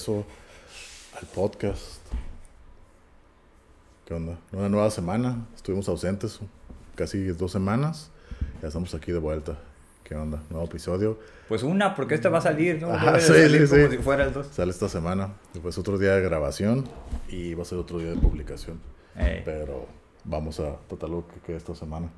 regreso al podcast. ¿Qué onda? Una nueva semana. Estuvimos ausentes casi dos semanas. Ya estamos aquí de vuelta. ¿Qué onda? Nuevo episodio. Pues una, porque este va a salir, ¿no? De sí, salir sí, como sí. si fuera el dos. Sale esta semana. Después otro día de grabación. Y va a ser otro día de publicación. Ey, Pero vamos a tratar lo que quede esta semana.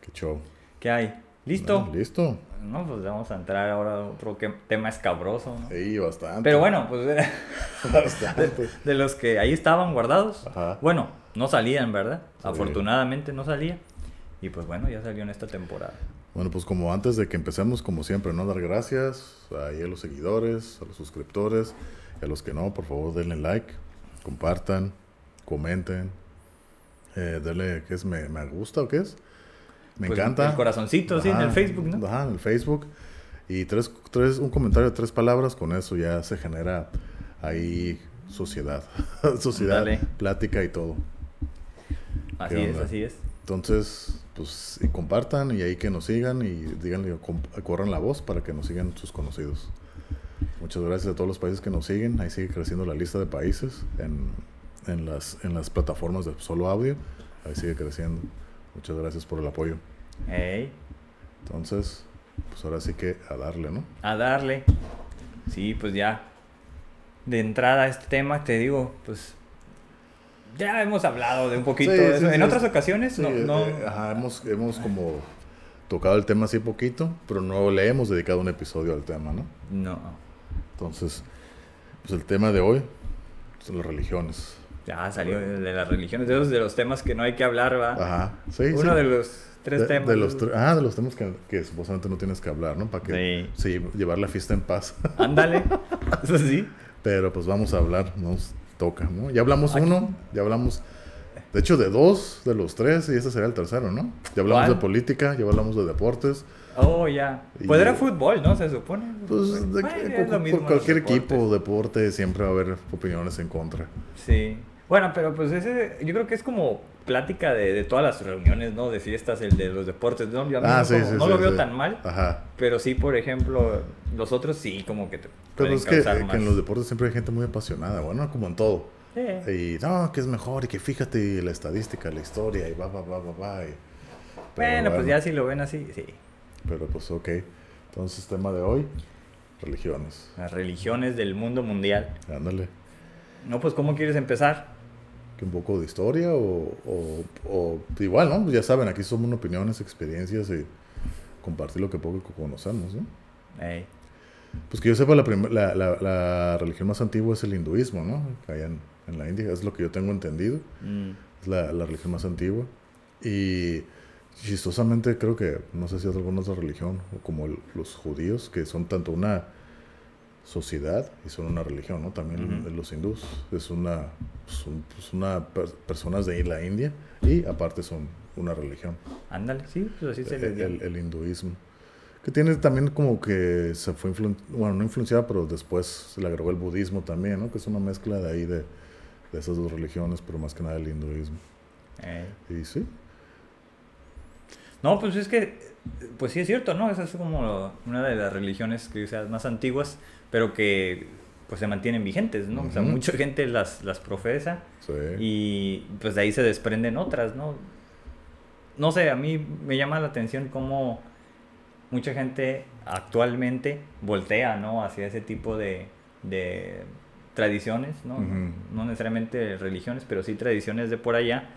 Qué show. ¿Qué hay? ¿Listo? Listo. No, pues vamos a entrar ahora a otro que- tema escabroso, ¿no? Sí, bastante. Pero bueno, pues era Bastante. de los que ahí estaban guardados. Ajá. Bueno, no salían, ¿verdad? Sí. Afortunadamente no salía. Y pues bueno, ya salió en esta temporada. Bueno, pues como antes de que empecemos, como siempre, ¿no? Dar gracias ahí a los seguidores, a los suscriptores, y a los que no, por favor denle like, compartan, comenten, eh, denle, ¿qué es? ¿Me, me gusta o qué es? Me Pues, encanta. El corazoncito, sí, en Ajá, el Facebook, ¿no? Ajá, en el Facebook. Y tres, tres, un comentario de tres palabras, con eso ya se genera ahí sociedad. sociedad, Ándale. plática y todo. Así ¿Qué es, onda? así es. Entonces, pues, y compartan y ahí que nos sigan y díganle, corran la voz para que nos sigan sus conocidos. Muchas gracias a todos los países que nos siguen. Ahí sigue creciendo la lista de países en, en, las, en las plataformas de solo audio. Ahí sigue creciendo. Muchas gracias por el apoyo. Entonces, pues ahora sí que a darle, ¿no? a darle. Sí, pues ya. De entrada a este tema, te digo, pues. Ya hemos hablado de un poquito Sí, de sí, eso. En sí. otras ocasiones, no. no eh, ajá, hemos, hemos como tocado el tema así poquito, pero no le hemos dedicado un episodio al tema, ¿no? no. Entonces, pues el tema de hoy son las religiones. Ya salió de las religiones, de esos de los temas que no hay que hablar, va. Ajá, sí, Uno sí. de los tres de, temas. de los ah, de los temas que, que supuestamente no tienes que hablar, ¿no? Para que sí. llevar la fiesta en paz. Ándale. Eso sí. Pero pues vamos a hablar, nos toca, ¿no? Ya hablamos Aquí. uno, ya hablamos, de hecho, de dos de los tres, y este sería el tercero, ¿no? Ya hablamos ¿Cuál? de política, ya hablamos de deportes. Oh, ya. Pues era fútbol, ¿no? Se supone. Pues de Bueno, que- es lo cu- mismo los cualquier equipo, deporte, siempre va a haber opiniones en contra. Sí. Bueno, pero pues ese, yo creo que es como plática de, de todas las reuniones, ¿no? De fiestas, el de los deportes, ¿no? Yo a mí Ah, no, sí, como- sí, no sí, lo veo tan mal, Ajá. pero sí, por ejemplo, los otros sí, como que te Pero es que, eh, que en los deportes siempre hay gente muy apasionada, bueno, como en todo. Sí. Y no, que es mejor y que fíjate la estadística, la historia y va, va, va, va, va. y- pero bueno, pues ya si lo ven así, sí. Pero pues ok. Entonces, tema de hoy, religiones. Las religiones del mundo mundial. Ándale. No, pues, ¿cómo quieres empezar? Que un poco de historia o, o, o igual, ¿no? Pues ya saben, aquí somos opiniones, experiencias y compartir lo que poco conocemos, ¿no? Ey. Pues que yo sepa, la, la, la, la religión más antigua es el hinduismo, ¿no? Allá en, en la India, es lo que yo tengo entendido. Mm, Es la, religión más antigua. Y chistosamente creo que, no sé si es alguna otra religión, o como el- los judíos, que son tanto una sociedad y son una religión, ¿no? También los hindús es una, son, pues una per- personas de la India y aparte son una religión, ándale, sí, pues así se el, les dio. el- el hinduismo. Que tiene también como que se fue, bueno, no influenciada, pero después se le agregó el budismo también, ¿no? Que es una mezcla de ahí de, de esas dos religiones, pero más que nada el hinduismo. Ey. Y sí, No, pues es que, pues sí es cierto, ¿no? Esa es como una de las religiones que sean más antiguas, pero que pues se mantienen vigentes, ¿no? O sea, mucha gente las, las profesa sí. y pues de ahí se desprenden otras, ¿no? No sé, a mí me llama la atención cómo mucha gente actualmente voltea, ¿no? Hacia ese tipo de, de tradiciones, ¿no? No necesariamente religiones, pero sí tradiciones de por allá.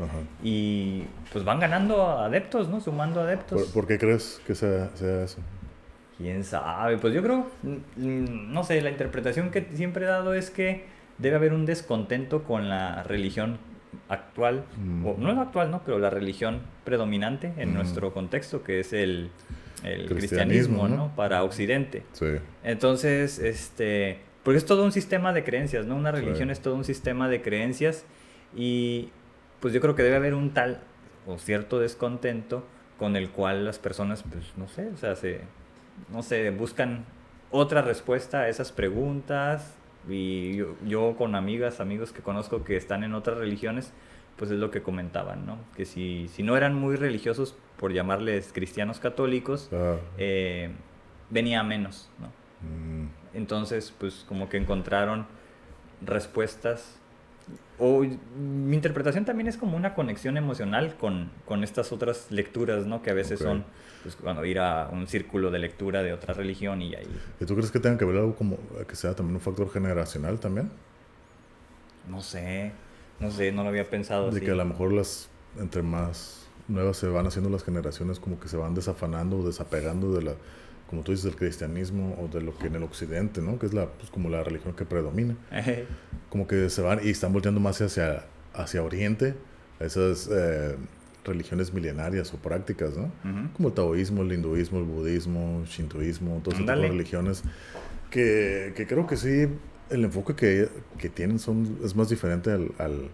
Y pues van ganando adeptos, ¿no? Sumando adeptos. ¿Por, por qué crees que sea, sea eso? ¿Quién sabe? Pues yo creo, mm, no sé, la interpretación que siempre he dado es que debe haber un descontento con la religión actual, Mm. o no la actual, ¿no? Pero la religión predominante en Mm. nuestro contexto, que es el, el Cristianismo, cristianismo, ¿no? ¿no? Para Occidente. Sí. Entonces, este, porque es todo un sistema de creencias, ¿no? Una Sí. religión es todo un sistema de creencias y pues yo creo que debe haber un tal o cierto descontento con el cual las personas, pues no sé, o sea, se, no sé, buscan otra respuesta a esas preguntas y yo, yo con amigas, amigos que conozco que están en otras religiones, pues es lo que comentaban, ¿no? Que si, si no eran muy religiosos, por llamarles cristianos católicos, Ah, eh, venía menos, ¿no? mm, Entonces, pues como que encontraron respuestas. O mi interpretación también es como una conexión emocional con, con estas otras lecturas, ¿no? Que a veces Ok. son, pues cuando ir a un círculo de lectura de otra religión y ahí, ¿Y tú crees que tenga que ver algo como que sea también un factor generacional también? no sé, no sé, no lo había pensado De así. que a lo mejor las, entre más nuevas se van haciendo las generaciones, como que se van desafanando o desapegando de la, como tú dices, del cristianismo o de lo que en el occidente, ¿no? Que es la, pues como la religión que predomina. Como que se van y están volteando más hacia, hacia Oriente, esas eh, religiones milenarias o prácticas, ¿no? Ujú. Como el taoísmo, el hinduismo, el budismo, el shintoísmo, Ándale. de religiones. Que, que creo que sí, el enfoque que, que tienen son, es más diferente al, al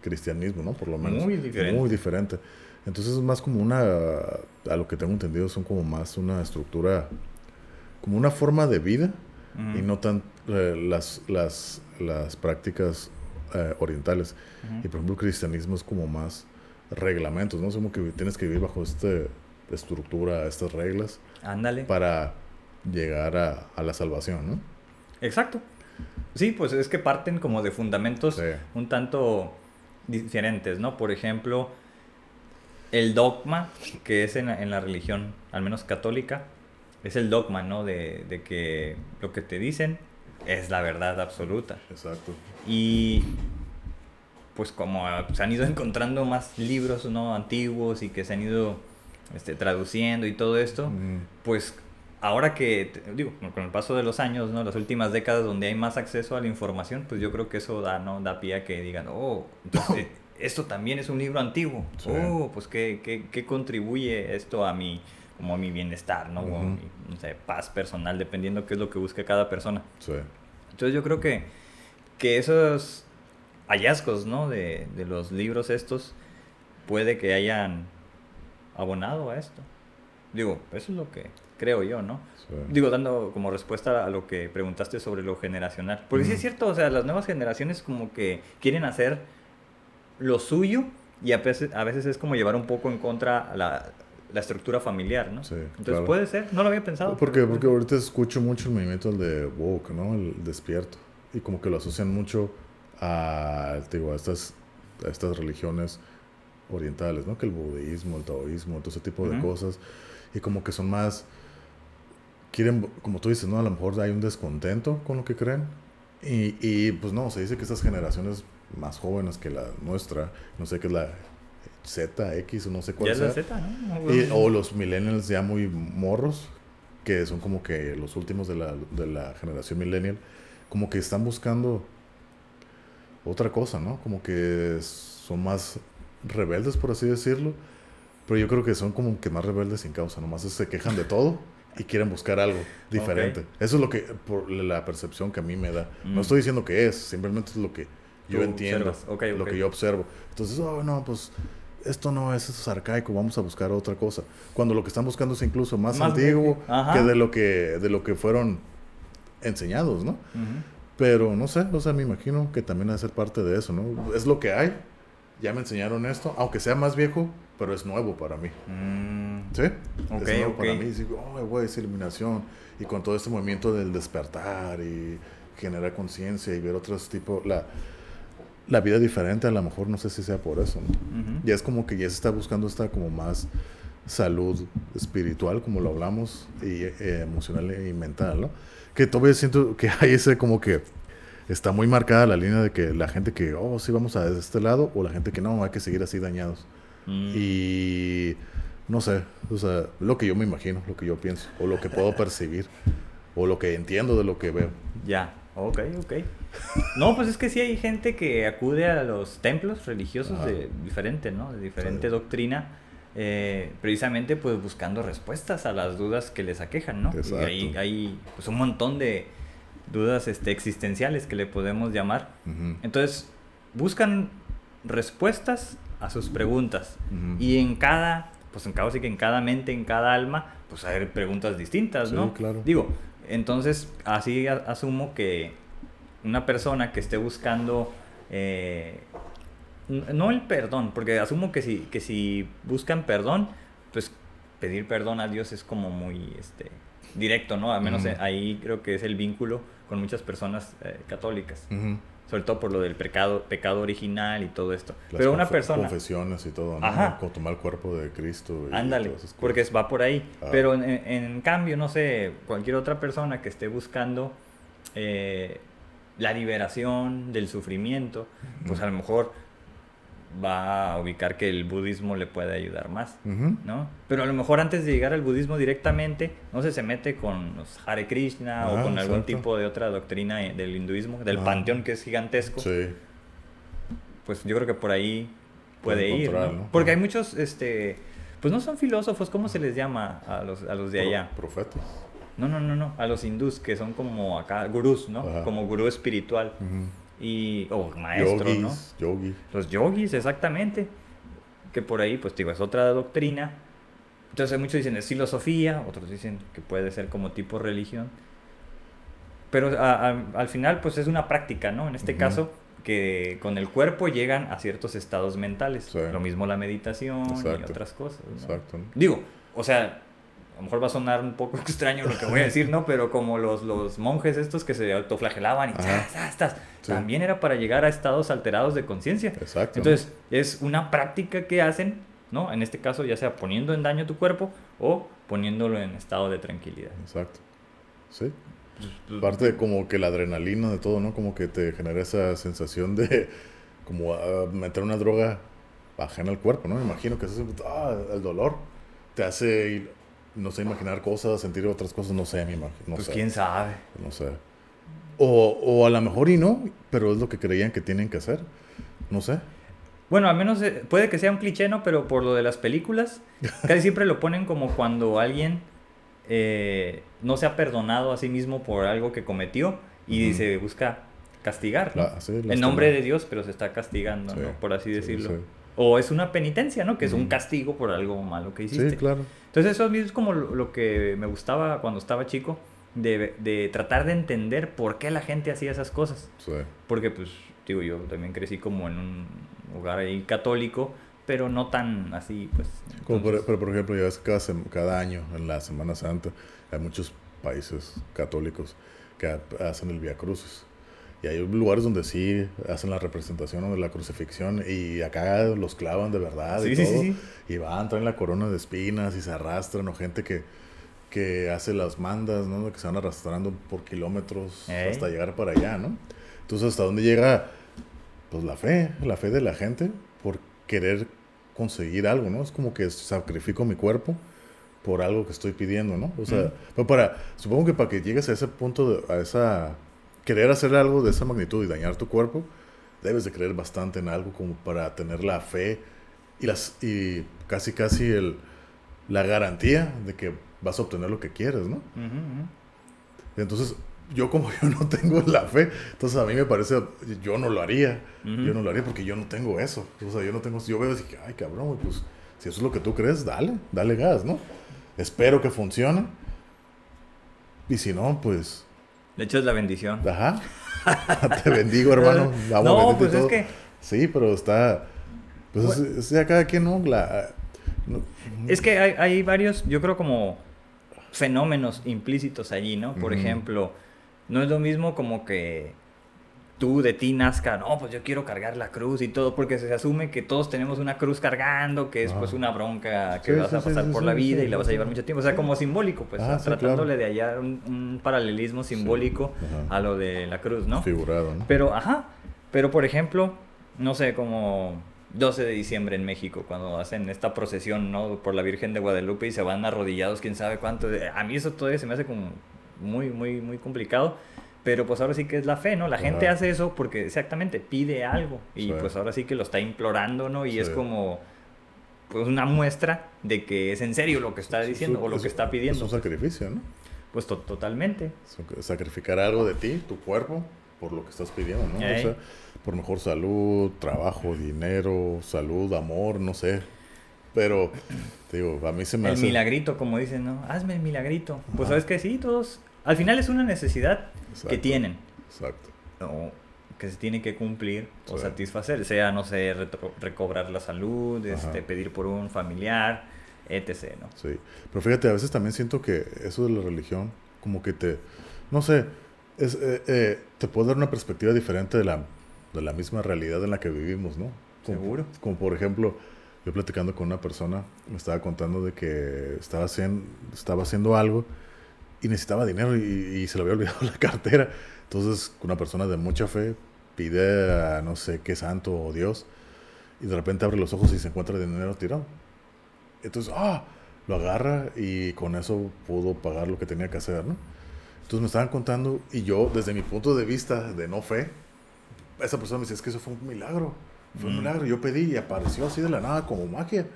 cristianismo, ¿no? Por lo menos. Muy diferente. Muy diferente. Entonces es más como una, a lo que tengo entendido, son como más una estructura, como una forma de vida y no tan eh, las, las, las prácticas eh, orientales. Y por ejemplo, el cristianismo es como más reglamentos, ¿no? Es como que tienes que vivir bajo esta estructura, estas reglas, Ándale. para llegar a, a la salvación, ¿no? Exacto. Sí, pues es que parten como de fundamentos Sí. un tanto diferentes, ¿no? Por ejemplo, el dogma, que es en la, en la religión, al menos católica, es el dogma, ¿no? De, de que lo que te dicen es la verdad absoluta. Exacto. Y pues como se han ido encontrando más libros, ¿no? Antiguos y que se han ido este, traduciendo y todo esto, Mm, pues ahora que, digo, con el paso de los años, ¿no? Las últimas décadas donde hay más acceso a la información, pues yo creo que eso da, ¿no? Da pie a que digan, oh, entonces esto también es un libro antiguo. Sí. Oh, pues ¿qué, qué, qué contribuye esto a mi, como a mi bienestar, ¿no? O a Ujú. mi, no sé, paz personal, dependiendo qué es lo que busque cada persona. sí. Entonces yo creo que, que esos hallazgos, ¿no? De, de los libros estos, puede que hayan abonado a esto. Digo, eso es lo que creo yo, ¿no? sí. Digo, dando como respuesta a lo que preguntaste sobre lo generacional. Porque sí es cierto, o sea, las nuevas generaciones como que quieren hacer lo suyo y a veces, a veces es como llevar un poco en contra la, la estructura familiar, ¿no? Sí, Entonces claro. puede ser, no lo había pensado. Porque, pero- porque ahorita escucho mucho el movimiento el de woke, ¿no? El despierto. Y como que lo asocian mucho a, digo, a estas, a estas religiones orientales, ¿no? Que el budismo, el taoísmo, todo ese tipo de Ujú. cosas. Y como que son más, quieren, como tú dices, ¿no? A lo mejor hay un descontento con lo que creen. Y, y pues no, se dice que estas generaciones más jóvenes que la nuestra, no sé qué es la Z, X o no sé cuál Ya es sea. la Z, ¿no? Y- o los millennials ya muy morros, que son como que los últimos de la, de la generación millennial, como que están buscando otra cosa, ¿no? Como que son más rebeldes, por así decirlo. Pero yo creo que son como que más rebeldes sin causa, nomás se quejan de todo y quieren buscar algo diferente. Eso es lo que, por la percepción que a mí me da. Mm. No estoy diciendo que es, simplemente es lo que yo entiendo, lo que yo observo. Entonces, oh, no, pues esto no es, es arcaico, vamos a buscar otra cosa. Cuando lo que están buscando es incluso más, Más antiguo que de lo que de lo que fueron enseñados, ¿no? Pero no sé, o sea, me imagino que también ha de ser parte de eso, ¿no? Es lo que hay. Ya me enseñaron esto, aunque sea más viejo, pero es nuevo para mí. Mm, ¿Sí? Ok, es nuevo para mí. Digo, oh, güey, esa iluminación. Y con todo este movimiento del despertar y generar conciencia y ver otros tipos, la, la vida diferente, a lo mejor no sé si sea por eso, ¿no? ujú. Ya es como que ya se está buscando esta como más salud espiritual, como lo hablamos, y eh, emocional y mental, ¿no? Que todavía siento que hay ese como que está muy marcada la línea de que la gente que, oh, sí, vamos a este lado, o la gente que no, hay que seguir así dañados. Mm. Y no sé, o sea, lo que yo me imagino, lo que yo pienso, o lo que puedo percibir, o lo que entiendo de lo que veo. Ya, ok, ok. No, pues es que sí hay gente que acude a los templos religiosos Ajá. de diferente, ¿no? De diferente Sí. doctrina, eh, precisamente pues buscando respuestas a las dudas que les aquejan, ¿no? Y Exacto. hay, hay pues, un montón de dudas este, existenciales que le podemos llamar. Entonces, buscan respuestas a sus preguntas. Y en cada, pues en cada, sí que en cada mente, en cada alma, pues hay preguntas distintas, Sí, ¿no? claro. Digo, entonces así asumo que una persona que esté buscando eh, no el perdón, porque asumo que si, que si buscan perdón, pues pedir perdón a Dios es como muy este, directo, ¿no? Al menos ahí creo que es el vínculo con muchas personas eh, católicas. Sobre todo por lo del pecado, pecado original y todo esto. Pero una persona... Confesiones y todo, ¿no? Ajá. Tomar el cuerpo de Cristo. Y Ándale, porque va por ahí. Ah. Pero en, cambio, no sé, cualquier otra persona que esté buscando eh, la liberación del sufrimiento, pues a lo mejor va a ubicar que el budismo le puede ayudar más, ¿no? Pero a lo mejor antes de llegar al budismo directamente, no sé, se mete con los Hare Krishna o ah, con algún tipo de otra doctrina del hinduismo, del ah. panteón que es gigantesco. Sí. Pues yo creo que por ahí puede ir, ¿no? Porque hay muchos, este, pues no son filósofos, ¿cómo se les llama a los, a los de allá? Profetas. No, no, no, no, a los hindús que son como acá gurús, ¿no? Como gurú espiritual y o maestros, ¿no? Los yogis, exactamente. Que por ahí, pues digo, es otra doctrina. Entonces muchos dicen es filosofía, otros dicen que puede ser como tipo religión. Pero al final, pues es una práctica, ¿no? En este caso, que con el cuerpo llegan a ciertos estados mentales. Lo mismo la meditación y otras cosas. Exacto. Digo, o sea, a lo mejor va a sonar un poco extraño lo que voy a decir, ¿no? Pero como los, los monjes estos que se autoflagelaban y chas, también era para llegar a estados alterados de conciencia. Exacto. Entonces, es una práctica que hacen, ¿no? En este caso, ya sea poniendo en daño tu cuerpo o poniéndolo en estado de tranquilidad. Exacto. Sí. Parte de como que la adrenalina de todo, ¿no? Como que te genera esa sensación de como ah, meter una droga ajena al cuerpo, ¿no? Me imagino que es ah, el dolor te hace ir no sé, imaginar cosas, sentir otras cosas, no sé, mi. No pues quién sabe. No sé. O, o, a lo mejor y no, pero es lo que creían que tienen que hacer. No sé. Bueno, al menos eh, puede que sea un cliché, ¿no? Pero por lo de las películas, casi siempre lo ponen como cuando alguien eh, no se ha perdonado a sí mismo por algo que cometió y se busca castigar, ¿no? en nombre de Dios, pero se está castigando, ¿no? Por así decirlo. O es una penitencia, ¿no? Que es un castigo por algo malo que hiciste. Sí, claro. Entonces eso es como lo que me gustaba cuando estaba chico, de, de tratar de entender por qué la gente hacía esas cosas. Sí. Porque pues, digo, yo también crecí como en un lugar ahí católico, pero no tan así, pues. Como por, pero por ejemplo, ya ves cada, cada año, en la Semana Santa, hay muchos países católicos que hacen el Via Crucis. Y hay lugares donde sí hacen la representación de la crucifixión y acá los clavan de verdad y todo. Y van, traen la corona de espinas y se arrastran o gente que, que hace las mandas, ¿no? Que se van arrastrando por kilómetros hasta llegar para allá, ¿no? Entonces, ¿hasta dónde llega pues la fe? La fe de la gente por querer conseguir algo, ¿no? Es como que sacrifico mi cuerpo por algo que estoy pidiendo, ¿no? O sea, para, supongo que para que llegues a ese punto, a esa querer hacer algo de esa magnitud y dañar tu cuerpo, debes de creer bastante en algo como para tener la fe y, las, y casi casi el, la garantía de que vas a obtener lo que quieres, ¿no? Entonces, yo como yo no tengo la fe, entonces a mí me parece, yo no lo haría, yo no lo haría porque yo no tengo eso, o sea, yo no tengo, yo veo y digo, ay cabrón, pues si eso es lo que tú crees, dale, dale gas, ¿no? Espero que funcione. Y si no, pues de hecho, es la bendición. Ajá. Te bendigo, hermano. no, pues es que. Sí, pero está. Pues es, ya cada quien, ¿no? La, Es que hay, hay, varios, yo creo, como fenómenos implícitos allí, ¿no? Por ejemplo, no es lo mismo como que tú de ti nazca, no, pues yo quiero cargar la cruz y todo, porque se asume que todos tenemos una cruz cargando, que es pues una bronca que vas a pasar por la vida y la vas a llevar mucho tiempo, o sea, como simbólico, pues tratándole de hallar un, paralelismo simbólico a lo de la cruz, ¿no? Figurado, ¿no? Pero, ajá, pero por ejemplo, no sé, como 12 de diciembre en México, cuando hacen esta procesión, ¿no? Por la Virgen de Guadalupe y se van arrodillados, quién sabe cuánto, a mí eso todavía se me hace como muy, muy, muy complicado pero pues ahora sí que es la fe, ¿no? La gente hace eso porque exactamente pide algo y pues ahora sí que lo está implorando, ¿no? Y es como pues una muestra de que es en serio lo que está diciendo o lo que está pidiendo. Es un sacrificio, ¿no? Pues totalmente. Sacrificar algo de ti, tu cuerpo, por lo que estás pidiendo, ¿no? O sea, por mejor salud, trabajo, dinero, salud, amor, no sé. Pero, digo, a mí se me el hace... El milagrito, como dicen, ¿no? Hazme el milagrito. Pues sabes que sí, todos al final es una necesidad que tienen. Exacto. que se tiene que cumplir o satisfacer, sea, no sé, retro- recobrar la salud, Ajá. este, pedir por un familiar, etc., ¿no? Sí, pero fíjate, a veces también siento que eso de la religión, como que te, no sé, es, eh, eh, te puede dar una perspectiva diferente de la, de la misma realidad en la que vivimos, ¿no? Como, Seguro. Como por ejemplo, yo platicando con una persona, me estaba contando de que estaba haciendo, estaba haciendo algo y necesitaba dinero y, y se le había olvidado la cartera. Entonces, una persona de mucha fe pide a no sé qué santo o Dios y de repente abre los ojos y se encuentra el dinero tirado. Entonces, ah, lo agarra y con eso pudo pagar lo que tenía que hacer, ¿no? Entonces me estaban contando y yo, desde mi punto de vista de no fe, esa persona me dice, es que eso fue un milagro, fue un Mm. milagro. Yo pedí y apareció así de la nada como magia.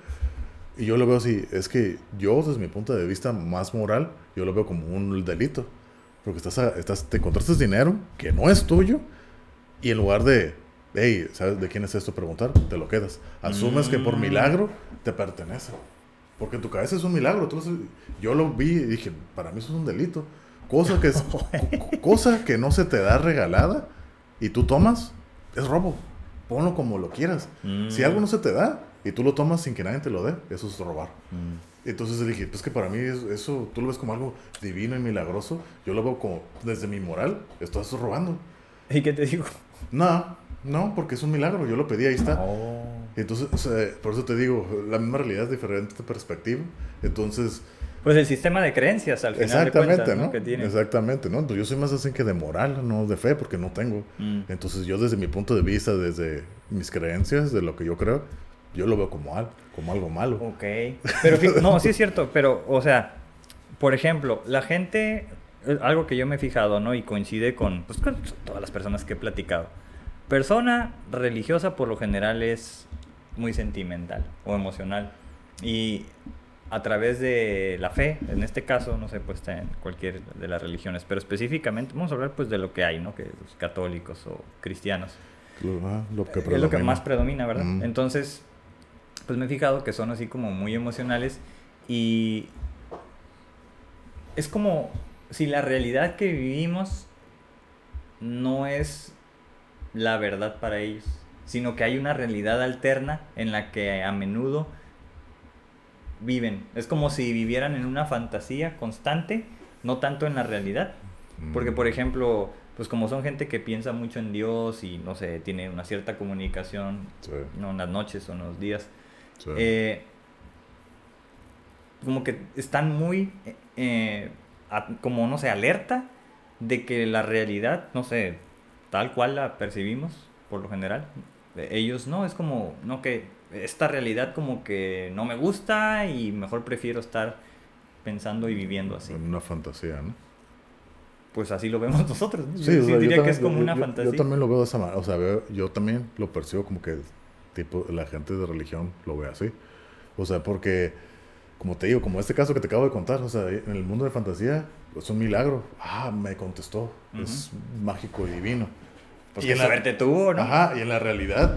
Y yo lo veo así, es que yo desde mi punto de vista más moral, yo lo veo como un delito. Porque estás, a- estás te encontraste dinero que no es tuyo y en lugar de, hey, ¿sabes de quién es esto? Preguntar, te lo quedas. Asumes que por Mm. milagro te pertenece. Porque en tu cabeza es un milagro. tú yo lo vi y dije, para mí eso es un delito. Cosa que, es, co- cosa que no se te da regalada y tú tomas, es robo. Ponlo como lo quieras. Si Mm. algo no se te da y tú lo tomas sin que nadie te lo dé, eso es robar. Mm. Entonces dije, pues que para mí es- eso, tú lo ves como algo divino y milagroso. Yo lo veo como, desde mi moral, estás robando. ¿Y qué te digo? No, no, porque es un milagro. Yo lo pedí, ahí está. Oh. Entonces, o sea, por eso te digo, la misma realidad es diferente perspectiva. Entonces, Pues el sistema de creencias al final exactamente, de cuentas, ¿no? ¿no? Que tiene. Exactamente, ¿no? Entonces, yo soy más así que de moral, no de fe, porque no tengo. Mm. Entonces, yo desde mi punto de vista, desde mis creencias, de lo que yo creo, yo lo veo como, al, como algo malo. Ok. Pero no, sí es cierto, pero, o sea, por ejemplo, la gente, eh, algo que yo me he fijado, ¿no? Y coincide con, pues, con todas las personas que he platicado. Persona religiosa por lo general es muy sentimental o emocional. Y a través de la fe, en este caso, no sé, pues está en cualquier de las religiones, pero específicamente vamos a hablar pues de lo que hay, ¿no? Que los católicos o cristianos. Lo, ah, lo que es lo que más predomina, ¿verdad? Mm. Entonces, pues me he fijado que son así como muy emocionales y es como si la realidad que vivimos no es la verdad para ellos, sino que hay una realidad alterna en la que a menudo viven. Es como si vivieran en una fantasía constante, no tanto en la realidad. Porque, Mm. por ejemplo, pues como son gente que piensa mucho en Dios y, no sé, tiene una cierta comunicación, Sí, no en las noches o en los días, sí. eh, como que están muy, eh, a- como, no sé, alerta de que la realidad, no sé, tal cual la percibimos, por lo general, ellos no, es como, no que esta realidad como que no me gusta y mejor prefiero estar pensando y viviendo así. En una fantasía, ¿no? Pues así lo vemos nosotros. ¿no? Sí, Yo o sea, que también- es como yo- una yo- fantasía. Yo también lo veo de esa manera. O sea, yo también lo percibo como que tipo la gente de religión lo ve así. O sea, porque, como te digo, como este caso que te acabo de contar, o sea, en el mundo de fantasía es un milagro. Ah, me contestó. Es mágico y divino. Pues Y en la- suerte tuvo, ¿no? Ajá, y en la realidad,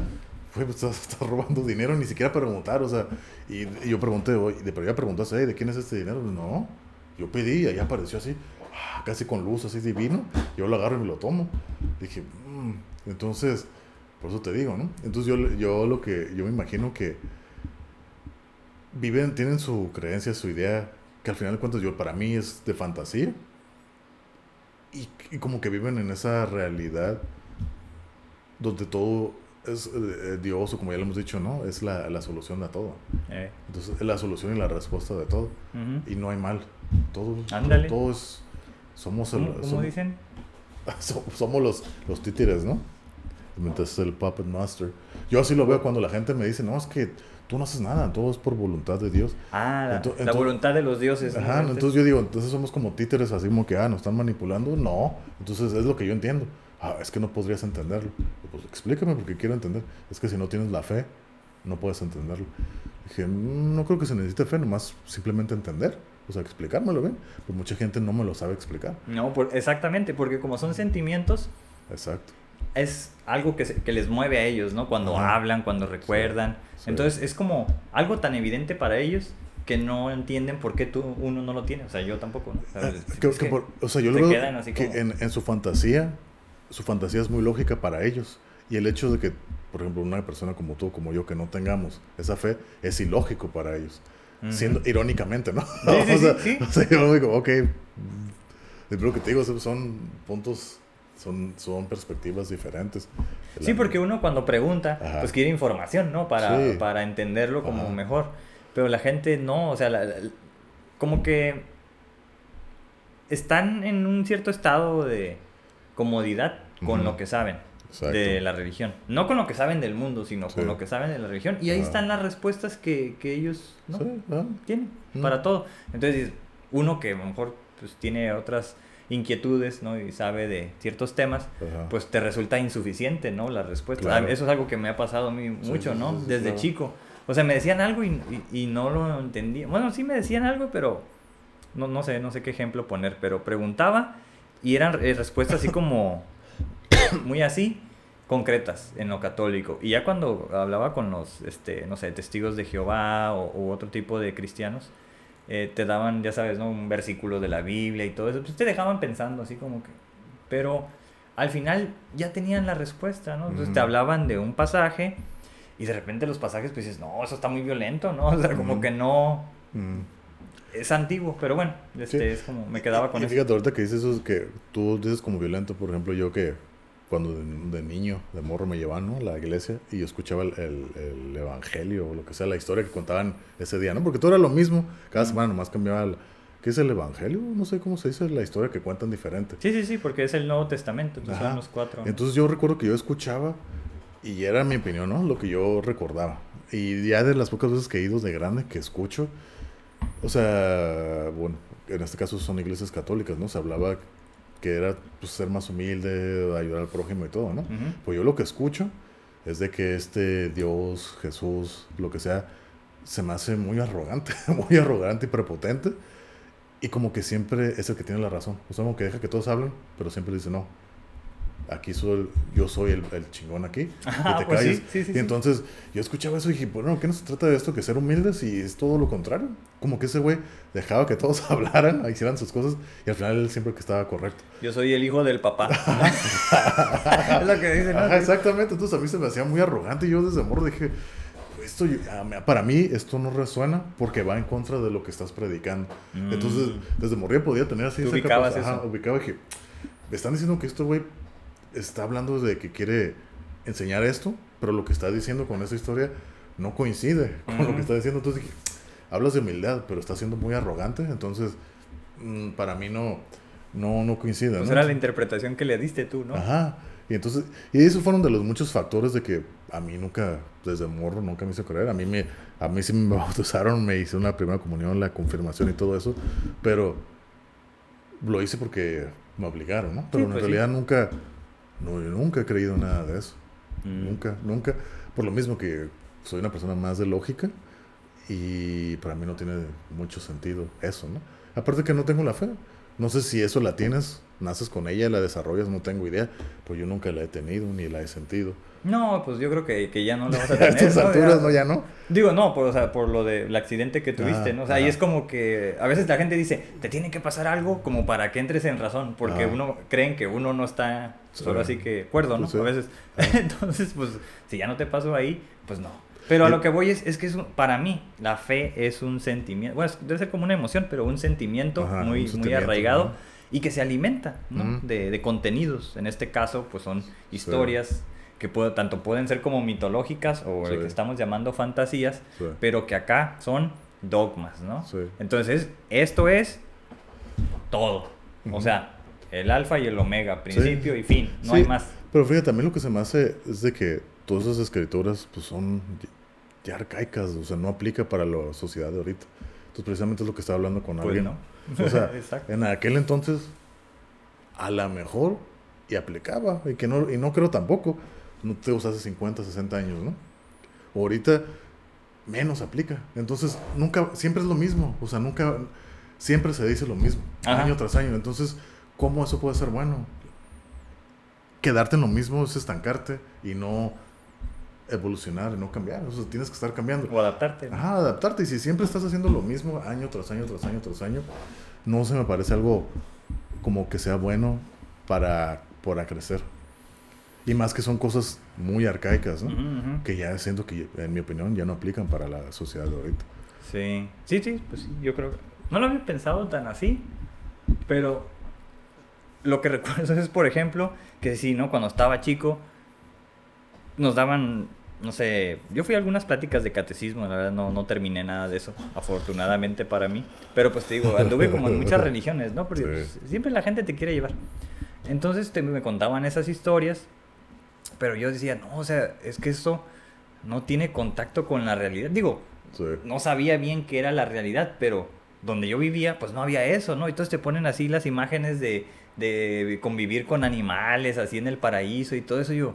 pues estás, estás robando dinero, ni siquiera preguntar, o sea, y, y yo pregunté, oye, de- pero ya preguntaste, "Ey, ¿de quién es este dinero? No, yo pedí, y ahí apareció así, ah, casi con luz, así divino, yo lo agarro y me lo tomo. Dije, "Mm". entonces, por eso te digo, ¿no? Entonces yo, yo lo que, yo me imagino que viven, tienen su creencia, su idea, que al final de cuentas yo, para mí es de fantasía, y, y como que viven en esa realidad donde todo es eh, Dios, o como ya lo hemos dicho, ¿no? Es la, la solución a todo. Eh, Entonces, es la solución y la respuesta de todo. Y no hay mal. Todo, Ándale. todo es. Somos, el- ¿Cómo, cómo som- dicen? so- somos los, los títeres, ¿no? Mientras el puppet master. Yo así lo veo cuando la gente me dice, no, es que tú no haces nada, todo es por voluntad de Dios. Ah, la, voluntad de los dioses. Ajá, Este- entonces yo digo, entonces somos como títeres así como que, ah, nos están manipulando. No, entonces es lo que yo entiendo. Ah, es que no podrías entenderlo. Pues explícame porque quiero entender. Es que si no tienes la fe, no puedes entenderlo. Dije, "Mm, no creo que se necesite fe, nomás simplemente entender. O sea, explicármelo bien. Pues mucha gente no me lo sabe explicar. No, por- exactamente, porque como son sentimientos, Exacto. Es algo que, se- que les mueve a ellos, ¿no? Cuando Ajá. hablan, cuando recuerdan. sí. Entonces es como algo tan evidente para ellos que no entienden por qué tú, uno no lo tiene. O sea, yo tampoco, ¿no? O sea, Eh, es- creo es que que por- o sea, yo lo veo quedan así que como- en, en su fantasía su fantasía es muy lógica para ellos. Y el hecho de que, por ejemplo, una persona como tú, como yo, que no tengamos esa fe, es ilógico para ellos. Siendo irónicamente, ¿no? Sí, sí, o, sea, sí, sí. o sea, yo digo, ok, lo que te digo, son puntos, son, son perspectivas diferentes. Sí, porque uno cuando pregunta, Ajá. pues quiere información, ¿no? Para, Sí. para entenderlo como Ajá. mejor. Pero la gente no, o sea, la- la- como que están en un cierto estado de comodidad con lo que saben Exacto. de la religión. No con lo que saben del mundo, sino Sí. con lo que saben de la religión. Y ahí están las respuestas que, que ellos ¿no? Sí, ah, tienen Mm. para todo. Entonces, uno que a lo mejor pues, tiene otras inquietudes, ¿no? Y sabe de ciertos temas, ajá. pues te resulta insuficiente, ¿no? La respuesta. Claro. Eso es algo que me ha pasado a mí mucho, sí, ¿no? sí, sí, Desde claro. chico. O sea, me decían algo y, y- y no lo entendía. Bueno, sí me decían algo, pero no, no sé, no sé qué ejemplo poner, pero preguntaba y eran eh, respuestas así como muy así concretas en lo católico. Y ya cuando hablaba con los, este, no sé, testigos de Jehová o, u otro tipo de cristianos, eh, te daban, ya sabes, ¿no? Un versículo de la Biblia y todo eso, pues te dejaban pensando así como que... Pero al final ya tenían la respuesta, ¿no? Entonces te hablaban de un pasaje y de repente los pasajes pues dices, no, eso está muy violento, ¿no? O sea, como que no... Es antiguo, pero bueno, este, Sí. es como, me quedaba con y eso. fíjate, ahorita que dices eso, es que tú dices como violento, por ejemplo, yo que cuando de, de niño, de morro, me llevaban ¿no? a la iglesia y yo escuchaba el, el- el evangelio o lo que sea, la historia que contaban ese día, ¿no? Porque todo era lo mismo, cada semana nomás cambiaba el... ¿Qué es el evangelio? No sé cómo se dice la historia que cuentan diferente. Sí, sí, sí, porque es el Nuevo Testamento, entonces son los cuatro. Entonces yo recuerdo que yo escuchaba y era mi opinión, ¿no? Lo que yo recordaba. Y ya de las pocas veces que he ido de grande que escucho, o sea, bueno, en este caso son iglesias católicas, ¿no? Se hablaba que era pues, ser más humilde, ayudar al prójimo y todo, ¿no? Pues yo lo que escucho es de que este Dios, Jesús, lo que sea, se me hace muy arrogante, muy arrogante y prepotente. Y como que siempre es el que tiene la razón. O sea, como que deja que todos hablen, pero siempre dice, no, aquí soy el- yo soy el, el chingón aquí. Ajá, y te pues sí, calles. sí, sí, y sí. entonces yo escuchaba eso y dije, bueno, ¿qué no se trata de esto que ser humildes y es todo lo contrario? Como que ese güey dejaba que todos hablaran, hicieran sus cosas y al final él siempre que estaba correcto. Yo soy el hijo del papá. es lo que dicen, ¿no? Ajá, exactamente. Entonces a mí se me hacía muy arrogante y yo desde morro dije, esto, yo- a mí- para mí esto no resuena porque va en contra de lo que estás predicando. Mm. Entonces, desde morro podía tener así esa ubicabas capacidad. eso. Ajá, ubicaba y dije, me están diciendo que este güey está hablando de que quiere enseñar esto, pero lo que está diciendo con esa historia no coincide con lo Ujú. que está diciendo. Entonces dije, hablas de humildad, pero está siendo muy arrogante. Entonces, mm, para mí no, no, no coincide. Pues ¿no? era la interpretación que le diste tú, ¿no? Ajá. Y entonces, y esos fueron de los muchos factores de que a mí nunca, desde morro, nunca me hizo creer. A mí, me, a mí sí me bautizaron, me hice una primera comunión, la confirmación y todo eso, pero lo hice porque me obligaron, ¿no? Pero en pues sí. realidad nunca, no, yo nunca he creído nada de eso. Mm. Nunca, nunca. Por lo mismo que soy una persona más de lógica y para mí no tiene mucho sentido eso, ¿no? Aparte que no tengo la fe. No sé si eso la tienes, naces con ella, la desarrollas, no tengo idea. Pues yo nunca la he tenido ni la he sentido. No, pues yo creo que, que ya no lo vas a A tener. estas ¿no? alturas, ¿no? Ya no. Digo, no, por, o sea, por lo del accidente que tuviste, Ah, ¿no? O sea, ahí es como que a veces la gente dice, te tiene que pasar algo como para que entres en razón, porque Ajá. uno creen que uno no está solo Sí. así que cuerdo, ¿no? Sí, sí. A veces. Entonces, pues, si ya no te pasó ahí, pues no. Pero a lo que voy es, es que es un- para mí la fe es un sentimiento, bueno, debe ser como una emoción, pero un sentimiento Ajá, un muy, muy sentimiento, arraigado ¿no? Y que se alimenta, ¿no? De, de contenidos. En este caso, pues son historias que puedo, tanto pueden ser como mitológicas o Sí. lo que estamos llamando fantasías, Sí. pero que acá son dogmas, ¿no? Entonces, esto es todo. O sea, el alfa y el omega, principio y fin, no hay más. Pero fíjate, también lo que se me hace es de que todas esas escrituras pues son ya arcaicas, o sea, no aplica para la sociedad de ahorita. Entonces precisamente es lo que estaba hablando con Pues alguien. no. O sea, en aquel entonces, a lo mejor, y aplicaba, y que no, y no creo tampoco, no te hace 50, 60 años, ¿no? Ahorita menos aplica. Entonces, nunca, siempre es lo mismo, o sea, nunca, siempre se dice lo mismo, Ajá. año tras año. Entonces, ¿cómo eso puede ser bueno? Quedarte en lo mismo es estancarte y no evolucionar no cambiar. O sea, tienes que estar cambiando. O adaptarte. ¿no? Ajá, adaptarte. Y si siempre estás haciendo lo mismo año tras año, tras año, tras año, no se me parece algo como que sea bueno para, para crecer. Y más que son cosas muy arcaicas, ¿no? Ujú, ujú. Que ya siento que, en mi opinión, ya no aplican para la sociedad de ahorita. Sí, sí, sí, pues sí, yo creo. No lo había pensado tan así, pero lo que recuerdo es, por ejemplo, que sí, ¿no? Cuando estaba chico, nos daban, no sé, yo fui a algunas pláticas de catecismo, la verdad no, no terminé nada de eso, afortunadamente para mí, pero pues te digo, anduve como en muchas religiones, ¿no? Porque Sí. pues, siempre la gente te quiere llevar. Entonces te, me contaban esas historias, pero yo decía, no, o sea, es que esto no tiene contacto con la realidad. Digo, Sí. no sabía bien qué era la realidad, pero donde yo vivía, pues no había eso, ¿no? Entonces te ponen así las imágenes de, de convivir con animales, así en el paraíso y todo eso. Yo,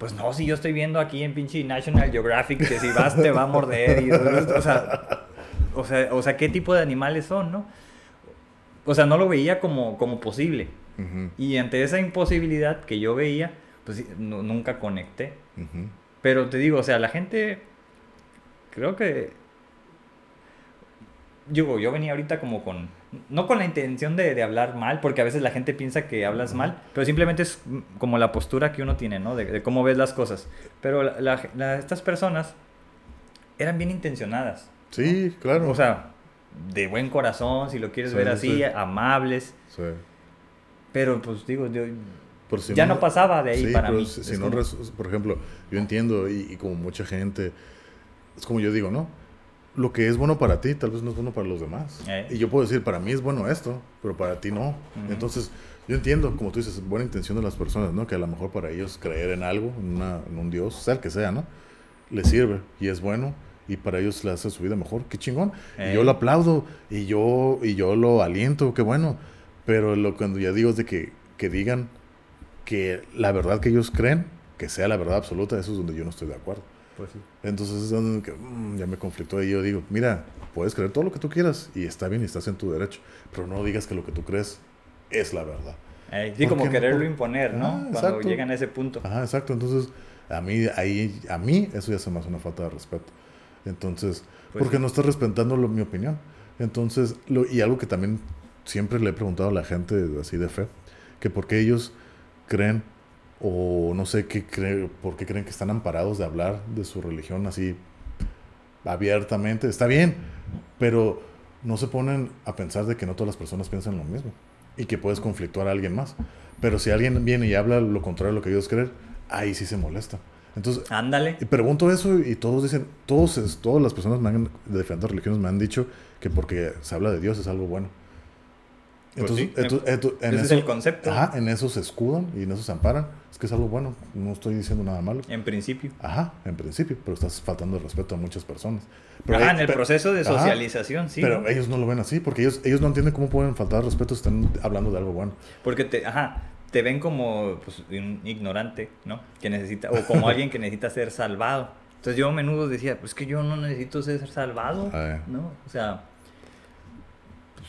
pues no, si yo estoy viendo aquí en pinche National Geographic que si vas te va a morder. Y, o, sea, o, sea, o sea, ¿qué tipo de animales son, no? O sea, no lo veía como, como posible. Ujú, Y ante esa imposibilidad que yo veía, pues nunca conecté. Pero te digo, o sea, la gente. Creo que. Digo, yo venía ahorita como con. No con la intención de, de hablar mal, porque a veces la gente piensa que hablas mal, pero simplemente es como la postura que uno tiene, ¿no? De, de cómo ves las cosas. Pero la- la- la- estas personas eran bien intencionadas. Sí, claro. O sea, de buen corazón, si lo quieres Sí, ver sí, así, sí. amables. Sí. Pero pues digo, yo, Por si ya no pasaba de ahí sí, para pero mí. Si, no, como- por ejemplo, yo entiendo y, y como mucha gente, es como yo digo, ¿no? Lo que es bueno para ti tal vez no es bueno para los demás. Eh. Y yo puedo decir, para mí es bueno esto, pero para ti no. Entonces, yo entiendo, como tú dices, buena intención de las personas, ¿no? Que a lo mejor para ellos creer en algo, en, una- en un Dios, sea el que sea, ¿no? Les sirve y es bueno y para ellos le hace su vida mejor. Qué chingón. Y Eh. yo lo aplaudo y yo, y yo lo aliento, qué bueno. Pero lo cuando ya digo es de que, que digan que la verdad que ellos creen, que sea la verdad absoluta, eso es donde yo no estoy de acuerdo. Pues sí. Entonces mm, ya me conflictó y yo digo, mira, puedes creer todo lo que tú quieras y está bien y estás en tu derecho, pero no digas que lo que tú crees es la verdad. Eh, sí, ¿Por como no? quererlo Por- imponer, ¿no? Ah, Cuando llegan a ese punto. Ajá, exacto. Entonces, a mí, ahí, a mí eso ya se me hace una falta de respeto. Entonces, Pues porque sí. no estás respetando lo- mi opinión. Entonces, lo, y algo que también siempre le he preguntado a la gente así de fe, que por qué ellos creen o no sé qué creen, por qué creen que están amparados de hablar de su religión así abiertamente. Está bien, pero no se ponen a pensar de que no todas las personas piensan lo mismo y que puedes conflictuar a alguien más. Pero si alguien viene y habla lo contrario de lo que ellos creen, ahí sí se molesta. Entonces, Ándale. y pregunto eso y todos dicen, todos, todas las personas me han- de diferentes religiones me han dicho que porque se habla de Dios es algo bueno. Pues Entonces, sí, entu- entu- en ese es eso- el concepto. Ajá, en eso se escudan y en eso se amparan. Es que es algo bueno, no estoy diciendo nada malo. En principio. Ajá, en principio, pero estás faltando el respeto a muchas personas. Pero Ajá, ahí- en el pe- proceso de Ajá, socialización, sí. Pero ¿no? ellos no lo ven así, porque ellos, ellos no entienden cómo pueden faltar respeto si están hablando de algo bueno. Porque te, ajá, te ven como pues, un ignorante, ¿no? Que necesita, o como alguien que necesita ser salvado. Entonces yo a menudo decía, pues que yo no necesito ser salvado, Ah, ¿no? O sea,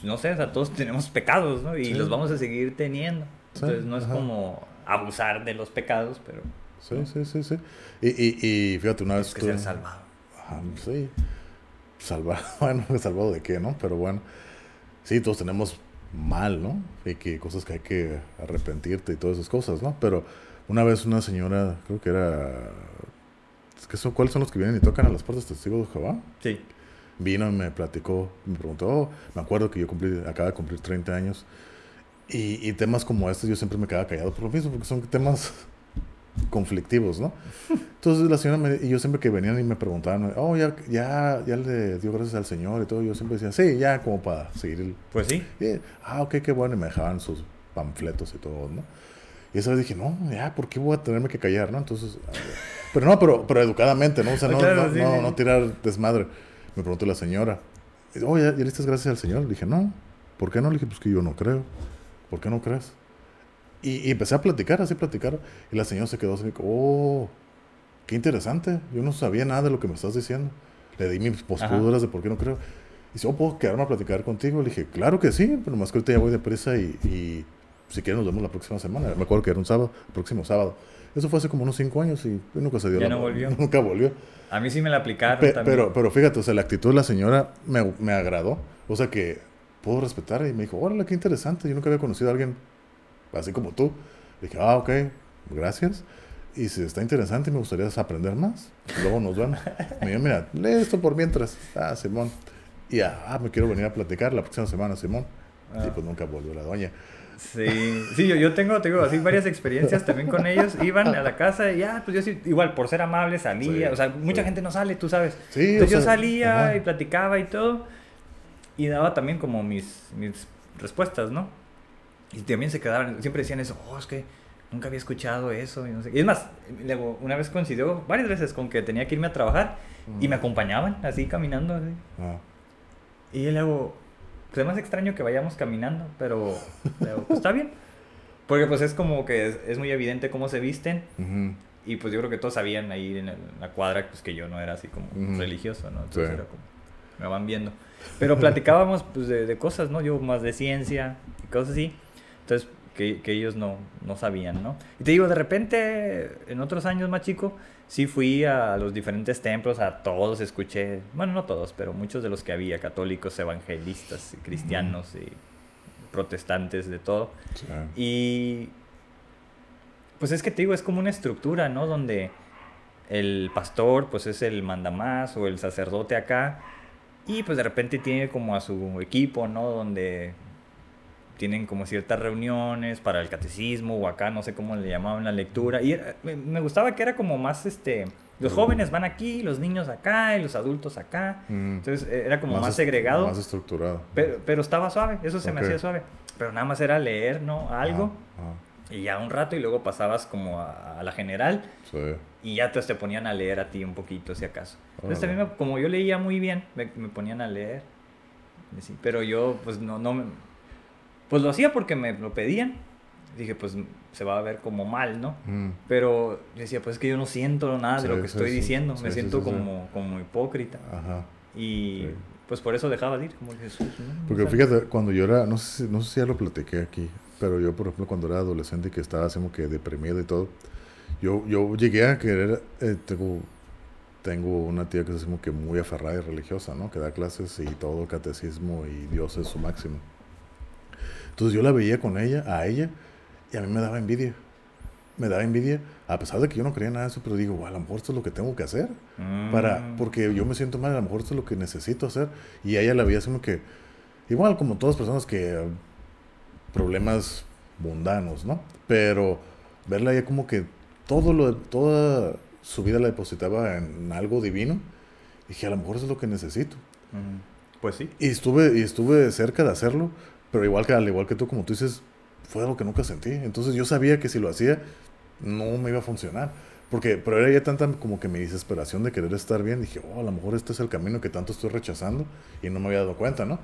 no sé, o sea, todos tenemos pecados, ¿no? Y Sí. los vamos a seguir teniendo. Sí, Entonces no es ajá. como abusar de los pecados, pero Sí, sí, sí, sí. Y, y, y fíjate, una vez que ser estuve- salvado. Ajá, sí. Salvado, bueno, salvado de qué, ¿no? Pero bueno, sí, todos tenemos mal, ¿no? Y que cosas que hay que arrepentirte y todas esas cosas, ¿no? Pero una vez una señora, creo que era... son, ¿Cuáles son los que vienen y tocan a las puertas testigos de Jehová? Sí. Vino y me platicó, me preguntó, oh, me acuerdo que yo cumplí, acaba de cumplir 30 años. Y, y temas como estos yo siempre me quedaba callado por lo mismo, porque son temas conflictivos, ¿no? Entonces la señora me, y yo siempre que venían y me preguntaban, oh, ya, ya, ya le dio gracias al Señor y todo, yo siempre decía, sí, ya como para seguir el... Pues sí. y, ah, ok, qué bueno, y me dejaban sus panfletos y todo, ¿no? Y esa vez dije, no, ya, ¿por qué voy a tenerme que callar, no? Entonces, ah, pero no, pero, pero educadamente, ¿no? O sea, no, Claro, no, sí, no, sí. no tirar desmadre. Me preguntó la señora, oh, ¿ya, le diste gracias al Señor? Le dije, no, ¿por qué no? Le dije, pues que yo no creo. ¿Por qué no crees? Y, y empecé a platicar, así platicar, y la señora se quedó así, oh, qué interesante, yo no sabía nada de lo que me estás diciendo. Le di mis posturas de por qué no creo. Y dice, oh, ¿puedo quedarme a platicar contigo? Le dije, claro que sí, pero más que ahorita ya voy deprisa y, y si quieres nos vemos la próxima semana. Me acuerdo que era un sábado, el próximo sábado. Eso fue hace como unos cinco años y nunca se dio Ya la- no volvió. Nunca volvió. A mí sí me la aplicaron Pe- también. pero, pero fíjate, o sea, la actitud de la señora me, me agradó. O sea, que puedo respetar y me dijo, órale, qué interesante. Yo nunca había conocido a alguien así como tú. Le dije, ah, ok. gracias. Y si está interesante, me gustaría aprender más. Luego nos vemos. Me dijo, mira, lee esto por mientras. Ah, Simón. Y ah, me quiero venir a platicar la próxima semana, Simón. Y pues nunca volvió la doña. Sí, sí, yo, yo tengo, tengo así varias experiencias también con ellos. Iban a la casa y ya, pues yo sí, igual por ser amable salía. o sea, mucha gente no sale, tú sabes. Sí, Entonces o yo sea, salía ajá. y platicaba y todo. Y daba también como mis, mis respuestas, ¿no? Y también se quedaban, siempre decían eso, oh, es que nunca había escuchado eso. Y, no sé. y es más, luego, una vez coincidió varias veces con que tenía que irme a trabajar y me acompañaban así caminando. Así. Ah, Y luego, pues es más extraño que vayamos caminando, pero luego, pues, está bien. Porque pues es como que es, es muy evidente cómo se visten ujú. y pues yo creo que todos sabían ahí en, el- en la cuadra pues que yo no era así como Ujú. religioso, ¿no? Entonces Sí. era como, me van viendo. Pero platicábamos pues de, de cosas, ¿no? Yo más de ciencia y cosas así. Entonces, que, que ellos no, no sabían, ¿no? Y te digo, de repente, en otros años más chico, sí fui a los diferentes templos, a todos escuché, bueno, no todos, pero muchos de los que había, católicos, evangelistas, cristianos y protestantes, de todo. Sí. Y pues es que te digo, es como una estructura, ¿no? Donde el pastor pues es el mandamás o el sacerdote acá y pues de repente tiene como a su equipo, ¿no? Donde tienen como ciertas reuniones para el catecismo o acá, no sé cómo le llamaban la lectura. Y era- me, me gustaba que era como más, este, los jóvenes van aquí, los niños acá y los adultos acá. Mm. Entonces eh, era como más, segregado. Más estructurado. Pero, pero estaba suave, eso se me hacía suave. Pero nada más era leer, ¿no? Algo. Ah, Y ya un rato y luego pasabas como a, a la general ah, sí. y ya te, te ponían a leer a ti un poquito, si acaso. Entonces también, me- como yo leía muy bien, me, me ponían a leer. Sí, pero yo, pues no, no me- Pues lo hacía porque me lo pedían. Dije, pues se va a ver como mal, ¿no? Mm. Pero yo decía, pues es que yo no siento nada de lo que sí, estoy sí. diciendo. Me siento como, como hipócrita. Ajá. Y pues por eso dejaba de ir, como Jesús. ¿no? Porque fíjate, cuando yo era, no sé, no sé si ya lo platiqué aquí, pero yo, por ejemplo, cuando era adolescente y que estaba así como que deprimido y todo, yo, yo llegué a querer, eh, tengo, tengo una tía que es como que muy aferrada y religiosa, ¿no? Que da clases y todo, catecismo y Dios es su máximo. Entonces yo la veía con ella, a ella, y a mí me daba envidia. Me daba envidia, a pesar de que yo no creía nada de eso, pero digo, "Guau, a lo mejor esto es lo que tengo que hacer para mm, porque yo me siento mal a lo mejor esto es lo que necesito hacer. Y a ella la veía así como que igual como todas las personas que problemas mundanos no pero verla ella como que todo lo toda su vida la depositaba en algo divino dije a lo mejor eso es lo que necesito mm, Pues sí. y estuve y estuve cerca de hacerlo pero igual que al igual que tú como tú dices fue algo que nunca sentí. Entonces yo sabía que si lo hacía no me iba a funcionar. Porque pero era ya tanta como que mi desesperación de querer estar bien. Dije oh a lo mejor este es el camino que tanto estoy rechazando y no me había dado cuenta no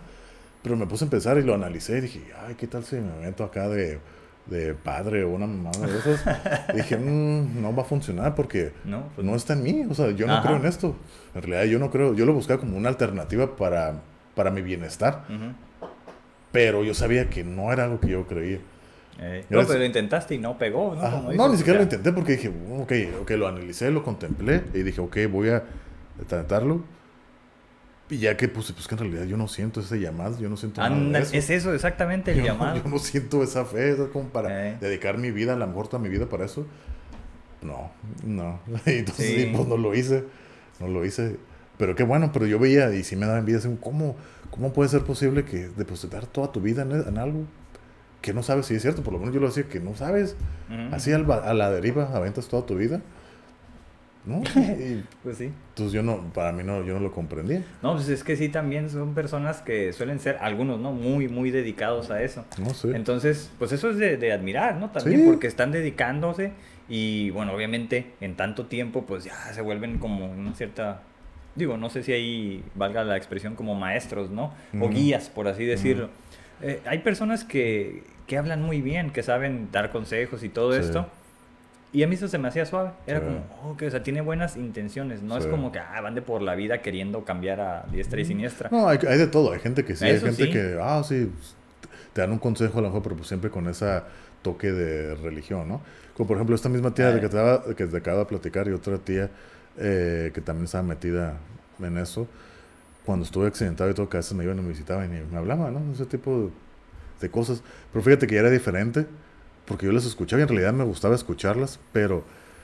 pero me puse a empezar y lo analicé y dije ay qué tal si me meto acá de de padre o una mamada de esas dije "Mm, no va a funcionar porque No, pues no está en mí, o sea, yo no Ajá. creo en esto. En realidad yo no creo, yo lo buscaba como una alternativa para, para mi bienestar, Ujú. Pero yo sabía que no era algo que yo creía. Eh, no, pero lo intentaste y no pegó, ¿no? Como no, dices, ni siquiera lo intenté porque dije, ok, ok, lo analicé, lo contemplé y dije, ok, voy a tratarlo. Y ya que puse, pues que en realidad yo no siento ese llamado, yo no siento nada Anda, de eso. es eso exactamente el yo, no, llamado. yo no siento esa fe, es como para Eh. dedicar mi vida, a lo mejor toda mi vida para eso. No, no. Entonces, Sí. pues no lo hice, no lo hice. Pero qué bueno, pero yo veía y sí me daba envidia, así, ¿cómo, ¿cómo puede ser posible que depositar toda tu vida en, en algo que no sabes si es cierto? Por lo menos yo lo decía, que no sabes. Así al a la deriva aventas toda tu vida. ¿No? Y, Pues sí. entonces yo no, para mí no, yo no lo comprendía. No, pues es que sí, también son personas que suelen ser, algunos, ¿no? Muy, muy dedicados a eso. No sé. Entonces, pues eso es de, de admirar, ¿no? También Sí. porque están dedicándose y, bueno, obviamente en tanto tiempo, pues ya se vuelven como una cierta, digo, no sé si ahí valga la expresión como maestros, ¿no? O guías, por así decirlo. Eh, hay personas que, que hablan muy bien, que saben dar consejos y todo Sí. esto. Y a mí eso se me hacía suave. Era Sí. como, oh, que, o sea, tiene buenas intenciones. No es como que ah, van de por la vida queriendo cambiar a diestra y siniestra. No, hay, hay de todo. Hay gente que sí, hay gente que, ah, sí, pues, te dan un consejo a lo mejor, pero pues siempre con ese toque de religión, ¿no? Como por ejemplo esta misma tía de que te, daba- que te acaba de platicar y otra tía eh, que también estaba metida en eso. Cuando estuve accidentado y todo, que a veces me iban y me visitaban y me hablaban, ¿no? Ese tipo de, cosas. Pero fíjate que ya era diferente porque yo las escuchaba y en realidad me gustaba escucharlas, pero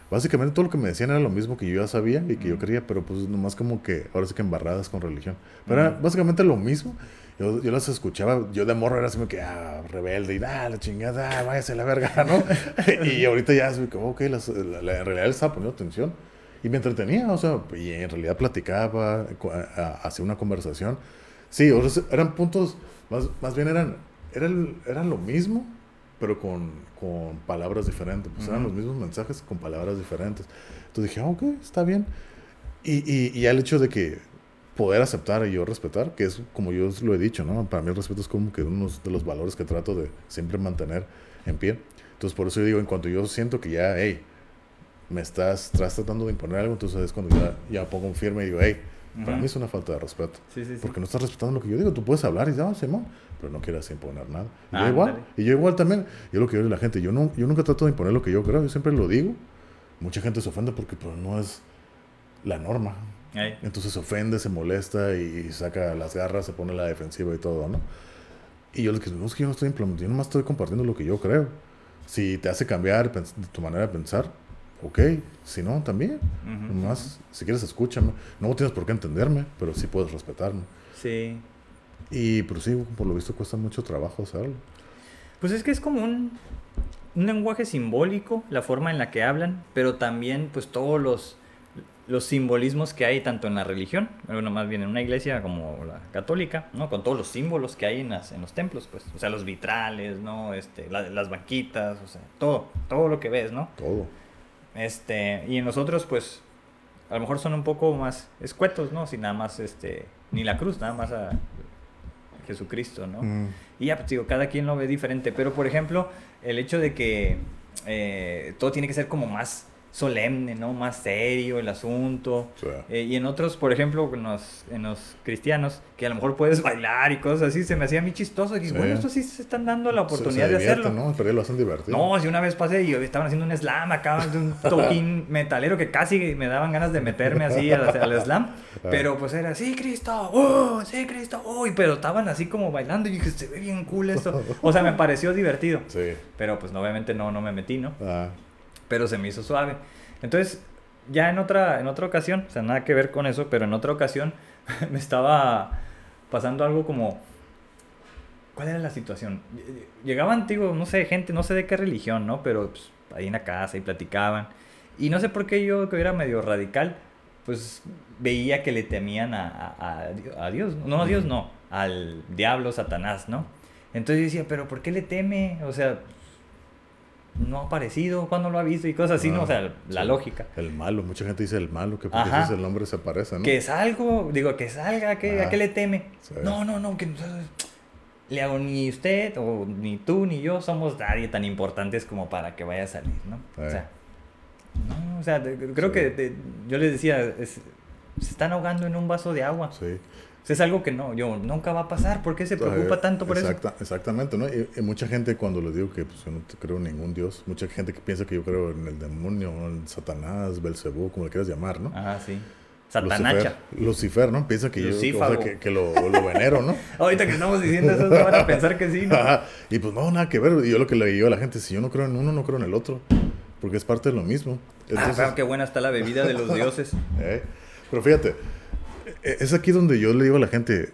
básicamente todo lo que me decían era lo mismo que yo ya sabía y que yo creía, pero pues nomás como que, ahora sí que embarradas con religión. Pero era básicamente lo mismo. Yo, yo las escuchaba, yo de morro era así como que, ah, rebelde, y ah, la chingada, ah, váyase a la verga, ¿no? y ahorita ya así como, ok, las, la, la, en realidad le estaba poniendo atención y me entretenía, o sea, y en realidad platicaba, hacía una conversación. Sí, o sea, eran puntos, más, más bien eran, eran, eran lo mismo, pero con, con palabras diferentes. Pues eran los mismos mensajes con palabras diferentes. Entonces dije, ah, ok, está bien. Y, y, y el hecho de que poder aceptar y yo respetar, que es como yo lo he dicho, ¿no? Para mí el respeto es como que uno de los valores que trato de siempre mantener en pie. Entonces por eso yo digo, en cuanto yo siento que ya, hey, me estás, estás tratando de imponer algo, entonces es cuando ya, ya pongo un firme y digo, hey, para mí es una falta de respeto. Sí, sí, sí. Porque no estás respetando lo que yo digo. Tú puedes hablar y ah, Simón, pero no quieras imponer nada. Y yo igual. Y yo igual también. Yo lo que digo a la gente, yo, no, yo nunca trato de imponer lo que yo creo. Yo siempre lo digo. Mucha gente se ofende porque pero no es la norma. Entonces se ofende, se molesta y saca las garras, se pone la defensiva y todo, ¿no? Y yo les digo, no, es que yo no estoy implementando, yo nomás estoy compartiendo lo que yo creo. Si te hace cambiar tu manera de pensar, ok, si no, también. Nomás, si quieres, escúchame. No tienes por qué entenderme, pero sí puedes respetarme. Sí. Y, pero sí, por lo visto cuesta mucho trabajo hacerlo. Pues es que es como un, un lenguaje simbólico, la forma en la que hablan, pero también, pues, todos los, los simbolismos que hay tanto en la religión, bueno, más bien en una iglesia como la católica, ¿no? Con todos los símbolos que hay en, las, en los templos, pues, o sea, los vitrales, ¿no? Este, las banquitas, o sea, todo, todo lo que ves, ¿no? Todo. Este, y en nosotros, pues, a lo mejor son un poco más escuetos, ¿no? Si nada más, este, ni la cruz, nada más a Jesucristo, ¿no? Mm. Y ya, pues digo, cada quien lo ve diferente. Pero, por ejemplo, el hecho de que eh, todo tiene que ser como más solemne, ¿no? Más serio el asunto. Eh, y en otros, por ejemplo, en los, en los cristianos, que a lo mejor puedes bailar y cosas así, se me hacía muy chistoso. Y bueno, estos sí se están dando la oportunidad de hacerlo. ¿no? Pero lo hacen divertido. No, si una vez pasé y estaban haciendo un slam acá, de un toquín metalero que casi me daban ganas de meterme así al, slam. Ah. Pero pues era, sí, Cristo, oh, sí, Cristo, oh, pero estaban así como bailando y dije, se ve bien cool esto. O sea, me pareció divertido. Sí. Pero pues obviamente no, no me metí, ¿no? Ah pero se me hizo suave. Entonces, ya en otra, en otra ocasión, o sea, nada que ver con eso, pero en otra ocasión me estaba pasando algo como... ¿Cuál era la situación? Llegaban, digo, no sé, gente, no sé de qué religión, ¿no? Pero pues, ahí en la casa y platicaban. Y no sé por qué yo, que era medio radical, pues veía que le temían a, a, a Dios. No, a Dios no, al diablo, Satanás, ¿no? Entonces decía, pero ¿por qué le teme? O sea, no ha aparecido, cuando lo ha visto? Y cosas así, ¿no? O sea, ah, la lógica. El malo, mucha gente dice el malo, que porque el nombre se parece, ¿no? Que salgo, digo, que salga, ¿a qué, ¿a qué le teme? No, no, no, que le hago ni usted, o ni tú, ni yo somos nadie tan importantes como para que vaya a salir, ¿no? O sea, no, o sea, creo que yo les decía, se están ahogando en un vaso de agua. Sí es algo que no, yo nunca va a pasar. ¿Por qué se preocupa tanto por eso? Exactamente, ¿no? Y, mucha gente cuando les digo que pues, yo no creo en ningún Dios, mucha gente que piensa que yo creo en el demonio, en Satanás, Belcebú, como le quieras llamar, ¿no? Ajá, sí. Satanacha. Lucifer, ¿no? Piensa que yo que, lo, lo, venero, ¿no? Ahorita que estamos diciendo eso, van a pensar que sí, ¿no? Y pues no, nada que ver. Y yo lo que le digo a la gente, si yo no creo en uno, no creo en el otro. Porque es parte de lo mismo. Ah, Entonces, ah, qué buena está la bebida de los dioses. ¿Eh? Pero fíjate, es aquí donde yo le digo a la gente,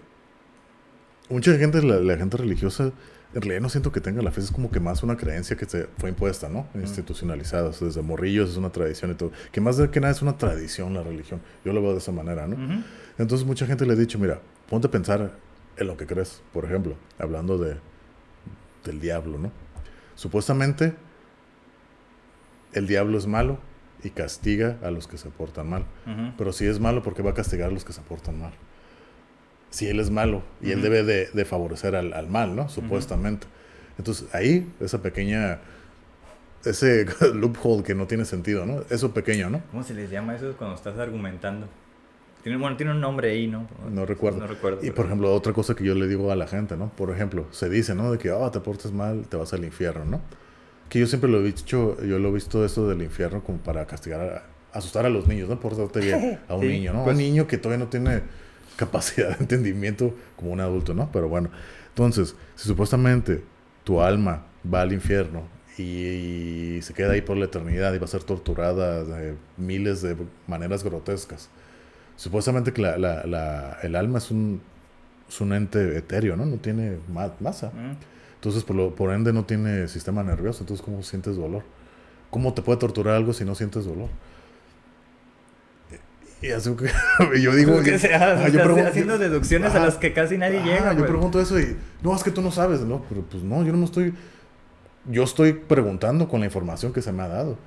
mucha gente, la, gente religiosa, en realidad no siento que tenga la fe, es como que más una creencia que se fue impuesta, ¿no? Institucionalizada, desde morrillos es una tradición y todo, que más de que nada es una tradición la religión, yo lo veo de esa manera, ¿no? Entonces mucha gente le ha dicho, mira, ponte a pensar en lo que crees, por ejemplo, hablando de, del diablo, ¿no? Supuestamente el diablo es malo, y castiga a los que se portan mal. Pero si es malo, ¿por qué va a castigar a los que se portan mal? Si él es malo y él debe de, favorecer al, mal, ¿no? Supuestamente. Entonces ahí, esa pequeña, ese loophole que no tiene sentido, ¿no? Eso pequeño, ¿no? ¿Cómo se les llama eso cuando estás argumentando? Tiene, bueno, tiene un nombre ahí, ¿no? No recuerdo. No recuerdo y por ejemplo, otra cosa que yo le digo a la gente, ¿no? Por ejemplo, se dice, ¿no? De que, ah, te portas mal, te vas al infierno, ¿no? Que yo siempre lo he dicho, yo lo he visto esto del infierno como para castigar, asustar a los niños, ¿no? Por darte bien a un niño, ¿no? Pues, un niño que todavía no tiene capacidad de entendimiento como un adulto, ¿no? Pero bueno, entonces, si supuestamente tu alma va al infierno y, se queda ahí por la eternidad y va a ser torturada de miles de maneras grotescas. Supuestamente que la, la, el alma es un, es un ente etéreo, ¿no? No tiene masa. Entonces, por, lo, por ende, no tiene sistema nervioso. Entonces, ¿cómo sientes dolor? ¿Cómo te puede torturar algo si no sientes dolor? Y así que yo digo. Que sea, yo pregunto, haciendo deducciones a las que casi nadie llega. Yo pregunto eso y. No, es que tú no sabes, ¿no? Pero pues no, yo no estoy. Yo estoy preguntando con la información que se me ha dado.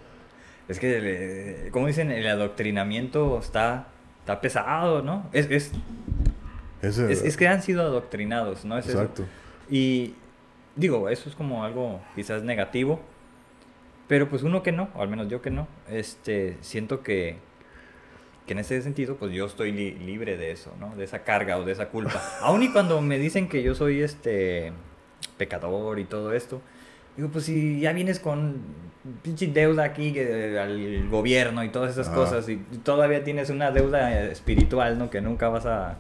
Es que, como dicen, el adoctrinamiento está, está pesado, ¿no? Es, es, es, que han sido adoctrinados, ¿no? Es Exacto. Y digo, eso es como algo quizás negativo. Pero pues uno que no, o al menos yo que no, este, siento que que en ese sentido, pues yo estoy libre de eso, ¿no? De esa carga o de esa culpa. Aún y cuando me dicen que yo soy este pecador y todo esto, digo, pues si ya vienes con pinche deuda aquí al gobierno y todas esas cosas y todavía tienes una deuda espiritual, ¿no? Que nunca vas a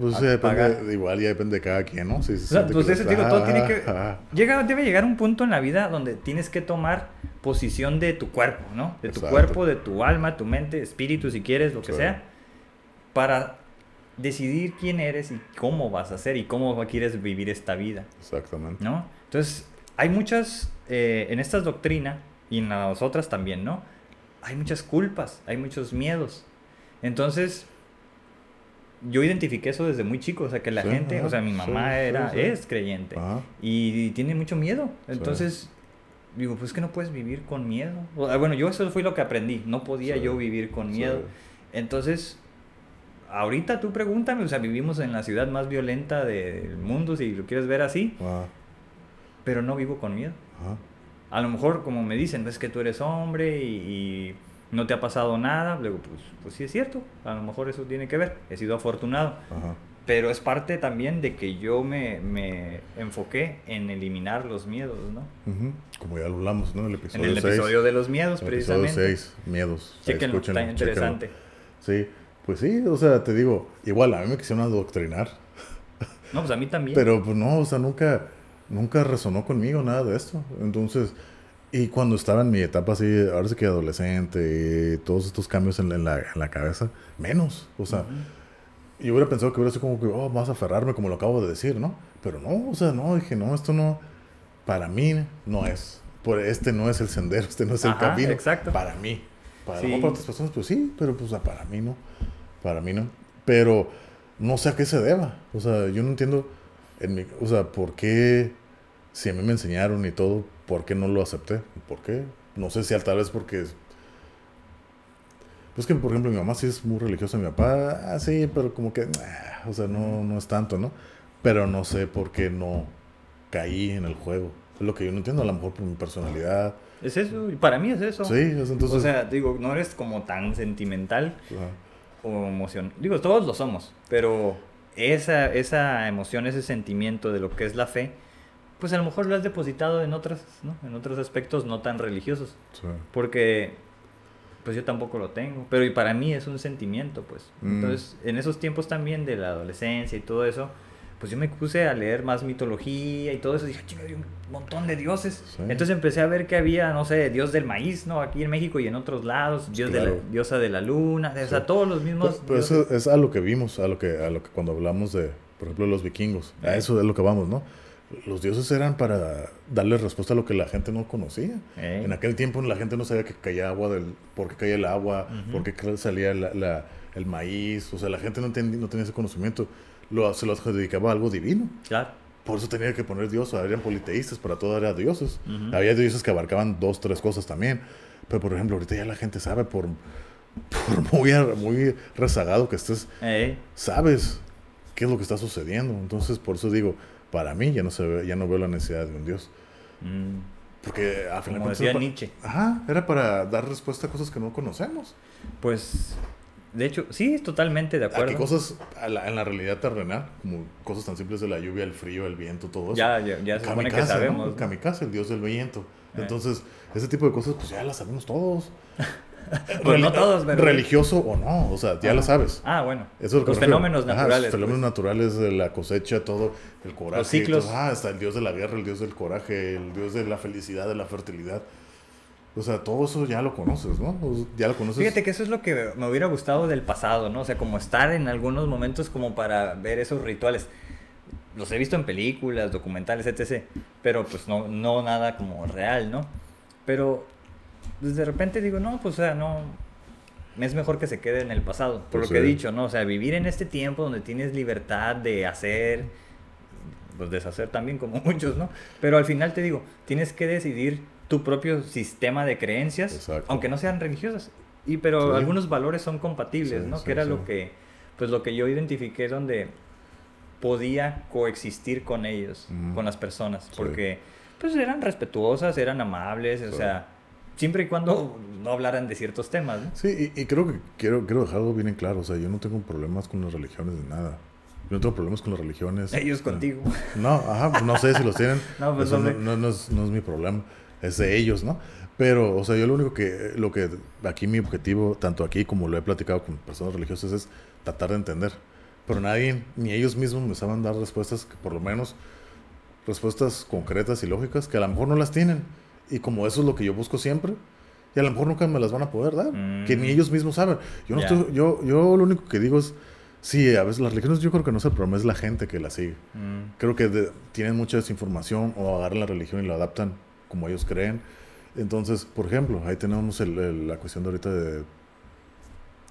pues sí, depende, igual ya depende de cada quien, ¿no? pues ese digo, todo tiene que... Llega, debe llegar un punto en la vida donde tienes que tomar posición de tu cuerpo, ¿no? De tu cuerpo, de tu alma, tu mente, espíritu, si quieres, lo que sea, para decidir quién eres y cómo vas a ser y cómo quieres vivir esta vida. Exactamente. ¿No? Entonces, hay muchas, eh, en estas doctrinas y en las otras también, ¿no? Hay muchas culpas, hay muchos miedos. Entonces, yo identifiqué eso desde muy chico, o sea, que la gente, o sea, mi mamá era, es creyente y, tiene mucho miedo. Entonces, digo, pues que no puedes vivir con miedo. Bueno, yo eso fue lo que aprendí, no podía yo vivir con miedo. Entonces, ahorita tú pregúntame, o sea, vivimos en la ciudad más violenta del mundo, si lo quieres ver así, pero no vivo con miedo. A lo mejor, como me dicen, es que tú eres hombre y no te ha pasado nada, luego pues, pues sí es cierto, a lo mejor eso tiene que ver, he sido afortunado. Pero es parte también de que yo me, me, enfoqué en eliminar los miedos, ¿no? Como ya lo hablamos, ¿no? En el episodio, en el episodio de los miedos, el precisamente. Episodio 6, miedos. Chequenlo, está interesante. Sí, pues sí, o sea, te digo, igual a mí me quisieron adoctrinar. No, pues a mí también. Pero pues no, o sea, nunca, nunca resonó conmigo nada de esto. Entonces, y cuando estaba en mi etapa así, ahora sí que adolescente, y todos estos cambios en, la, en la, cabeza, menos. O sea, yo hubiera pensado que hubiera sido como que, oh, vas a aferrarme como lo acabo de decir, ¿no? Pero no, o sea, no, dije, no, esto no, para mí no es. Por, este no es el sendero, este no es el camino. Exacto. Para mí. Para, otras personas, pues sí, pero pues para mí no. Para mí no. Pero no sé a qué se deba. O sea, yo no entiendo, en mi, o sea, por qué, si a mí me enseñaron y todo, ¿por qué no lo acepté? ¿Por qué? No sé si tal vez porque... Pues que, por ejemplo, mi mamá sí es muy religiosa, mi papá, ah, sí, pero como que, o sea, no, no es tanto, ¿no? Pero no sé por qué no caí en el juego. Es lo que yo no entiendo, a lo mejor por mi personalidad. Es eso, y para mí es eso. Sí, es entonces... O sea, digo, no eres como tan sentimental o emoción. Digo, todos lo somos, pero esa, esa emoción, ese sentimiento de lo que es la fe, pues a lo mejor lo has depositado en otros, ¿no? En otros aspectos no tan religiosos. Porque pues yo tampoco lo tengo, pero y para mí es un sentimiento, pues. Mm. Entonces, en esos tiempos también de la adolescencia y todo eso, pues yo me puse a leer más mitología y todo eso, y dije, chinga, hay un montón de dioses. Entonces empecé a ver que había, no sé, dios del maíz, ¿no? Aquí en México y en otros lados, dios de la, diosa de la luna, o sea, todos los mismos. Pero, eso es a lo que vimos, a lo que, a lo que cuando hablamos de, por ejemplo, los vikingos, a eso es lo que vamos, ¿no? Los dioses eran para darle respuesta a lo que la gente no conocía. En aquel tiempo la gente no sabía que caía agua, del, por qué caía el agua, por qué salía el maíz. O sea, la gente no, no tenía ese conocimiento. Lo, se lo dedicaba a algo divino. Claro. Por eso tenía que poner dios. Eran politeístas, para todo era dioses. Había dioses que abarcaban dos, tres cosas también. Pero, por ejemplo, ahorita ya la gente sabe, por, por muy, muy rezagado que estés, sabes qué es lo que está sucediendo. Entonces, por eso digo, para mí ya no, se ve, ya no veo la necesidad de un Dios. Mm. Porque a Como decía Nietzsche. Ajá, era para dar respuesta a cosas que no conocemos. Pues, de hecho, sí, totalmente de acuerdo. Aquí cosas en la realidad terrenal, como cosas tan simples de la lluvia, el frío, el viento, todo eso. Ya, ya, ya se supone que sabemos. Kamikaze, el dios del viento. Eh. Entonces, ese tipo de cosas, pues ya las sabemos todos. pues no todos, ¿verdad? Religioso o no, o sea, ya lo sabes. Ah, bueno. Eso es los fenómenos Ajá, naturales. los fenómenos pues. naturales de la cosecha, todo, el coraje. Los ciclos. todo. ah, está el dios de la guerra, el dios del coraje, el dios de la felicidad, de la fertilidad. O sea, todo eso ya lo conoces, ¿no? Ya lo conoces. Fíjate que eso es lo que me hubiera gustado del pasado, ¿no? O sea, como estar en algunos momentos como para ver esos rituales. Los he visto en películas, documentales, etc. Pero pues no, no nada como real, ¿no? Pero pues, de repente digo, no, pues o sea, no... Es mejor que se quede en el pasado, por Pues lo que he dicho, ¿no? O sea, vivir en este tiempo donde tienes libertad de hacer, pues deshacer también como muchos, ¿no? Pero al final te digo, tienes que decidir tu propio sistema de creencias, Exacto. aunque no sean religiosas. Y pero Sí. algunos valores son compatibles, Sí, ¿no? que era lo que pues lo que yo identifiqué donde podía coexistir con ellos, con las personas, porque pues eran respetuosas, eran amables, o sea, siempre y cuando no hablaran de ciertos temas, ¿no? Sí, y, y creo que quiero, quiero dejar algo bien en claro. O sea, yo no tengo problemas con las religiones de nada. Yo no tengo problemas con las religiones. Ellos contigo. No, ajá, pues no sé si los tienen. No, pues, Eso no, no- no es, no es mi problema. Es de ellos, ¿no? Pero, o sea, yo lo único que, lo que aquí mi objetivo, tanto aquí como lo he platicado con personas religiosas, es tratar de entender. Pero nadie, ni ellos mismos me saben dar respuestas, que por lo menos respuestas concretas y lógicas, que a lo mejor no las tienen. Y como eso es lo que yo busco siempre, y a lo mejor nunca me las van a poder dar, que ni Mm. ellos mismos saben. Yo, no Ya. estoy, yo, yo lo único que digo es, sí, a veces las religiones yo creo que no es el problema, es la gente que las sigue Mm, creo que de- tienen mucha desinformación o agarran la religión y la adaptan como ellos creen. Entonces, por ejemplo, ahí tenemos el- el- la cuestión de ahorita de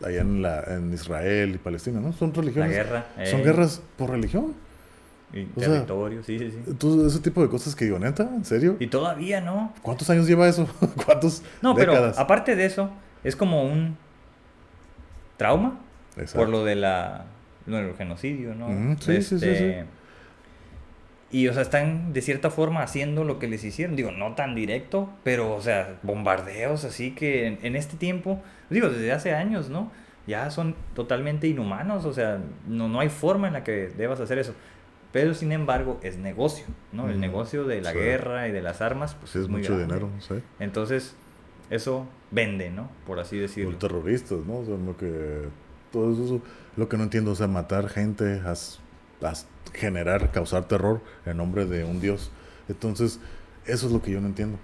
allá en, la, en Israel y Palestina, ¿no? Son La religiones. guerra. Son eh, guerras por religión. Y o sea, territorio, sí, sí, sí. Entonces, ese tipo de cosas que digo, neta, ¿en serio? Y todavía no. ¿Cuántos años lleva eso? ¿Cuántos No, pero aparte de eso, es como un trauma Exacto. por lo de la lo del genocidio, ¿no? Ujú, sí, sí, sí, Este, Y, o sea, están de cierta forma haciendo lo que les hicieron. Digo, no tan directo, pero, o sea, bombardeos así que en, en este tiempo, digo, desde hace años, ¿no? Ya son totalmente inhumanos, o sea, no, no hay forma en la que debas hacer eso. Pero, sin embargo, es negocio, ¿no? El negocio de la sí. guerra y de las armas, pues Sí, es muy mucho grande. dinero, sí. Entonces, eso vende, ¿no? Por así decirlo. Los terroristas, ¿no? O sea, lo que, todo eso, lo que no entiendo, o sea, matar gente, as- as- generar, causar terror en nombre de un dios. Entonces, eso es lo que yo no entiendo.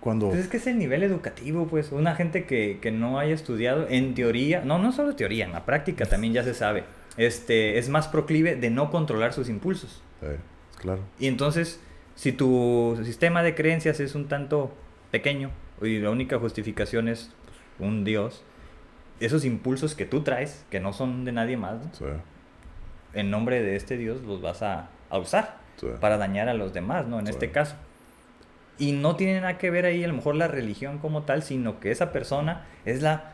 Cuando... Pues es que es el nivel educativo, pues. Una gente que, que no haya estudiado, en teoría, no, no solo teoría, en la práctica también ya se sabe, este, es más proclive de no controlar sus impulsos. Eh, claro. Y entonces, si tu sistema de creencias es un tanto pequeño y la única justificación es pues, un Dios, esos impulsos que tú traes, que no son de nadie más, ¿no? Sí, en nombre de este Dios los vas a, a usar sí. para dañar a los demás, ¿no? En Sí. este caso. Y no tiene nada que ver ahí a lo mejor la religión como tal, sino que esa persona es la...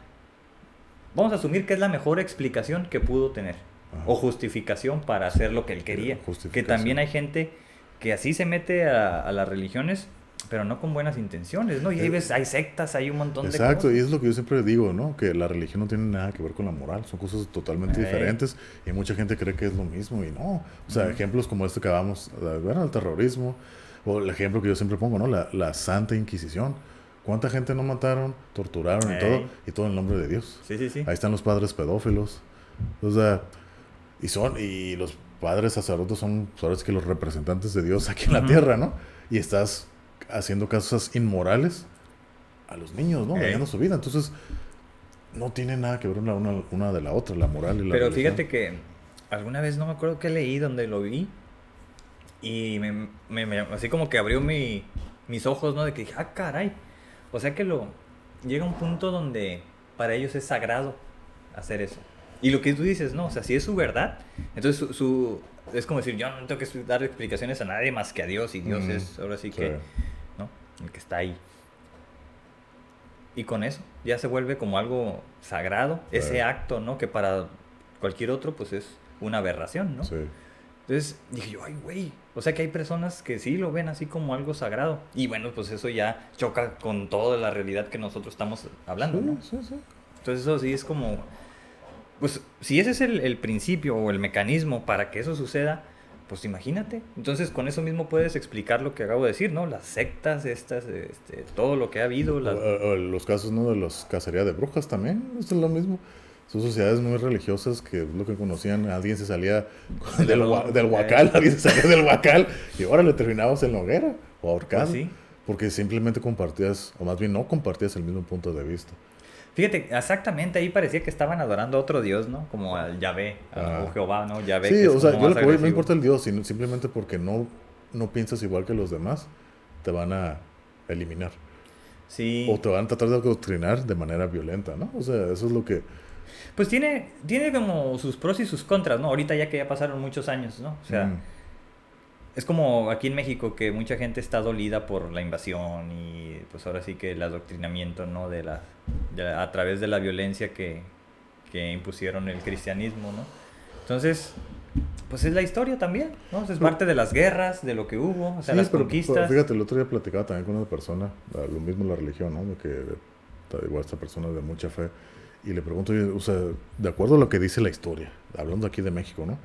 Vamos a asumir que es la mejor explicación que pudo tener. Ajá. O justificación para hacer lo que él quería. Que también hay gente que así se mete a, a las religiones, pero no con buenas intenciones, ¿no? Y ahí Eh, ves, hay sectas, hay un montón de Exacto, cosas. y es lo que yo siempre digo, ¿no? Que la religión no tiene nada que ver con la moral, son cosas totalmente Ey. diferentes y mucha gente cree que es lo mismo y no. O sea, ejemplos como este que acabamos de ver, el terrorismo, o el ejemplo que yo siempre pongo, ¿no? La, la Santa Inquisición. ¿Cuánta gente no mataron, torturaron y todo? Y todo en nombre de Dios. Sí, sí, sí. Ahí están los padres pedófilos. O sea, y son, y los padres sacerdotes son, sabes que los representantes de Dios aquí en la tierra, ¿no? Y estás haciendo cosas inmorales a los niños, ¿no? Dañando su vida. Entonces, no tiene nada que ver una, una, una de la otra, la moral y la Pero religión. fíjate que alguna vez no me acuerdo qué leí donde lo vi y me, me- me- así como que abrió mi, mis ojos, ¿no? De que dije, ah, caray. O sea que lo llega un punto donde para ellos es sagrado hacer eso. Y lo que tú dices, ¿no? O sea, si es su verdad, entonces su, su- es como decir, yo no tengo que dar explicaciones a nadie más que a Dios y Dios Mm, es ahora sí sí. que, ¿no? El que está ahí. Y con eso ya se vuelve como algo sagrado, ese acto, ¿no? Que para cualquier otro, pues es una aberración, ¿no? Sí. Entonces dije yo, ay, güey. O sea que hay personas que sí lo ven así como algo sagrado. Y bueno, pues eso ya choca con toda la realidad que nosotros estamos hablando, ¿no? Entonces eso sí es como... Pues si ese es el, el principio o el mecanismo para que eso suceda, pues imagínate. Entonces con eso mismo puedes explicar lo que acabo de decir, ¿no? Las sectas estas, este, todo lo que ha habido. los casos, ¿no? De los cacerías de brujas también, es lo mismo. Son sociedades muy religiosas que lo que conocían, alguien se salía del, del huacal, alguien se salía del huacal y ahora le terminabas en la hoguera o ahorcado. Pues porque simplemente compartías, o más bien no compartías el mismo punto de vista. Fíjate, exactamente ahí parecía que estaban adorando a otro dios, ¿no? Como al Yahvé, a Jehová, ¿no? Yahvé. Sí, o sea, yo lo que voy, no importa el dios, sino simplemente porque no, no piensas igual que los demás, te van a eliminar. Sí. O te van a tratar de adoctrinar de manera violenta, ¿no? O sea, eso es lo que... Pues tiene, tiene como sus pros y sus contras, ¿no? Ahorita ya que ya pasaron muchos años, ¿no? O sea, mm. Es como aquí en México que mucha gente está dolida por la invasión y pues ahora sí que el adoctrinamiento, ¿no? De la a través de la violencia que, que impusieron el cristianismo, ¿no? Entonces, pues es la historia también, ¿no? Es parte de las guerras, de lo que hubo, o sea, las conquistas. fíjate, el otro día platicaba también con una persona, lo mismo la religión, ¿no? Que igual esta persona de mucha fe, y le pregunto, o sea, de acuerdo a lo que dice la historia, hablando aquí de México, ¿no?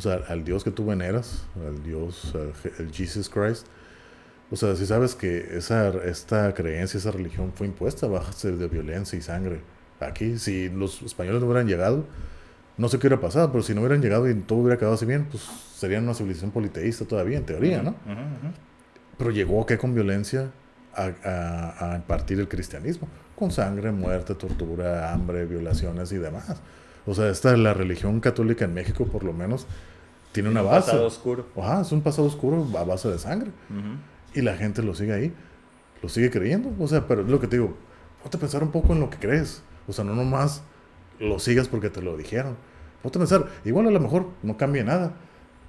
O sea, al Dios que tú veneras, al Dios, el Jesus Christ, o sea, si sabes que esa, esta creencia, esa religión fue impuesta a base de violencia y sangre. Aquí, si los españoles no hubieran llegado, no sé qué hubiera pasado, pero si no hubieran llegado y todo hubiera quedado así bien, pues serían una civilización politeísta todavía, en teoría, ¿no? Pero llegó que con violencia a, a, impartir el cristianismo, con sangre, muerte, tortura, hambre, violaciones y demás. O sea, esta la religión católica en México, por lo menos, tiene una base. Un pasado oscuro. Ajá, es un pasado oscuro a base de sangre. Y la gente lo sigue ahí, lo sigue creyendo. O sea, pero es lo que te digo, ponte a pensar un poco en lo que crees. O sea, no nomás lo sigas porque te lo dijeron. Ponte a pensar, igual a lo mejor no cambia nada,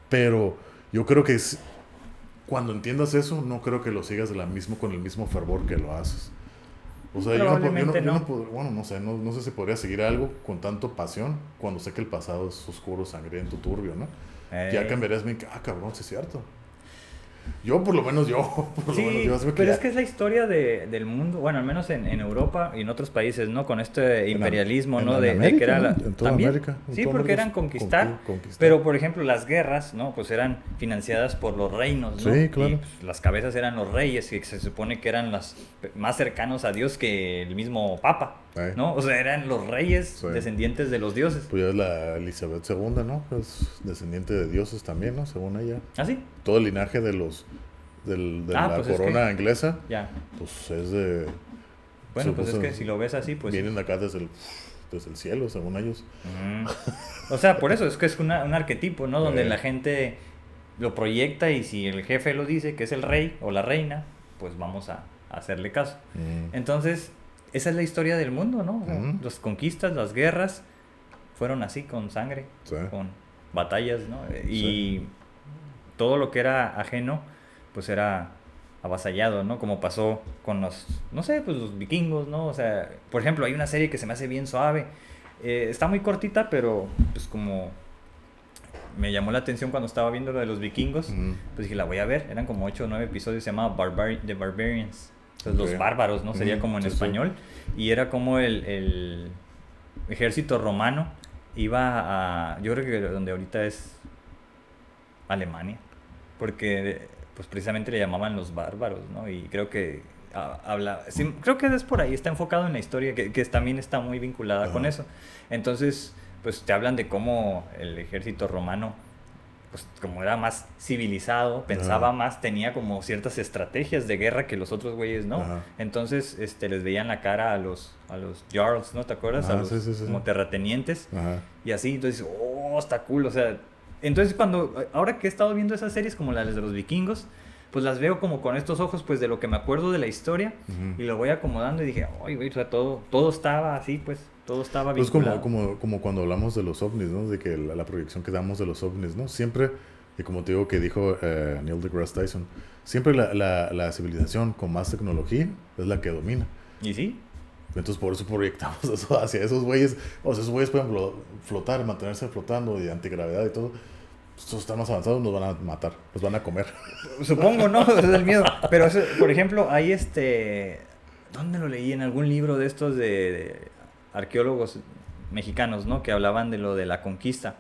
pero yo creo que es, cuando entiendas eso, no creo que lo sigas de la mismo, con el mismo fervor que lo haces. O sea, yo no, bueno, no sé, no, no, sé si podría seguir algo con tanto pasión cuando sé que el pasado es oscuro, sangriento, turbio, ¿no? Ya eh. cambiarías mi, ah, cabrón, sí es cierto. Yo, por lo menos yo. sí, pero es que es la historia de, del mundo, bueno, al menos en, en, Europa y en otros países, ¿no? Con este imperialismo, ¿no? de, que era la, en toda América. sí, porque eran conquistar, Pero, por ejemplo, las guerras, ¿no? Pues eran financiadas por los reinos, ¿no? Sí, claro. Y pues, las cabezas eran los reyes, y se supone que eran las más cercanos a Dios que el mismo Papa. ¿No? O sea, eran los reyes descendientes de los dioses. Pues ya es la Elizabeth II, ¿no? Es descendiente de dioses también, ¿no? Según ella. ¿Ah, sí? Todo el linaje de los. Del, de ah, la pues corona inglesa. Ya. Pues es de. Bueno, pues es que si lo ves así, pues. Vienen acá desde el, desde el cielo, según ellos. O sea, por eso es que es un arquetipo, ¿no? Donde la gente lo proyecta y si el jefe lo dice, que es el rey o la reina, pues vamos a, hacerle caso. Entonces esa es la historia del mundo, ¿no? Las conquistas, las guerras fueron así, con sangre, con batallas, ¿no? Y todo lo que era ajeno, pues era avasallado, ¿no? Como pasó con los, no sé, pues los vikingos, ¿no? O sea, por ejemplo, hay una serie que se me hace bien suave. Eh, está muy cortita, pero pues como me llamó la atención cuando estaba viendo lo de los vikingos, pues dije, la voy a ver. Eran como 8 o 9 episodios, se llamaba Barbar The Barbarians los bárbaros, ¿no? Sería como en español. Y era como el, el, ejército romano iba a, yo creo que donde ahorita es Alemania, porque pues precisamente le llamaban los bárbaros, ¿no? Y creo que habla, creo que es por ahí, está enfocado en la historia, que, que también está muy vinculada con eso. Entonces, pues te hablan de cómo el ejército romano pues como era más civilizado, pensaba más, tenía como ciertas estrategias de guerra que los otros güeyes no. Entonces, este, les veían la cara a los, a los Jarls, ¿no? ¿Te acuerdas? a los como terratenientes. Y así, entonces, oh, está cool, o sea. Entonces, cuando, ahora que he estado viendo esas series como las de los vikingos, pues las veo como con estos ojos, pues de lo que me acuerdo de la historia, y lo voy acomodando y dije, ay, güey, o sea, todo, todo estaba así, pues todo estaba bien. Pues como, como, como cuando hablamos de los ovnis, ¿no? De que la, proyección que damos de los ovnis, ¿no? Siempre, y como te digo que dijo eh, Neil deGrasse Tyson, siempre la, la, la, civilización con más tecnología es la que domina. ¿Y sí? Entonces por eso proyectamos eso hacia esos güeyes. O sea, esos güeyes pueden flotar, mantenerse flotando y antigravedad y todo. Estos están más avanzados, nos van a matar, nos van a comer. Supongo, ¿no? es el miedo. Pero, por ejemplo, hay este... ¿Dónde lo leí? En algún libro de estos de arqueólogos mexicanos, ¿no? Que hablaban de lo de la conquista.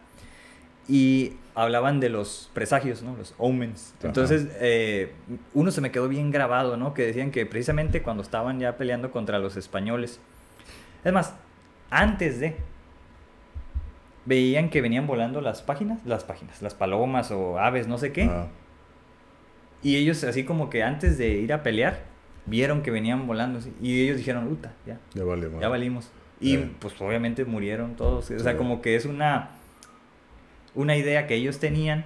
y hablaban de los presagios, ¿no? Los omens. Entonces, eh, uno se me quedó bien grabado, ¿no? Que decían que precisamente cuando estaban ya peleando contra los españoles. Es más, antes de... Veían que venían volando las páginas, las páginas, las palomas o aves, no sé qué. Y ellos así como que antes de ir a pelear, vieron que venían volando y ellos dijeron, puta, ya. Ya valimos. Ya valimos. Y pues obviamente murieron todos. O sea, como que es una una idea que ellos tenían,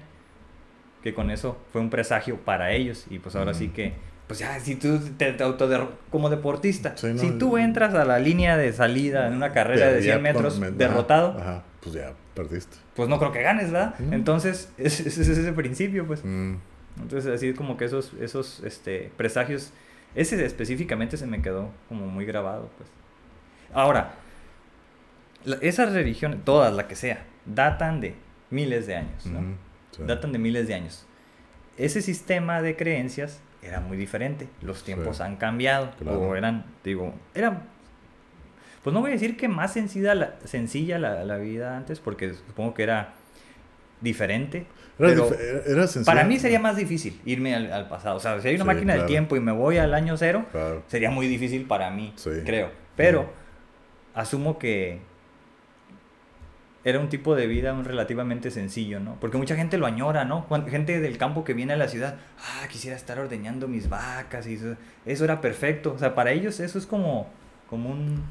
que con eso fue un presagio para ellos. Y pues ahora sí que, pues ya, si tú te, como deportista, si tú entras a la línea de salida en una carrera de 100 metros derrotado, pues ya perdiste. Pues no creo que ganes, ¿verdad? Entonces, ese es, ese principio, pues. Entonces, así como que esos, esos este, presagios, ese específicamente se me quedó como muy grabado, pues. Ahora, esas religiones, todas, la que sea, datan de miles de años, ¿no? Datan de miles de años. Ese sistema de creencias era muy diferente. Los tiempos han cambiado. O eran, digo, eran. Pues no voy a decir que más sencilla la, sencilla la, vida antes, porque supongo que era diferente. pero para mí sería más difícil irme al, pasado. O sea, si hay una máquina del tiempo y me voy al año cero, sería muy difícil para mí, creo. Pero asumo que era un tipo de vida relativamente sencillo, ¿no? Porque mucha gente lo añora, ¿no? gente del campo que viene a la ciudad, ah, quisiera estar ordeñando mis vacas y eso, eso era perfecto. O sea, para ellos eso es como, como un,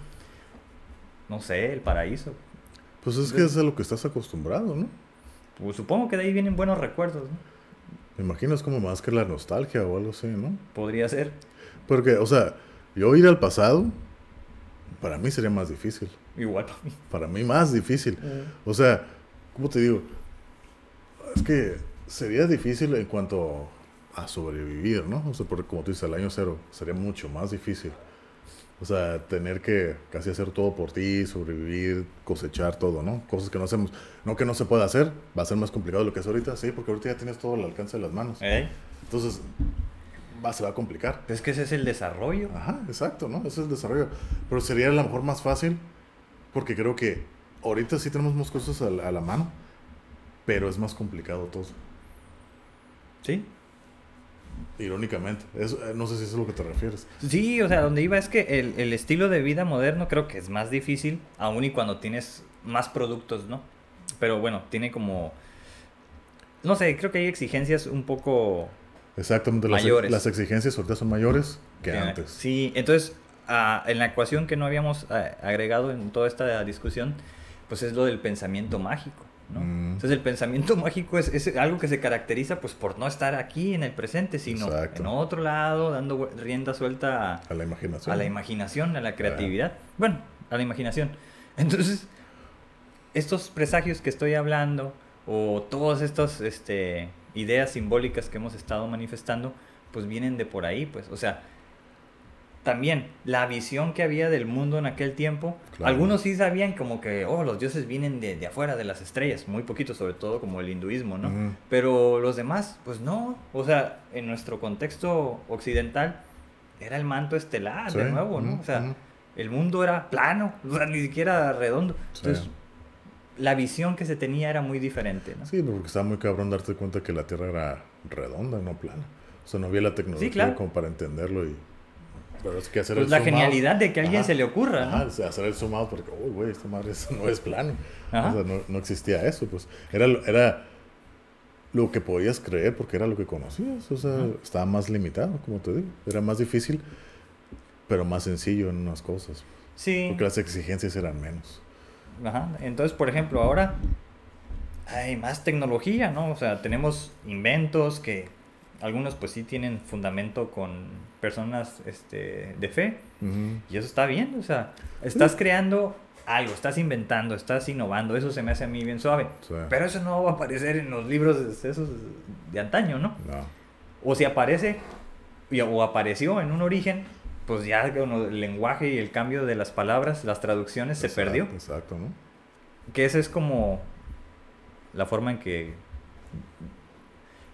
no sé, el paraíso. Pues es que es a lo que estás acostumbrado, ¿no? Pues supongo que de ahí vienen buenos recuerdos, ¿no? Me imagino es como más que la nostalgia o algo así, ¿no? Podría ser. Porque, o sea, yo ir al pasado, para mí sería más difícil. Igual para mí. Para mí más difícil. Mm. O sea, ¿cómo te digo? Es que sería difícil en cuanto a sobrevivir, ¿no? O sea, porque como tú dices, al año cero sería mucho más difícil. O sea, tener que casi hacer todo por ti, sobrevivir, cosechar todo, ¿no? Cosas que no hacemos. No que no se pueda hacer, va a ser más complicado de lo que es ahorita, sí, porque ahorita ya tienes todo al alcance de las manos. ¿Eh? Entonces, va, se va a complicar. Es que ese es el desarrollo. Ajá, exacto, ¿no? Ese es el desarrollo. Pero sería a lo mejor más fácil porque creo que ahorita sí tenemos más cosas a la, mano, pero es más complicado todo. Sí. Irónicamente. Eh, no sé si es a lo que te refieres. Sí, o sea, donde iba es que el, el, estilo de vida moderno creo que es más difícil, aun y cuando tienes más productos, ¿no? Pero bueno, tiene como... No sé, creo que hay exigencias un poco... Exactamente, mayores. Las, exigencias ahorita son mayores que antes. Sí, entonces en la ecuación que no habíamos agregado en toda esta discusión, pues es lo del pensamiento mágico. ¿No? Mm. Entonces el pensamiento mágico es, es, algo que se caracteriza pues por no estar aquí en el presente, sino en otro lado, dando rienda suelta a, la imaginación. A la imaginación, a la creatividad. Bueno, a la imaginación. Entonces, estos presagios que estoy hablando, o todas estas este, ideas simbólicas que hemos estado manifestando, pues vienen de por ahí, pues. O sea, también la visión que había del mundo en aquel tiempo. Algunos sí sabían como que, oh, los dioses vienen de, de, afuera, de las estrellas, muy poquito, sobre todo como el hinduismo, ¿no? Pero los demás, pues no. O sea, en nuestro contexto occidental era el manto estelar, de nuevo, ¿no? O sea, el mundo era plano, o sea, ni siquiera redondo. Entonces, la visión que se tenía era muy diferente, ¿no? Sí, porque estaba muy cabrón darte cuenta que la Tierra era redonda, no plana. O sea, no había la tecnología como para entenderlo y pero es que hacer pues la genialidad de que a alguien se le ocurra. Ajá, hacer el zoom out porque, uy, güey, esta madre no es plano. O sea, no, no, existía eso, pues. Era, era lo que podías creer porque era lo que conocías. O sea, estaba más limitado, como te digo. Era más difícil, pero más sencillo en unas cosas. Sí. Porque las exigencias eran menos. Ajá. Entonces, por ejemplo, ahora hay más tecnología, ¿no? O sea, tenemos inventos que algunos pues sí tienen fundamento con personas este, de fe y eso está bien, o sea, estás creando algo, estás inventando, estás innovando, eso se me hace a mí bien suave, pero eso no va a aparecer en los libros esos de antaño, ¿no? No. O si aparece o apareció en un origen, pues ya el lenguaje y el cambio de las palabras, las traducciones se perdió. Exacto, ¿no? Que esa es como la forma en que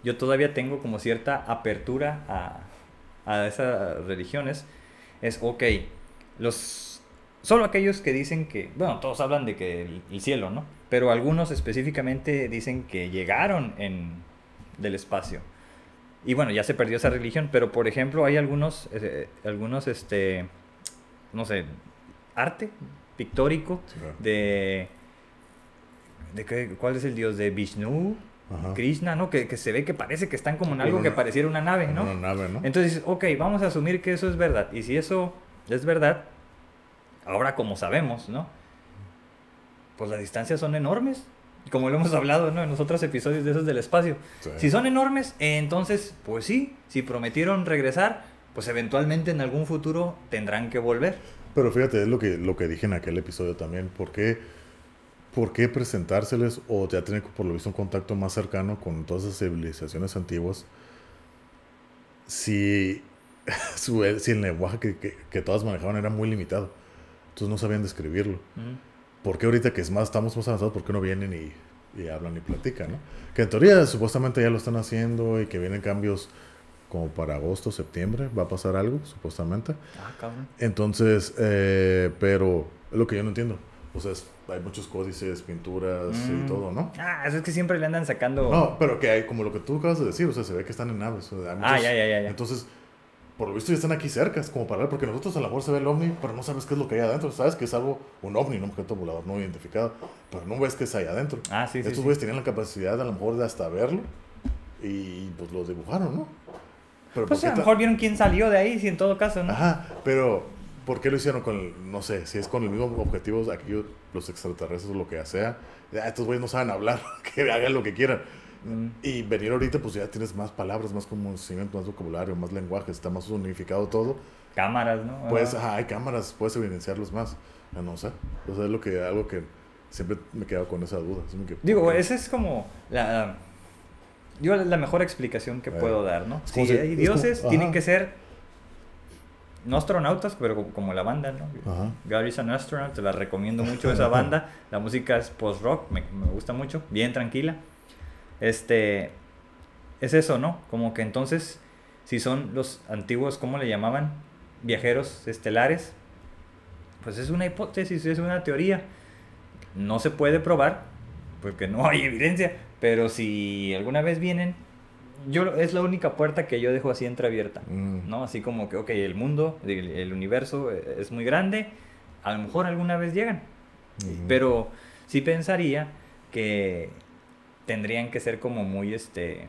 yo todavía tengo como cierta apertura a, a esas religiones, es, ok, los, solo aquellos que dicen que, bueno, todos hablan de que el, cielo, ¿no? pero algunos específicamente dicen que llegaron en, del espacio. Y bueno, ya se perdió esa religión, pero por ejemplo hay algunos, eh, algunos, este, no sé, arte pictórico Sí, claro. de, de qué- ¿cuál es el dios? De Vishnu, Ajá. Krishna, ¿no? Que, que se ve que parece que están como en algo que pareciera una nave, ¿no? Una nave, ¿no? Entonces, ok, vamos a asumir que eso es verdad. Y si eso es verdad, ahora como sabemos, ¿no? Pues las distancias son enormes. Como lo hemos hablado, ¿no? En los otros episodios de esos del espacio. Sí. Si son enormes, eh, entonces, pues sí, si prometieron regresar, pues eventualmente en algún futuro tendrán que volver. Pero fíjate, es lo que, lo que dije en aquel episodio también. ¿Por qué, por qué presentárseles o ya tener por lo visto un contacto más cercano con todas esas civilizaciones antiguas si, su- si el lenguaje que, que, que todas manejaban era muy limitado? Entonces no sabían describirlo. Ujú. ¿Por qué ahorita que es más, estamos más avanzados, por qué no vienen y, y hablan y platican? ¿no? Que en teoría supuestamente ya lo están haciendo y que vienen cambios como para agosto, septiembre, va a pasar algo, supuestamente. Ah, cabrón. Entonces, eh, pero es lo que yo no entiendo. O sea, es- hay muchos códices, pinturas Mm. y todo, ¿no? Ah, eso es que siempre le andan sacando. No, pero que hay, como lo que tú acabas de decir, o sea, se ve que están en naves. o sea, Ah, muchos- ya, ya, ya, ya. Entonces, por lo visto ya están aquí cerca, es como para ver, porque nosotros a lo mejor se ve el ovni, pero no sabes qué es lo que hay adentro. Sabes que es algo, un ovni, un objeto volador no identificado, pero no ves qué es ahí adentro. Ah, sí, sí. Estos sí. güeyes tenían la capacidad a lo mejor de hasta verlo y pues lo dibujaron, ¿no? Pero Pues ¿por a lo mejor vieron quién salió de ahí, si en todo caso, ¿no? Ajá, pero ¿por qué lo hicieron con el, no sé, si es con el mismo objetivo, aquí los extraterrestres o lo que sea? Ya, estos güeyes no saben hablar, que hagan lo que quieran. Mm. Y venir ahorita, pues ya tienes más palabras, más conocimiento, más vocabulario, más lenguaje, está más unificado todo. Cámaras, ¿no? Pues, Ah. ajá, hay cámaras, puedes evidenciarlos más. Ya no sé. O sea, es lo que, algo que siempre me quedo con esa duda. Que, Digo, esa es como la, yo la mejor explicación que Eh, puedo dar, ¿no? Si hay es dioses, como- tienen que ser no astronautas, pero como, como la banda, ¿no? Ajá. Gary's an Astronaut, te la recomiendo mucho esa banda. La música es post-rock, me, me gusta mucho, bien tranquila. Este, es eso, ¿no? Como que entonces, si son los antiguos, ¿cómo le llamaban? Viajeros estelares, pues es una hipótesis, es una teoría. No se puede probar, porque no hay evidencia, pero si alguna vez vienen, yo es la única puerta que yo dejo así entreabierta. Mm. ¿no? Así como que, ok, el mundo, el, el universo eh, es muy grande, a lo mejor alguna vez llegan, pero sí pensaría que tendrían que ser como muy, este,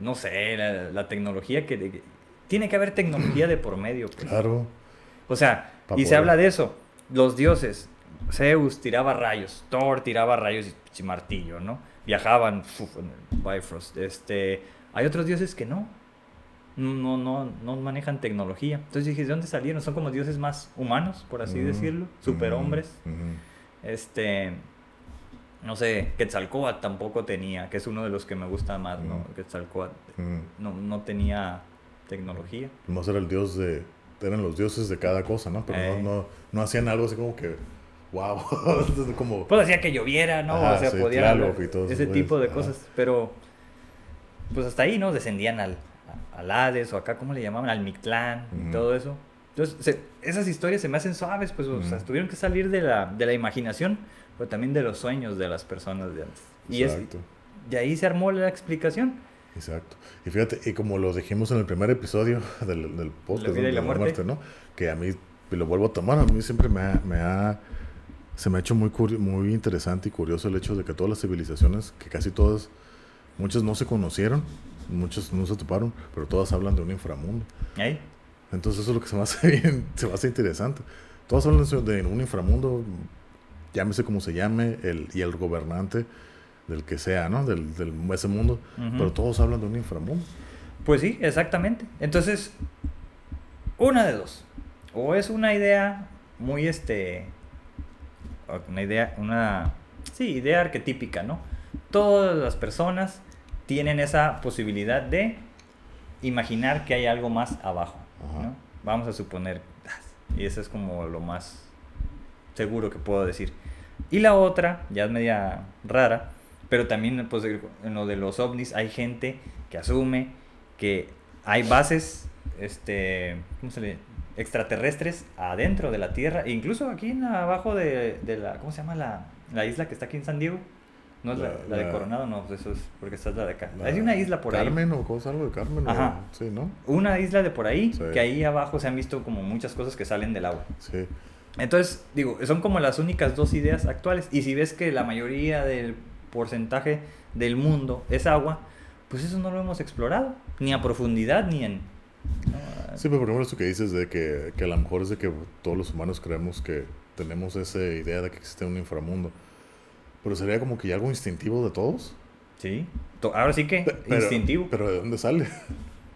no sé, la, la tecnología que... tiene que haber tecnología de por medio. pues. Claro. O sea, Pa' y se habla de eso, los dioses, Zeus tiraba rayos, Thor tiraba rayos y, y martillo, ¿no? Viajaban uf, en el Bifrost. Este, hay otros dioses que no. No, no, no manejan tecnología. Entonces dije, ¿de dónde salieron? Son como dioses más humanos, por así Mm, decirlo. Superhombres. ujú, Este, no sé, Quetzalcóatl tampoco tenía, que es uno de los que me gusta más, ¿no? Mm. Quetzalcóatl ujú. no, no tenía tecnología. Nomás era el dios de. Eran los dioses de cada cosa, ¿no? Pero Eh. no, no, no hacían algo así como que. ¡Wow! como. Pues hacía que lloviera, ¿no? Ajá, o sea, sí, podía ese tipo de ajá. cosas. Pero, pues hasta ahí, ¿no? Descendían al, al Hades o acá, ¿cómo le llamaban? Al Mictlán y todo eso. Entonces, se- esas historias se me hacen suaves, pues, o sea, tuvieron que salir de la, de la imaginación, pero también de los sueños de las personas de antes. Y es, Exacto. de ahí se armó la explicación. Exacto. Y fíjate, y como lo dijimos en el primer episodio del, del podcast La vida y de la muerte. ¿no? Que a mí, y lo vuelvo a tomar, a mí siempre me ha, me ha- se me ha hecho muy, muy interesante y curioso el hecho de que todas las civilizaciones, que casi todas, muchas no se conocieron, muchas no se toparon, pero todas hablan de un inframundo. Entonces eso es lo que se me hace bien, se me hace interesante. Todas hablan de un inframundo, llámese como se llame, el, y el gobernante del que sea, ¿no? Del, del ese mundo, pero todos hablan de un inframundo. Pues sí, exactamente. Entonces, una de dos. O es una idea muy este. Una idea, una. Sí, idea arquetípica, ¿no? Todas las personas tienen esa posibilidad de imaginar que hay algo más abajo. ¿no? Vamos a suponer. Y eso es como lo más seguro que puedo decir. Y la otra, ya es media rara, pero también pues, en lo de los ovnis hay gente que asume que hay bases este, ¿cómo se le extraterrestres adentro de la Tierra, e incluso aquí en abajo de, de la, ¿cómo se llama? La, la isla que está aquí en San Diego. No es la, La- la de Coronado, no, eso es porque esta es la de acá. Hay una isla por ahí. Carmen o cosa, algo de Carmen. o- Ajá. sí, ¿no? Una isla de por ahí, Sí. que ahí abajo se han visto como muchas cosas que salen del agua. Sí. Entonces, digo, son como las únicas dos ideas actuales. Y si ves que la mayoría del porcentaje del mundo es agua, pues eso no lo hemos explorado, ni a profundidad, ni en... ¿no? Sí, pero por ejemplo, eso que dices de que, que a lo mejor es de que todos los humanos creemos que tenemos esa idea de que existe un inframundo. Pero sería como que ya algo instintivo de todos. Sí. Ahora sí que, Pe- Pero, instintivo. Pero ¿de dónde sale?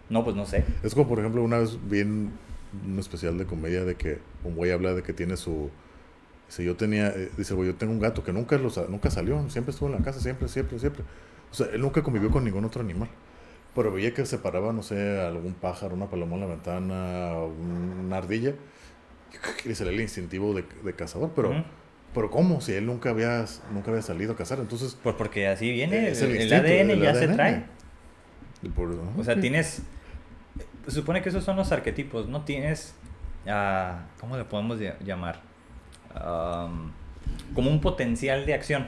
no, pues no sé. Es como, por ejemplo, una vez vi en un especial de comedia de que un güey habla de que tiene su... Dice, yo tenía... eh, Dice, güey, yo tengo un gato que nunca, lo sa- nunca salió. Siempre estuvo en la casa, siempre, siempre, siempre. O sea, él nunca convivió con ningún otro animal. Pero veía que se paraba, no sé, algún pájaro, una paloma en la ventana, una ardilla. Y dice, el instintivo de, de cazador. Pero, pero ¿cómo? Si él nunca había, nunca había salido a cazar. Entonces... Pues porque así viene, es el, ADN el ya se trae. O sea, tienes... Se supone que esos son los arquetipos, ¿no? Tienes... ah, ¿Cómo le podemos ll- llamar? Am, como un potencial de acción.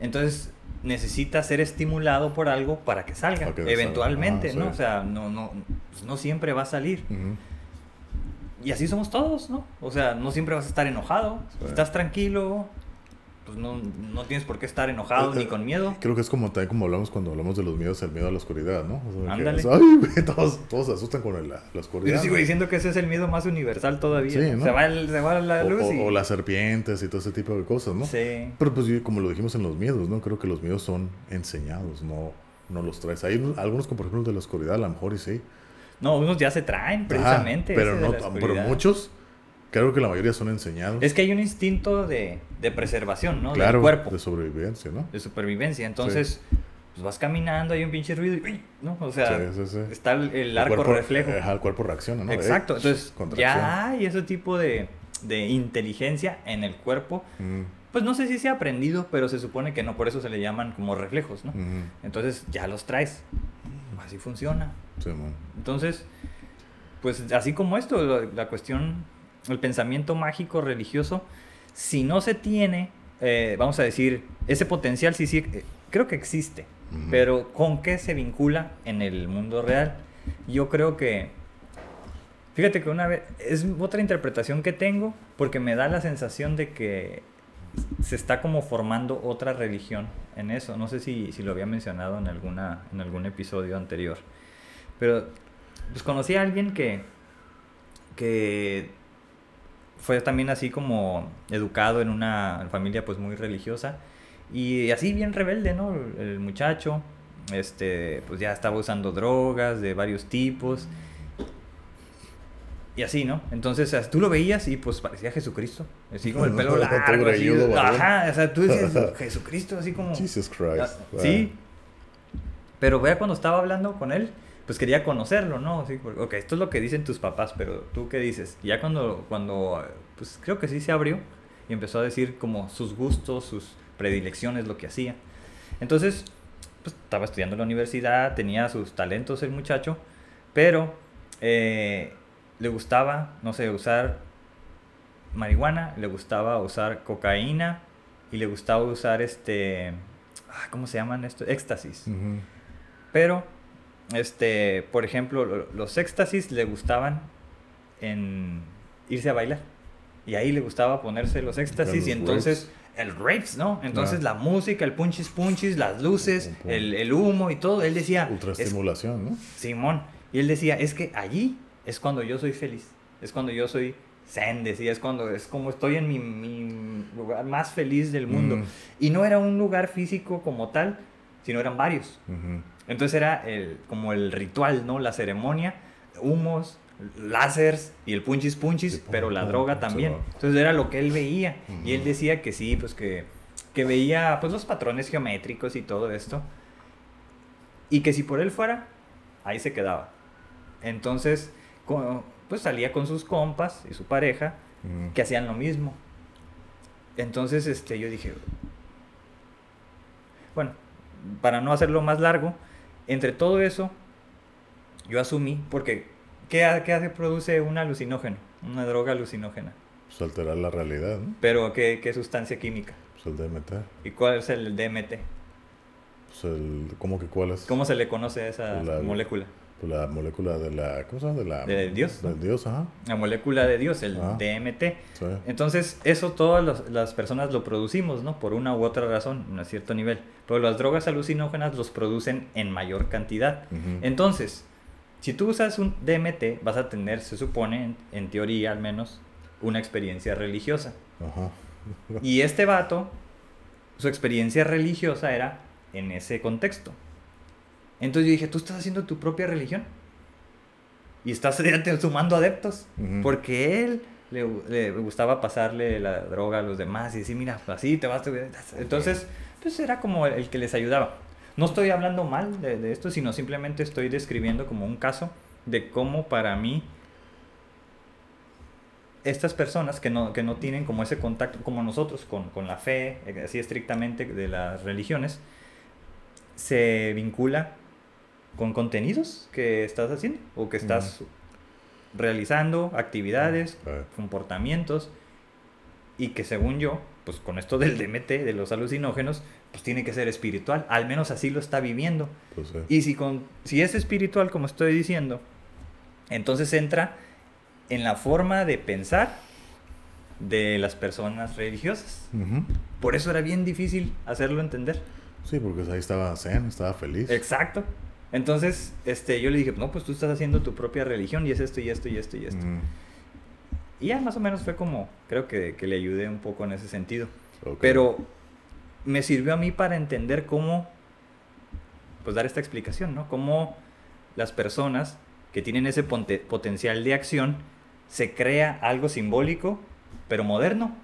Entonces necesita ser estimulado por algo para que salga, eventualmente, Ah, ¿no? sí. O sea, no, no, pues no siempre va a salir. Y así somos todos, ¿no? O sea, no siempre vas a estar enojado. Sí. Estás tranquilo, pues no, no tienes por qué estar enojado Eh, ni con miedo. Creo que es como también como hablamos cuando hablamos de los miedos, el miedo a la oscuridad, ¿no? O sea, que Ándale. Ay, todos, todos se asustan con el- la, la oscuridad. Yo sigo ¿no? diciendo que ese es el miedo más universal todavía. Sí, ¿no? Se, va el- se va la luz o- y... o las serpientes y todo ese tipo de cosas, ¿no? Sí. Pero pues como lo dijimos en los miedos, ¿no? Creo que los miedos son enseñados, no, no los traes. Hay unos- algunos como por ejemplo el de la oscuridad, a lo mejor y sí. No, unos ya se traen precisamente. pero, no, pero muchos, creo que la mayoría son enseñados. Es que hay un instinto de, de preservación, ¿no? claro, Del cuerpo. de sobrevivencia, ¿no? de supervivencia. Entonces, pues vas caminando, hay un pinche ruido y ¡uy! ¿no? O sea, Sí, está el, el El arco cuerpo- reflejo. El cuerpo reacciona, ¿no? Exacto. Entonces, ya hay ese tipo de, de inteligencia en el cuerpo. Mm, Pues no sé si se ha aprendido, pero se supone que no, por eso se le llaman como reflejos, ¿no? Entonces, ya los traes. Así funciona. Sí, man. Entonces, pues así como esto, la, la cuestión, el pensamiento mágico religioso, si no se tiene, eh, vamos a decir, ese potencial sí, sí, eh, creo que existe, pero ¿con qué se vincula en el mundo real? Yo creo que, fíjate que una vez, es otra interpretación que tengo, porque me da la sensación de que se está como formando otra religión en eso. No sé si, si lo había mencionado en, alguna, en algún episodio anterior. Pero pues conocí a alguien que, que fue también así como educado en una familia pues muy religiosa y así bien rebelde, ¿no? El, muchacho, este, pues ya estaba usando drogas de varios tipos y así, ¿no? Entonces tú lo veías y pues parecía Jesucristo, así como el pelo largo, así, ajá, o sea, tú decías Jesucristo así como Jesus Christ. Ah, Sí. Pero vea cuando estaba hablando con él, pues quería conocerlo, ¿no? Así, porque, ok, esto es lo que dicen tus papás, pero tú qué dices. Y ya cuando, cuando, pues creo que sí se abrió y empezó a decir como sus gustos, sus predilecciones, lo que hacía. Entonces, pues estaba estudiando en la universidad, tenía sus talentos el muchacho, pero eh, le gustaba, no sé, usar marihuana, le gustaba usar cocaína y le gustaba usar este, ah, ¿cómo se llaman esto? Éxtasis. Pero, este, por ejemplo, lo- los éxtasis le gustaban en irse a bailar. Y ahí le gustaba ponerse los éxtasis los y entonces el rapes, ¿no? Entonces la música, el punchis punchis, las luces, el, el humo y todo. Él decía, es- Ultraestimulación, ¿no? Simón. Y él decía, es que allí es cuando yo soy feliz. Es cuando yo soy zen, decía, es cuando es como estoy en mi, mi lugar más feliz del mundo. Mm. Y no era un lugar físico como tal, sino eran varios. Entonces era el, como el ritual, ¿no? La ceremonia, humos, láseres y el punchis punchis, pero la droga también. Entonces era lo que él veía. Y él decía que sí, pues que, que veía pues los patrones geométricos y todo esto. Y que si por él fuera, ahí se quedaba. Entonces, pues salía con sus compas y su pareja que hacían lo mismo. Entonces, este, yo dije, bueno, para no hacerlo más largo, entre todo eso, yo asumí, porque ¿qué, qué hace, produce un alucinógeno? Una droga alucinógena. Pues alterar la realidad, ¿no? Pero ¿qué, qué sustancia química? Pues el DMT. ¿Y cuál es el DMT? Pues el, ¿Cómo que cuál es? ¿Cómo se le conoce a esa La- molécula? Pues la molécula de la... ¿Cómo se llama? De la... De Dios. Del Dios, ajá. La molécula de Dios, el. DMT. Sí. Entonces, eso todas las- las personas lo producimos, ¿no? Por una u otra razón, a cierto nivel. Pero las drogas alucinógenas los producen en mayor cantidad. Entonces, si tú usas un DMT, vas a tener, se supone, en, en teoría al menos, una experiencia religiosa. Ajá. Y este vato, su experiencia religiosa era en ese contexto. Entonces yo dije, tú estás haciendo tu propia religión. Y estás sumando adeptos. Porque él le, le gustaba pasarle la droga a los demás y decir, mira, así te vas. te- Entonces, pues era como el que les ayudaba. No estoy hablando mal de, de esto, sino simplemente estoy describiendo como un caso de cómo para mí estas personas que no, que no tienen como ese contacto, como nosotros, con, con la fe, eh, así estrictamente de las religiones, se vincula con contenidos que estás haciendo o que estás realizando, actividades, Ah, comportamientos, y que según yo, pues con esto del DMT, de los alucinógenos, pues tiene que ser espiritual, al menos así lo está viviendo. Pues. Y si, con, si es espiritual, como estoy diciendo, entonces entra en la forma de pensar de las personas religiosas. Por eso era bien difícil hacerlo entender. Sí, porque ahí estaba Zen, estaba feliz. Exacto. Entonces, este, yo le dije, no, pues tú estás haciendo tu propia religión y es esto y esto y esto y esto. Mm, Y ya más o menos fue como, creo que, que le ayudé un poco en ese sentido. Pero me sirvió a mí para entender cómo, pues dar esta explicación, ¿no? Cómo las personas que tienen ese potencial de acción, se crea algo simbólico, pero moderno.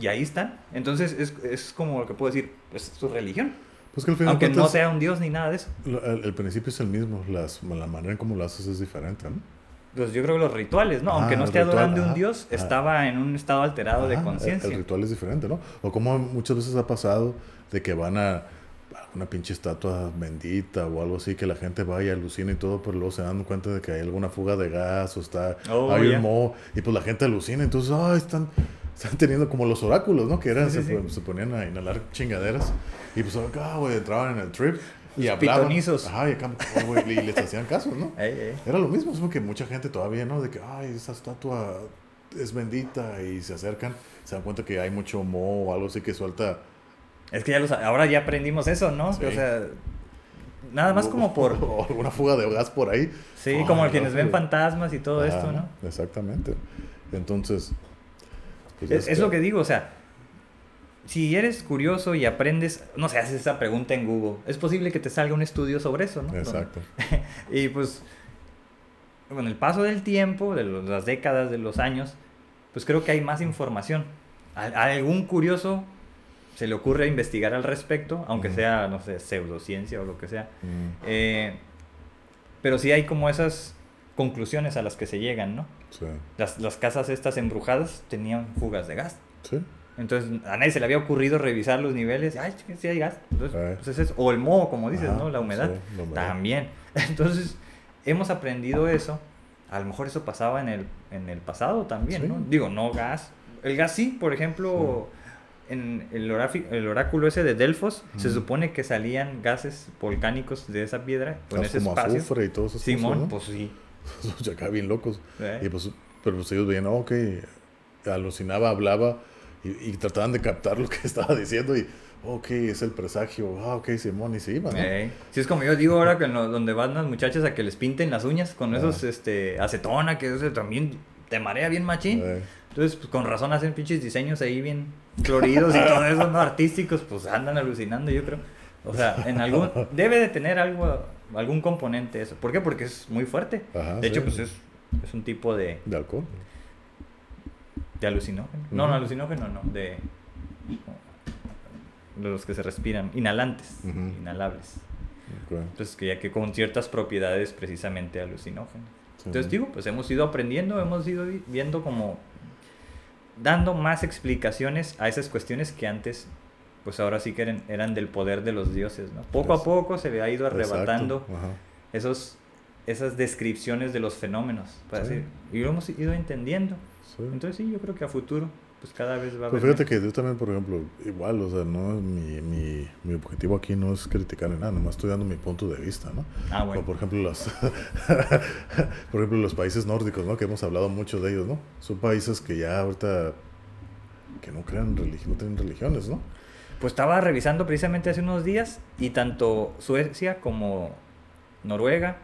Y ahí están. Entonces es, es como lo que puedo decir, pues es su religión. Pues que al final Aunque no sea un dios ni nada de eso. el, el principio es el mismo, las, la manera en cómo lo haces es diferente, ¿no? Pues yo creo que los rituales, ¿no? Ah, Aunque no el esté ritual, adorando a un dios, estaba en un estado alterado de el- conciencia. El, ritual es diferente, ¿no? O como muchas veces ha pasado de que van a a una pinche estatua bendita o algo así, que la gente va y alucina y todo, pero luego se dan cuenta de que hay alguna fuga de gas o está, Oh, hay ya. un moho, y pues la gente alucina, entonces, ay, están, están teniendo como los oráculos, ¿no? Que eran, Sí, sí, se, sí. pon- se ponían a inhalar chingaderas, y pues, ah, güey, entraban en el trip y Los hablaban. pitonizos. Ajá, y, acá, oh, y les hacían caso, ¿no? Ey, ey. Era lo mismo, es porque mucha gente todavía, ¿no? De que, ay, esa estatua es bendita y se acercan, se dan cuenta que hay mucho moho o algo así que suelta. Es que ya lo sa- ahora ya aprendimos eso, ¿no? O sea, nada más como por... O alguna fuga de gas por ahí. Sí, como no, quienes ven fantasmas y todo esto, ¿no? Exactamente. Entonces. Pues, Es, es lo que digo, o sea, si eres curioso y aprendes, no sé, haces esa pregunta en Google, es posible que te salga un estudio sobre eso, ¿no? Exacto. Y pues, con el paso del tiempo, de los- las décadas, de los años, pues creo que hay más información. A, a algún curioso se le ocurre investigar al respecto, aunque sea, no sé, pseudociencia o lo que sea. Eh, pero sí hay como esas conclusiones a las que se llegan, ¿no? sí. Las, las casas estas embrujadas tenían fugas de gas. Sí. Entonces a nadie se le había ocurrido revisar los niveles. Ay, sí hay gas. Entonces, pues es eso. O el moho, como dices, Ajá, ¿no? La humedad. sí, la humedad. También. Entonces hemos aprendido eso. A lo mejor eso pasaba en el, en el pasado también, Sí. ¿no? Digo, no gas. El gas sí, por ejemplo, en el, el oráculo ese de Delfos, se supone que salían gases volcánicos de esa piedra, Gas ese como espacio. azufre y todos esos Simón, pues sí. pues acá bien locos. ¿eh? Y pues, pero pues ellos veían, ok, alucinaba, hablaba y, y trataban de captar lo que estaba diciendo y, ok, es el presagio, ah, ok, Simón, y se iban, ¿no? Ey. Sí, es como yo digo ahora que en lo- donde van las muchachas a que les pinten las uñas con Ah. esos este acetona, que eso también te marea bien machín. Eh, Entonces, pues con razón hacen pinches diseños ahí bien floridos y todo eso, ¿no? Artísticos, pues andan alucinando, yo creo. O sea, en algún debe de tener algo algún componente eso. ¿Por qué? Porque es muy fuerte. Ajá, de hecho, pues es, es un tipo de, de alcohol. de alucinógeno. No, no, alucinógeno no, de de los que se respiran, inhalantes, inhalables. Ok, Entonces, que ya que con ciertas propiedades precisamente alucinógenas. sí. Entonces, digo, pues hemos ido aprendiendo, hemos ido vi- viendo como dando más explicaciones a esas cuestiones que antes, pues ahora sí que eran, eran del poder de los dioses, ¿no? Poco a poco se le ha ido arrebatando esos, esas descripciones de los fenómenos, para Sí. decir, y lo hemos ido entendiendo. Sí. Entonces, sí, yo creo que a futuro pues cada vez va a Pues haber fíjate que yo también, por ejemplo, igual, o sea, no mi, mi, mi objetivo aquí no es criticar ni nada, nomás estoy dando mi punto de vista, ¿no? Ah, bueno. Como por ejemplo los por ejemplo los países nórdicos, ¿no? Que hemos hablado mucho de ellos, ¿no? Son países que ya ahorita que no crean religión, no tienen religiones, ¿no? Pues estaba revisando precisamente hace unos días y tanto Suecia como Noruega,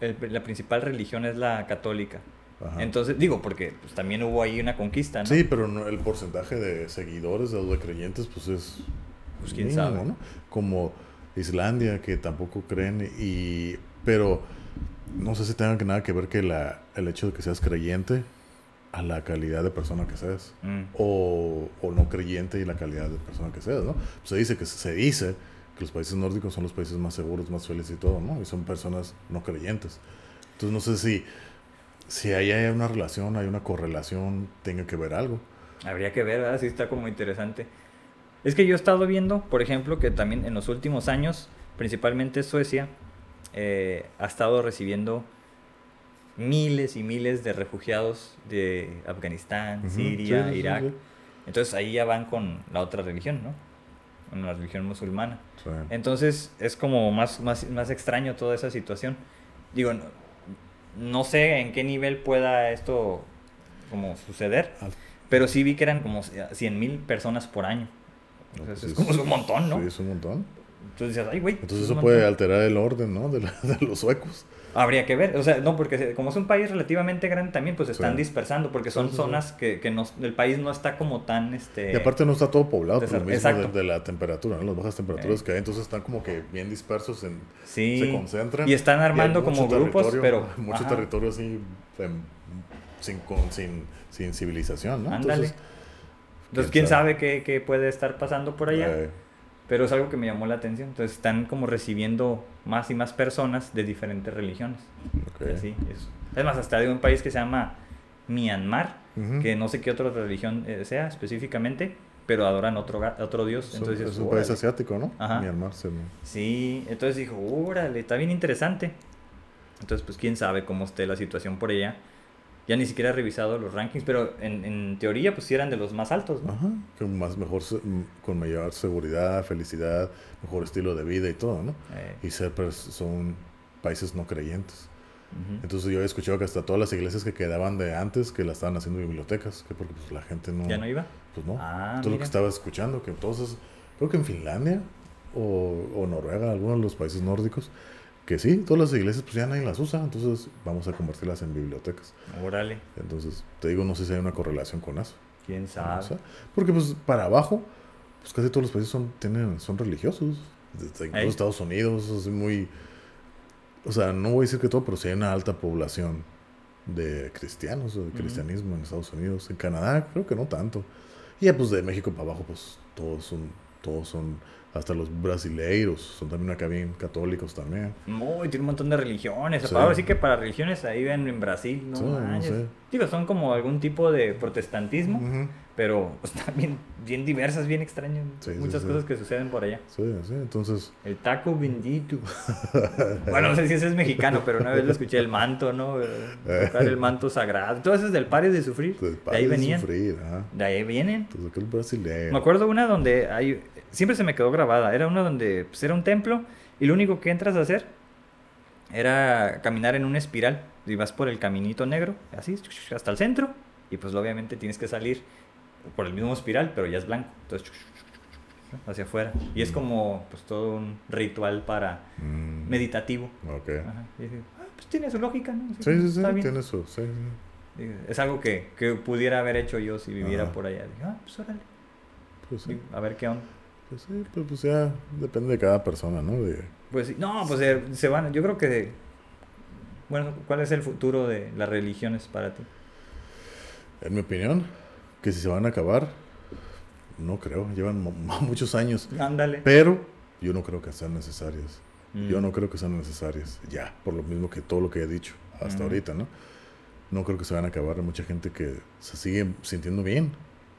el- la principal religión es la católica. Ajá. Entonces, digo, porque pues, también hubo ahí una conquista, ¿no? Sí, pero no- el porcentaje de seguidores de creyentes, pues es. Pues, quién mínimo, sabe. ¿no? Como Islandia, que tampoco creen, y. Pero no sé si tenga nada que ver que la, el hecho de que seas creyente a la calidad de persona que seas. Mm. O, o no creyente y la calidad de persona que seas, ¿no? Se dice que se dice que los países nórdicos son los países más seguros, más felices y todo, ¿no? Y son personas no creyentes. Entonces no sé si, si ahí hay una relación, hay una correlación, tenga que ver algo. Habría que ver, ¿verdad? Sí está como interesante. Es que yo he estado viendo, por ejemplo, que también en los últimos años, principalmente Suecia, eh, ha estado recibiendo miles y miles de refugiados de Afganistán, Ujú, Siria, sí, sí, sí, Irak. sí. Entonces ahí ya van con la otra religión, ¿no? Con la religión musulmana. Entonces es como más, más, más extraño toda esa situación. Digo, no, no sé en qué nivel pueda esto como suceder, pero sí vi que eran como 100 mil personas por año. No, Entonces, pues es como un montón, ¿no? Sí, es un montón. Entonces ay, güey. Entonces es eso puede montón". alterar el orden, ¿no? De, la- de los suecos. Habría que ver, o sea, no, porque como es un país relativamente grande también, pues se están Sí. dispersando, porque son Sí, sí, sí. zonas que, que no, el país no está como tan, este... Y aparte no está todo poblado por lo mismo de, la temperatura, ¿no? Las bajas temperaturas Eh. que hay, entonces están como que bien dispersos, en, se concentran. y están armando como grupos, pero... Mucho ajá. territorio así, em, sin, con- sin, sin civilización, ¿no? Ándale. Entonces, Entonces, quién sabe qué, qué puede estar pasando por allá. eh, Pero es algo que me llamó la atención. Entonces están como recibiendo más y más personas de diferentes religiones. ok. Y así, es. es más, hasta de un país que se llama Myanmar, que no sé qué otra religión eh, sea específicamente, pero adoran otro, otro dios. Entonces, es un país asiático, ¿no? Ajá. Myanmar se- Sí, entonces dijo, órale, está bien interesante. Entonces, pues quién sabe cómo esté la situación por allá. Ya ni siquiera he revisado los rankings, pero en, en teoría, pues sí eran de los más altos, ¿no? Ajá, con más mejor, con mayor seguridad, felicidad, mejor estilo de vida y todo, ¿no? Eh, Y ser, pues, son países no creyentes. Entonces yo he escuchado que hasta todas las iglesias que quedaban de antes, que las estaban haciendo bibliotecas, que porque pues, la gente no... ¿Ya no iba? Pues no. Ah, todo lo mira. que estaba escuchando, que entonces, creo que en Finlandia o, o Noruega, algunos de los países nórdicos, que sí, todas las iglesias pues ya nadie las usa, entonces vamos a convertirlas en bibliotecas. Órale, Entonces, te digo, no sé si hay una correlación con eso. quién sabe. Porque pues para abajo, pues casi todos los países son, tienen, son religiosos. Desde incluso Ey. Estados Unidos es muy... O sea, no voy a decir que todo, pero sí hay una alta población de cristianos o de cristianismo en Estados Unidos. En Canadá creo que no tanto. Y ya pues de México para abajo, pues todos son, todos son, hasta los brasileiros son también acá bien católicos también. Uy, tiene un montón de religiones. Sí. Ahora sí que para religiones ahí ven en Brasil, no Sí, no sé. Digo, son como algún tipo de protestantismo, pero pues, también bien diversas, bien extrañas. Sí, Muchas cosas que suceden por allá. Sí, sí, entonces... El taco bendito. bueno, no sé si ese es mexicano, pero una vez lo escuché, el manto, ¿no? Tocar el manto sagrado. Todo eso es del Pare de Sufrir. pues, De ahí para venían. sufrir. De ahí vienen. Entonces aquel brasileño. Me acuerdo una donde hay. Siempre se me quedó grabada. Era una donde pues, era un templo y lo único que entras a hacer era caminar en una espiral. Y vas por el caminito negro, así, hasta el centro. Y pues obviamente tienes que salir por el mismo espiral, pero ya es blanco. Entonces, hacia afuera. Y es como pues todo un ritual para Mm, meditativo. Ok. Ajá. Y dices, "Ah, pues tiene su lógica, ¿no? Sí, sí, sí, bien. tiene su... Sí, sí. Digo, Es algo que, que pudiera haber hecho yo si viviera Ajá. por allá. Dije, ah, pues órale. Pues sí, Digo, A ver qué onda. Pues sí, pues, pues ya depende de cada persona, ¿no? De, Pues sí, no, pues eh, se van, yo creo que, bueno, ¿cuál es el futuro de las religiones para ti? en mi opinión, que si se van a acabar, no creo, llevan mu- muchos años, Ándale. pero yo no creo que sean necesarias. Mm. Yo no creo que sean necesarias, ya, por lo mismo que todo lo que he dicho hasta ahorita, ¿no? No creo que se van a acabar. Hay mucha gente que se sigue sintiendo bien,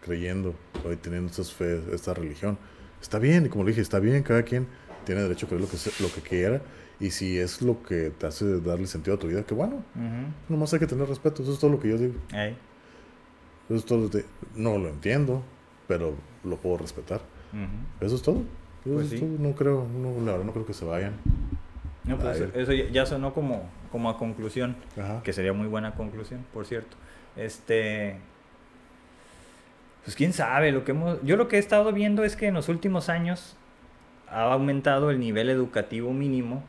creyendo, hoy teniendo estas fe, esta religión. Está bien, y como le dije, está bien, cada quien tiene derecho a creer lo que, se- lo que quiera. Y si es lo que te hace darle sentido a tu vida, que bueno, Ujú. nomás hay que tener respeto. Eso es todo lo que yo digo. Eso es todo. de- no lo entiendo, pero lo puedo respetar. Eso es todo. Eso Pues es sí. todo. No creo, no, la verdad no creo que se vayan. No, pues, Ay. eso ya- ya sonó como, como a conclusión, Ajá. que sería muy buena conclusión, por cierto. Este, pues quién sabe, lo que hemos, yo lo que he estado viendo es que en los últimos años ha aumentado el nivel educativo mínimo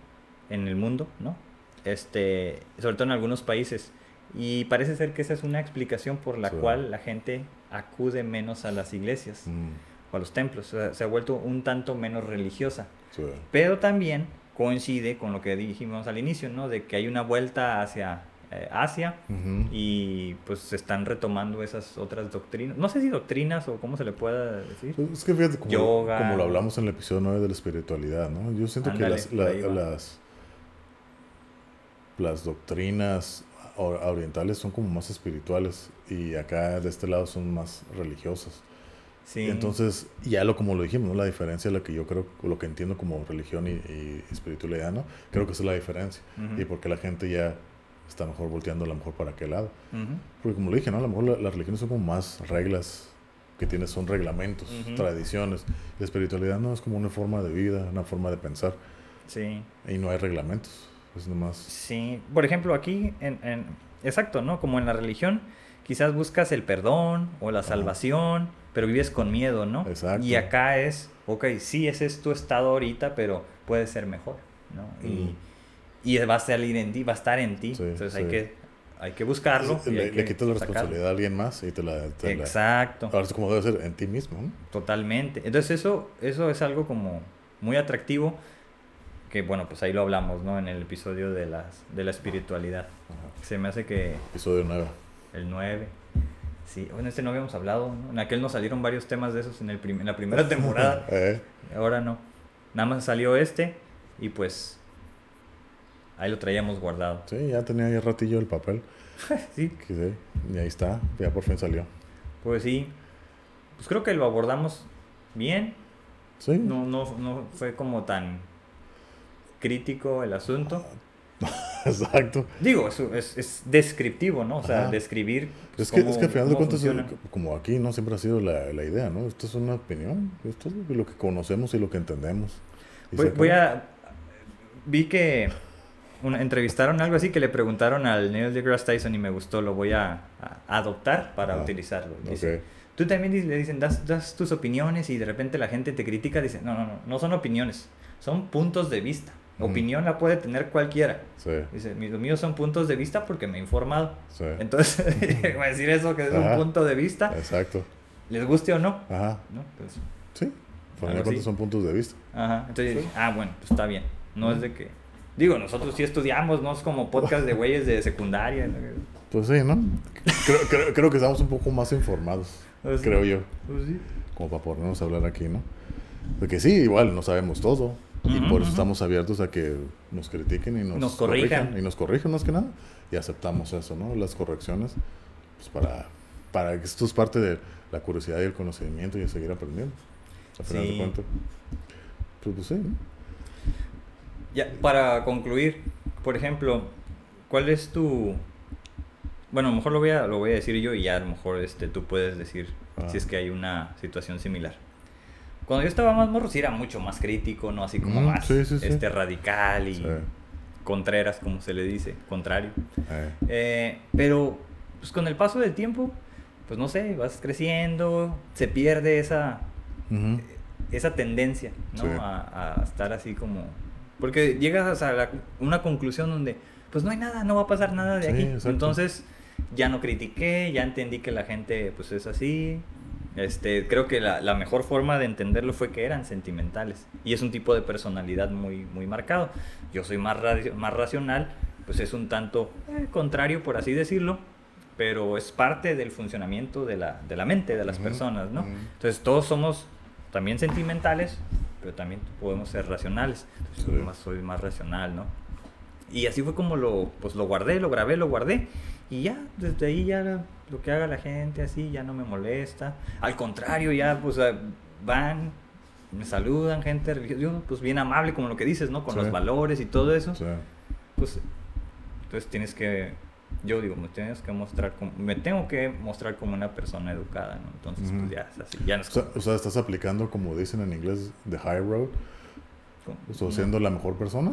en el mundo, ¿no? Este, sobre todo en algunos países. Y parece ser que esa es una explicación por la Sí. cual la gente acude menos a las iglesias Mm, o a los templos. O sea, se ha vuelto un tanto menos religiosa. sí. Pero también coincide con lo que dijimos al inicio, ¿no? De que hay una vuelta hacia eh, Asia y pues se están retomando esas otras doctrinas. No sé si doctrinas o cómo se le pueda decir. Pues Es que fíjate, como, Yoga. como lo hablamos en el episodio 9 de la espiritualidad, ¿no? Yo siento Ándale, que las, la- las, las doctrinas or- orientales son como más espirituales y acá de este lado son más religiosas. Sí. Entonces, ya lo como lo dijimos, ¿no? La diferencia, lo que yo creo, lo que entiendo como religión y, y espiritualidad, ¿no? Creo que esa es la diferencia. Y porque la gente ya está mejor volteando a lo mejor para aquel lado. Ujú. Porque como lo dije, ¿no? A lo mejor la- las religiones son como más reglas que tienes, son reglamentos, Ujú. tradiciones. La espiritualidad no es como una forma de vida, una forma de pensar. Sí. Y no hay reglamentos. Es nomás... Sí. Por ejemplo, aquí, en, en- exacto, ¿no? Como en la religión, quizás buscas el perdón o la Ajá. salvación, pero vives con miedo, ¿no? Exacto. Y acá es, ok, sí, ese es tu estado ahorita, pero puede ser mejor, ¿no? Y, y va a salir en ti, va a estar en ti. Sí, Entonces hay sí. que, hay que buscarlo. le, hay le que quitas la sacarlo. responsabilidad a alguien más y te la... te la- Exacto, ahora es como debe ser en ti mismo, totalmente. Entonces eso, eso es algo como muy atractivo, que bueno, pues ahí lo hablamos, ¿no? En el episodio de, las, de la espiritualidad. Ajá. Se me hace que Episodio 9. el 9. Sí, bueno, este no habíamos hablado, ¿no? En aquel nos salieron varios temas de esos en, el en la primera temporada. Eh, Ahora no. Nada más salió este y pues ahí lo traíamos guardado. sí, ya tenía ahí ratillo el papel. Sí, y ahí está, ya por fin salió. pues sí. Pues creo que lo abordamos bien. Sí, No, no, no fue como tan crítico el asunto. exacto. Digo, es, es, es descriptivo, ¿no? O sea, Ajá. describir. pues, Es que, cómo- es que al final de cuentas, como aquí no siempre ha sido la, la idea, ¿no? Esto es una opinión, esto es lo que conocemos y lo que entendemos. Voy, voy a. Vi que una- entrevistaron algo así que le preguntaron al Neil deGrasse Tyson y me gustó. Lo voy a, a adoptar para Ah, utilizarlo. Dice. Tú también le dicen, das, das tus opiniones y de repente la gente te critica. Dice, no, no, no, no son opiniones, son puntos de vista. Opinión la puede tener cualquiera. Sí, Dice, "Mi- los míos son puntos de vista porque me he informado. sí. Entonces, voy a decir eso, que es Ajá. un punto de vista, Exacto. les guste o no. Ajá. ¿no? Pues, Sí. Así. son puntos de vista. Ajá. Entonces, ah, bueno, pues está bien. No es de que. Digo, nosotros sí estudiamos, no es como podcast de güeyes de secundaria. ¿no? Pues sí, ¿no? Creo, creo, creo que estamos un poco más informados, Pues sí. creo yo, Pues sí. como para ponernos a hablar aquí, ¿no? Porque sí, igual no sabemos todo. Y Ujú, por eso ujú. estamos abiertos a que nos critiquen y nos, Nos corrijan. Y nos corrijan más que nada. Y aceptamos eso, ¿no? Las correcciones. Pues para, para que esto es parte de la curiosidad y el conocimiento y de seguir aprendiendo. Al final Sí. de cuentas. Pues, pues sí, ¿no? Ya, para concluir, por ejemplo, ¿cuál es tu... Bueno, a lo mejor lo voy a, lo voy a decir yo y ya a lo mejor este, tú puedes decir Ah. si es que hay una situación similar. Cuando yo estaba más morro, sí era mucho más crítico, ¿no? Así como Mm, más sí, sí, sí. este, radical y contreras, como se le dice, contrario. Eh, Eh, pero pues con el paso del tiempo, pues no sé, vas creciendo, se pierde esa, esa tendencia, ¿no? A estar así como... Porque llegas a la- una conclusión donde, pues no hay nada, no va a pasar nada de Sí, aquí. exacto. Entonces, ya no critiqué, ya entendí que la gente, pues es así. Este, creo que la, la mejor forma de entenderlo fue que eran sentimentales. Y es un tipo de personalidad muy, muy marcado. Yo soy más, más racional, pues es un tanto eh, contrario, por así decirlo. Pero es parte del funcionamiento de la, de la mente de las Ujú, personas, ¿no? ujú. Entonces todos somos también sentimentales, pero también podemos ser racionales. Entonces, Sí. soy, más, soy más racional, ¿no? Y así fue como lo, pues lo guardé, lo grabé, lo guardé. Y ya, desde ahí ya lo que haga la gente así ya no me molesta. Al contrario, ya pues van, me saludan, gente religiosa, pues bien amable como lo que dices, ¿no? Con Sí. los valores y todo eso. Sí. Pues entonces tienes que yo digo, me tienes que mostrar como, me tengo que mostrar como una persona educada, ¿no? Entonces, pues ya es así, ya no es O sea, o sea, estás aplicando, como dicen en inglés, the high road, o sea, siendo la mejor persona.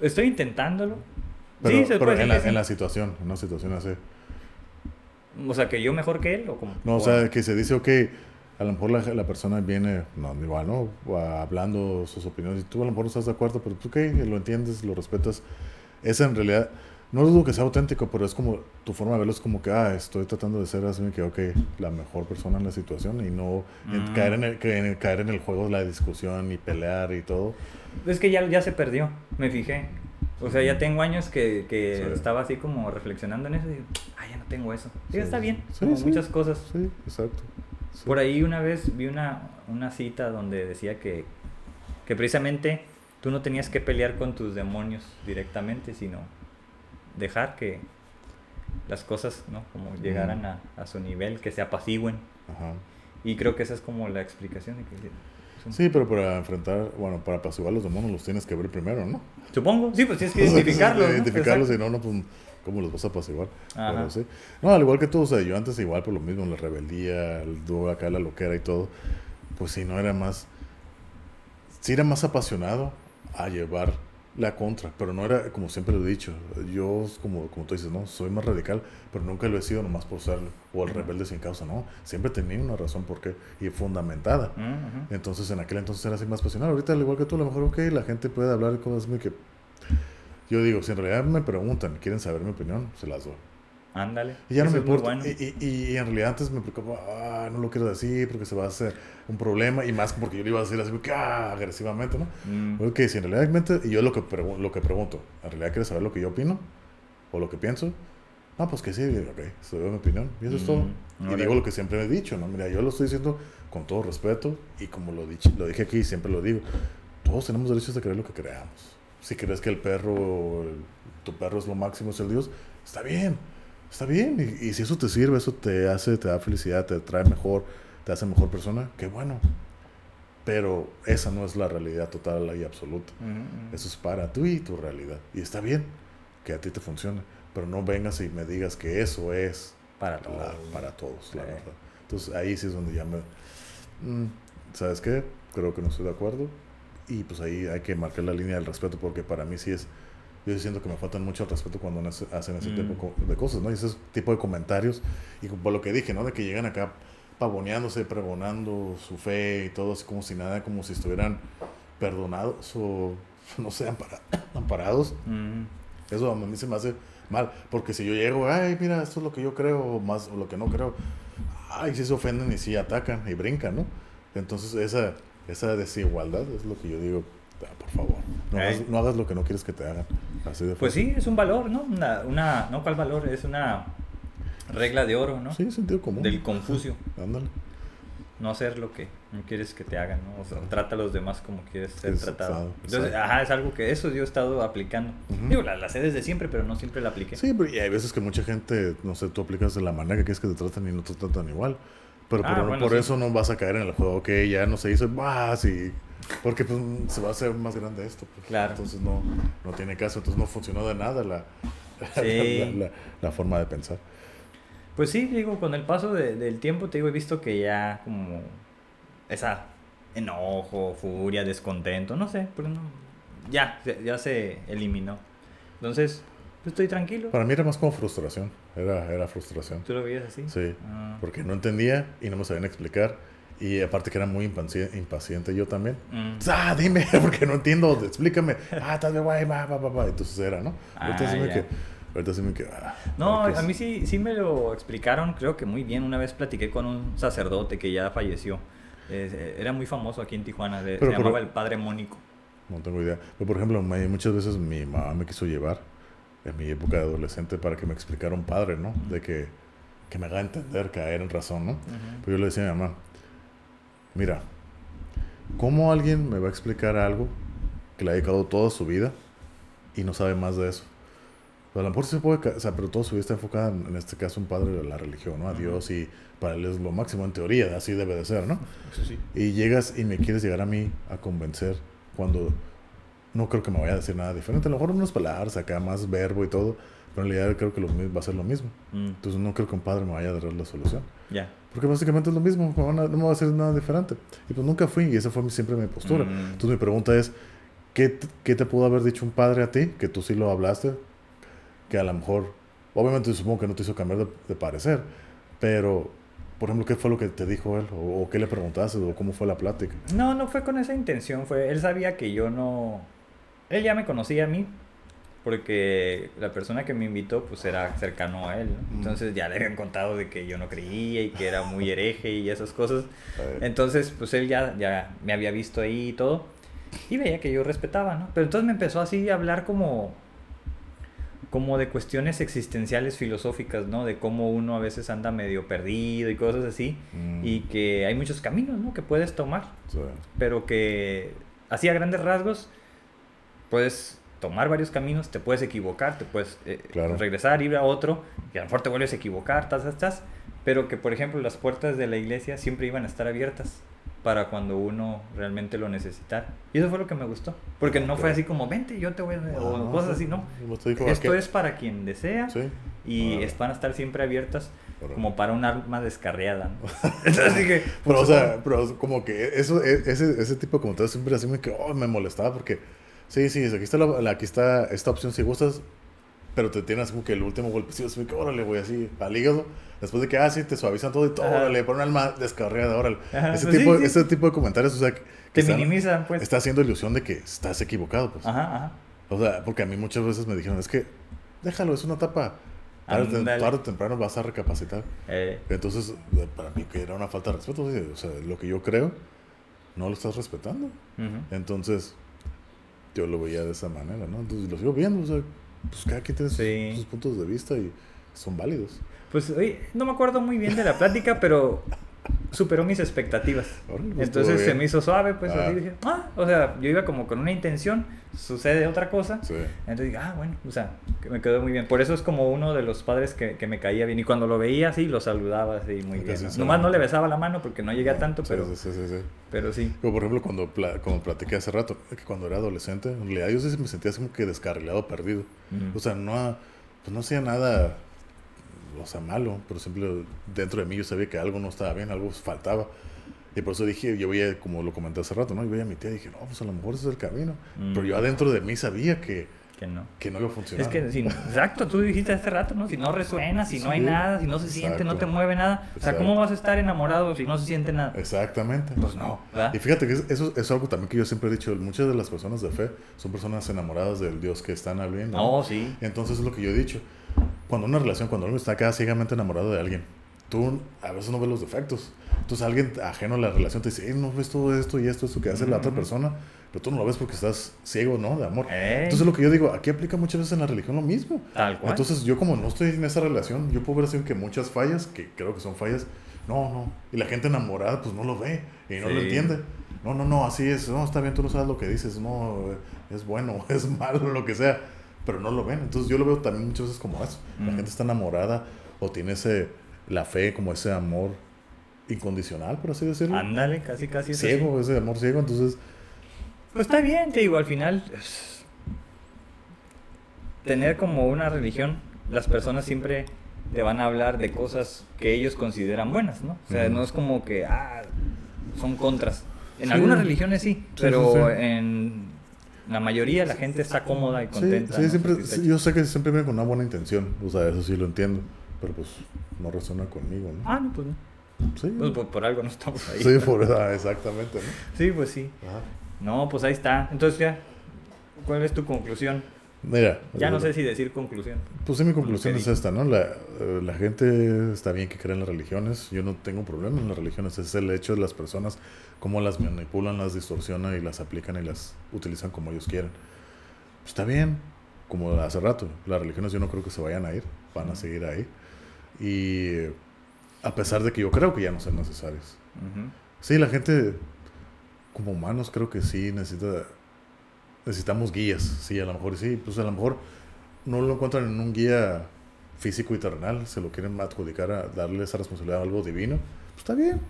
Estoy intentándolo. Pero, sí, se pero puede en, la, en la situación, en una situación así. O sea, que yo mejor que él o como... No, o sea, que se dice, ok, a lo mejor la, la persona viene, no, igual, ¿no? Hablando sus opiniones y tú a lo mejor no estás de acuerdo, pero tú, ok, lo entiendes, lo respetas. Esa en realidad, no digo que sea auténtico, pero es como, tu forma de verlo es como que, ah, estoy tratando de ser así, que, ok, la mejor persona en la situación y no en- Mm. caer, en el, que- en el- caer en el juego de la discusión y pelear y todo. Es que ya, ya se perdió, me fijé. O sea, ya tengo años que, que Sí. estaba así como reflexionando en eso y digo, ah, ya no tengo eso. Sí, Sí, está bien, Sí, como sí. muchas cosas. Sí, exacto. Sí. Por ahí una vez vi una, una cita donde decía que, que precisamente tú no tenías que pelear con tus demonios directamente, sino dejar que las cosas, ¿no? Como llegaran a, a su nivel, que se apacigüen. Ajá. Y creo que esa es como la explicación de que... Sí, pero para enfrentar, bueno, para apaciguar los demonios los tienes que ver primero, ¿no? Supongo, sí, pues tienes que identificarlos. ¿no? Identificarlos, si no, no, pues, ¿cómo los vas a apaciguar? Pero sí. No, al igual que tú, o sea, yo antes igual por lo mismo, la rebeldía, el dúo acá, la loquera y todo, pues sí, no era más, sí era más apasionado a llevar la contra, pero no era, como siempre lo he dicho, yo, como, como tú dices, no, soy más radical, pero nunca lo he sido nomás por serlo, o el rebelde sin causa, no, siempre tenía una razón por qué, y fundamentada. Entonces en aquel entonces era así más apasionado. Ahorita, al igual que tú, a lo mejor, ok, la gente puede hablar de cosas muy que... Yo digo, si en realidad me preguntan, quieren saber mi opinión, se las doy. Ándale. Y ya no me importa. bueno. y, y- y en realidad antes me preocupaba, ah, no lo quiero decir porque se va a hacer un problema. Y más porque yo le iba a decir así, ah, agresivamente, ¿no? Mm, Ok, si en realidad, y yo lo que, lo que pregunto, ¿en realidad quieres saber lo que yo opino? ¿O lo que pienso? No, pues que sí, ok, se doy mi opinión. Y eso es todo. Mm, Y digo lo que siempre he dicho, ¿no? Mira, yo lo estoy diciendo con todo respeto y como lo, dije, lo dije aquí y siempre lo digo, todos tenemos derechos de creer lo que creamos. Si crees que el perro, el- tu perro es lo máximo, es el Dios, está bien, está bien. Y, y si eso te sirve, eso te hace, te da felicidad, te trae mejor, te hace mejor persona, qué bueno. Pero esa no es la realidad total y absoluta. Eso es para tú y tu realidad. Y está bien que a ti te funcione. Pero no vengas y me digas que eso es Para la- todo. para todos, la verdad. Entonces ahí sí es donde ya me... mm, ¿Sabes qué? Creo que no estoy de acuerdo. Y pues ahí hay que marcar la línea del respeto porque para mí sí es... Yo siento que me faltan mucho el respeto cuando hacen ese Mm. tipo de cosas, ¿no? Y ese tipo de comentarios. Y por lo que dije, ¿no? De que llegan acá pavoneándose, pregonando su fe y todo así como si nada, como si estuvieran perdonados o, no sé, ampara- amparados. Mm, Eso a mí se me hace mal, porque si yo llego, ay, mira, esto es lo que yo creo, o más o lo que no creo, ay, sí se ofenden y sí atacan y brincan, ¿no? Entonces esa, esa desigualdad es lo que yo digo, por favor, no, hagas, no hagas lo que no quieres que te hagan. Así de Pues sí, es un valor, ¿no? Una, una, no, ¿cuál valor? Es una regla de oro, ¿no? Sí, sentido común. Del Confucio. Ándale. No hacer lo que no quieres que te hagan, ¿no? O sea, trata a los demás como quieres ser tratado. Entonces, exacto. ajá, es algo que eso yo he estado aplicando. Ujú. Digo, la, la sé desde siempre, pero no siempre la apliqué. Sí, pero y hay veces que mucha gente, no sé, tú aplicas de la manera que quieres que te traten y no te tratan igual. Pero Ah, por, bueno, por sí. eso no vas a caer en el juego, que ya no se hizo, vas y... Porque pues se va a hacer más grande esto. pues. Claro. Entonces no, no tiene caso, entonces no funcionó de nada la, Sí. la, la- la forma de pensar. Pues sí, digo, con el paso de- del tiempo, te digo, he visto que ya como esa enojo, furia, descontento, no sé, pero no, ya, ya, se eliminó. Entonces, pues estoy tranquilo. Para mí era más como frustración, era, era frustración. ¿Tú lo veías así? Sí, Ah. porque no entendía y no me sabían explicar. Y aparte que era muy impaci- impaciente yo también. Mm. Ah, dime, porque no entiendo, explícame. Ah, tal vez, guay, va, va, va, va. Entonces era, ¿no? Ahorita Ah, sí me que, ahorita sí me que, ah, No, que a mí sí, sí me lo explicaron, creo que muy bien. Una vez platiqué con un sacerdote que ya falleció. Eh, era muy famoso aquí en Tijuana, de- Pero se llamaba el Padre Mónico. No tengo idea. Pero, por ejemplo, me- muchas veces mi mamá me quiso llevar en mi época de adolescente para que me explicara un padre, ¿no? De que, que me haga entender, caer en razón, ¿no? Pero yo le decía a mi mamá, mira, ¿cómo alguien me va a explicar algo que le ha dedicado toda su vida y no sabe más de eso? Pues a lo mejor se puede, o sea, pero toda su vida está enfocada en, en este caso un padre de la religión, ¿no? A. Dios y para él es lo máximo en teoría, así debe de ser, ¿no? Eso sí. Y llegas y me quieres llegar a mí a convencer cuando no creo que me vaya a decir nada diferente. A lo mejor unas palabras acá, más verbo y todo, Pero en realidad creo que lo, va a ser lo mismo. Mm, Entonces no creo que un padre me vaya a dar la solución. ya. Porque básicamente es lo mismo, a- no me va a hacer nada diferente. Y pues nunca fui y esa fue mi- siempre mi postura. Mm. Entonces mi pregunta es, ¿qué, ¿qué te pudo haber dicho un padre a ti? Que tú sí lo hablaste, que a lo mejor, obviamente supongo que no te hizo cambiar de, de parecer, pero, por ejemplo, ¿qué fue lo que te dijo él? ¿O, o qué le preguntaste? ¿O cómo fue la plática? No, no fue con esa intención, fue, él sabía que yo no, él ya me conocía a mí, porque la persona que me invitó pues era cercano a él, ¿no? Entonces ya le habían contado de que yo no creía y que era muy hereje y esas cosas, entonces pues él ya, ya me había visto ahí y todo, y veía que yo respetaba, ¿no? Pero entonces me empezó así a hablar como, como de cuestiones existenciales filosóficas, ¿no? De cómo uno a veces anda medio perdido y cosas así, mm, y que hay muchos caminos, ¿no? Que puedes tomar sí, pero que así a grandes rasgos puedes tomar varios caminos, te puedes equivocar, te puedes eh, Claro. regresar, ir a otro, y a lo mejor te vuelves a equivocar, tas, tas, tas, pero que por ejemplo las puertas de la iglesia siempre iban a estar abiertas para cuando uno realmente lo necesitara. Y eso fue lo que me gustó, porque no fue Ok. así como, vente, yo te voy a... o Ah, no, cosas sí. así, ¿no? Nomás te dijo, ¿a Esto es para quien desea Sí. y es- van a estar siempre abiertas como para un arma descarriada, ¿no? Entonces dije, Pero, pues, o sea, pero como que eso, e- ese, ese tipo de comentarios siempre así me, que, oh, me molestaba porque, sí, sí, aquí está, la, la- aquí está esta opción si gustas, pero te tienes como que el último golpecito, así que, órale, voy así, al hígado, después de que, ah, sí, te suavizan todo y todo, órale, ponen alma descarriada, órale. Ajá, ese, pues tipo, sí, sí. ese tipo de comentarios, o sea, que te están- minimizan, pues. está haciendo ilusión de que estás equivocado, pues. Ajá, ajá. O sea, porque a mí muchas veces me dijeron, es que, déjalo, es una etapa, tarde, tarde o temprano vas a recapacitar. Eh, Entonces, eh, para mí que era una falta de respeto, o sea, lo que yo creo, no lo estás respetando. ujú. Entonces, yo lo veía de esa manera, ¿no? Entonces, lo sigo viendo, o sea, pues cada quien tiene sus- sus, puntos de vista y son válidos. Pues oye, no me acuerdo muy bien de la plática, pero superó mis expectativas. Pues, Entonces se me hizo suave, pues Ah. así dije, ah, o sea, yo iba como con una intención, sucede otra cosa. Sí. Entonces dije, ah, bueno, o sea, que me quedó muy bien. Por eso es como uno de los padres que, que me caía bien. Y cuando lo veía así, lo saludaba así muy Ok, bien. ¿no? Nomás no le besaba la mano porque no llegué a tanto, Sí, pero Sí, sí, sí, sí. pero sí. Como por ejemplo, cuando, pla- como platiqué hace rato, que cuando era adolescente, en realidad yo sí me sentía así como que descarrilado, perdido. O sea, no, pues no hacía nada, o sea, malo, pero siempre dentro de mí yo sabía que algo no estaba bien, algo faltaba. Y por eso dije, yo veía, como lo comenté hace rato, ¿no? Yo veía a mi tía y dije, no, pues a lo mejor ese es el camino. Mm. Pero yo adentro de mí sabía que, que no. que no iba a funcionar. Es que, si, exacto, tú dijiste hace rato, ¿no? Si no resuena, si no hay Sí. nada, si no se siente, no te Exacto. mueve nada. O sea, ¿cómo Exacto. vas a estar enamorado si no se siente nada? Exactamente. Pues no, ¿verdad? Y fíjate que es- eso es algo también que yo siempre he dicho, muchas de las personas de fe son personas enamoradas del Dios que están hablando. No, sí. Entonces es lo que yo he dicho. Cuando una relación, cuando uno está acá ciegamente enamorado de alguien, tú a veces no ves los defectos. Entonces alguien ajeno a la relación te dice, "Eh, no ves todo esto y esto, esto que hace la otra persona, pero tú no lo ves porque estás ciego, ¿no? De amor. Ey. Entonces lo que yo digo, aquí aplica muchas veces en la religión lo mismo. Tal cual. Entonces yo como no estoy en esa relación, yo puedo ver así que muchas fallas, que creo que son fallas, no, no. Y la gente enamorada pues no lo ve y no lo Sí. entiende. No, no, no, así es. No, está bien, tú no sabes lo que dices. No, es bueno, es malo, lo que sea. Pero no lo ven. Entonces yo lo veo también muchas veces como eso. La Mm. gente está enamorada o tiene ese, la fe como ese amor incondicional, por así decirlo. Ándale, casi, casi. así. ciego, ese amor ciego. Entonces, Pues está bien, te digo, al final. es- Tener como una religión, las personas siempre te van a hablar de cosas que ellos consideran buenas, ¿no? O sea, no es como que, ah, son contras. En Sí. algunas religiones sí, Sí, pero sí, sí. en la mayoría la gente está cómoda y sí, contenta. sí, ¿no? siempre, sí, yo sé que siempre viene con una buena intención. O sea, eso sí lo entiendo. Pero pues no resuena conmigo, ¿no? Ah, no, pues no. Sí, Pues, por, por algo no estamos ahí. sí por, ah, exactamente, ¿no? Sí, pues sí. Ajá. No, pues ahí está. Entonces ya, ¿cuál es tu conclusión? Mira. Ya no eh, sé si decir conclusión. Pues sí, mi conclusión es esta, ¿no? La, eh, la gente está bien que cree en las religiones. Yo no tengo problema en las religiones. Es el hecho de las personas, cómo las manipulan, las distorsionan y las aplican y las utilizan como ellos quieren. Pues está bien, como hace rato. Las religiones yo no creo que se vayan a ir, van a seguir ahí. Y eh, a pesar de que yo creo que ya no son necesarios. Ujú. Sí, la gente, como humanos, creo que sí necesita. Necesitamos guías. Sí, a lo mejor sí. Pues a lo mejor no lo encuentran en un guía físico y terrenal. Se lo quieren adjudicar a darle esa responsabilidad a algo divino. Pues está bien.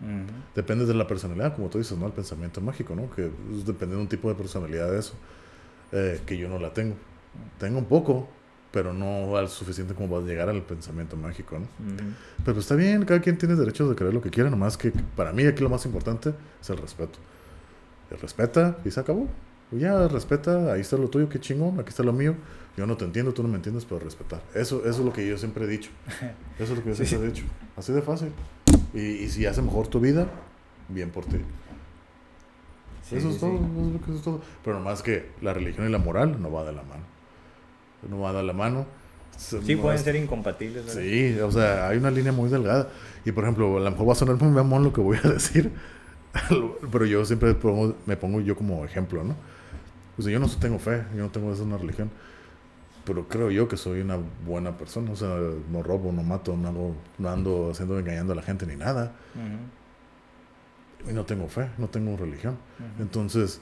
Ujú. Depende de la personalidad, como tú dices, ¿no? El pensamiento mágico, ¿no? Que depende de un tipo de personalidad de eso. eh, que yo no la tengo. Tengo un poco, pero no al suficiente como para llegar al pensamiento mágico, ¿no? Pero está bien, cada quien tiene derecho de creer lo que quiera, nomás que para mí aquí lo más importante es el respeto. El respeta y se acabó. Ya, respeta, ahí está lo tuyo, qué chingón, aquí está lo mío. Yo no te entiendo, tú no me entiendes, pero respetar. Eso, eso es lo que yo siempre he dicho. Eso es lo que yo siempre he dicho. Así de fácil. Y, y si hace mejor tu vida, bien por ti. eso, es todo, eso es todo. Pero nomás que la religión y la moral no va de la mano no va a dar la mano. Sí, pueden ser incompatibles. Sí, o sea, hay una línea muy delgada. Y por ejemplo, a lo mejor va a sonar muy mamón lo que voy a decir, pero yo siempre me pongo yo como ejemplo, ¿no? O sea, yo no tengo fe, yo no tengo esa una religión, pero creo yo que soy una buena persona. O sea, no robo, no mato, no, hago, no ando haciendo engañando a la gente ni nada. Y no tengo fe, no tengo religión. Entonces,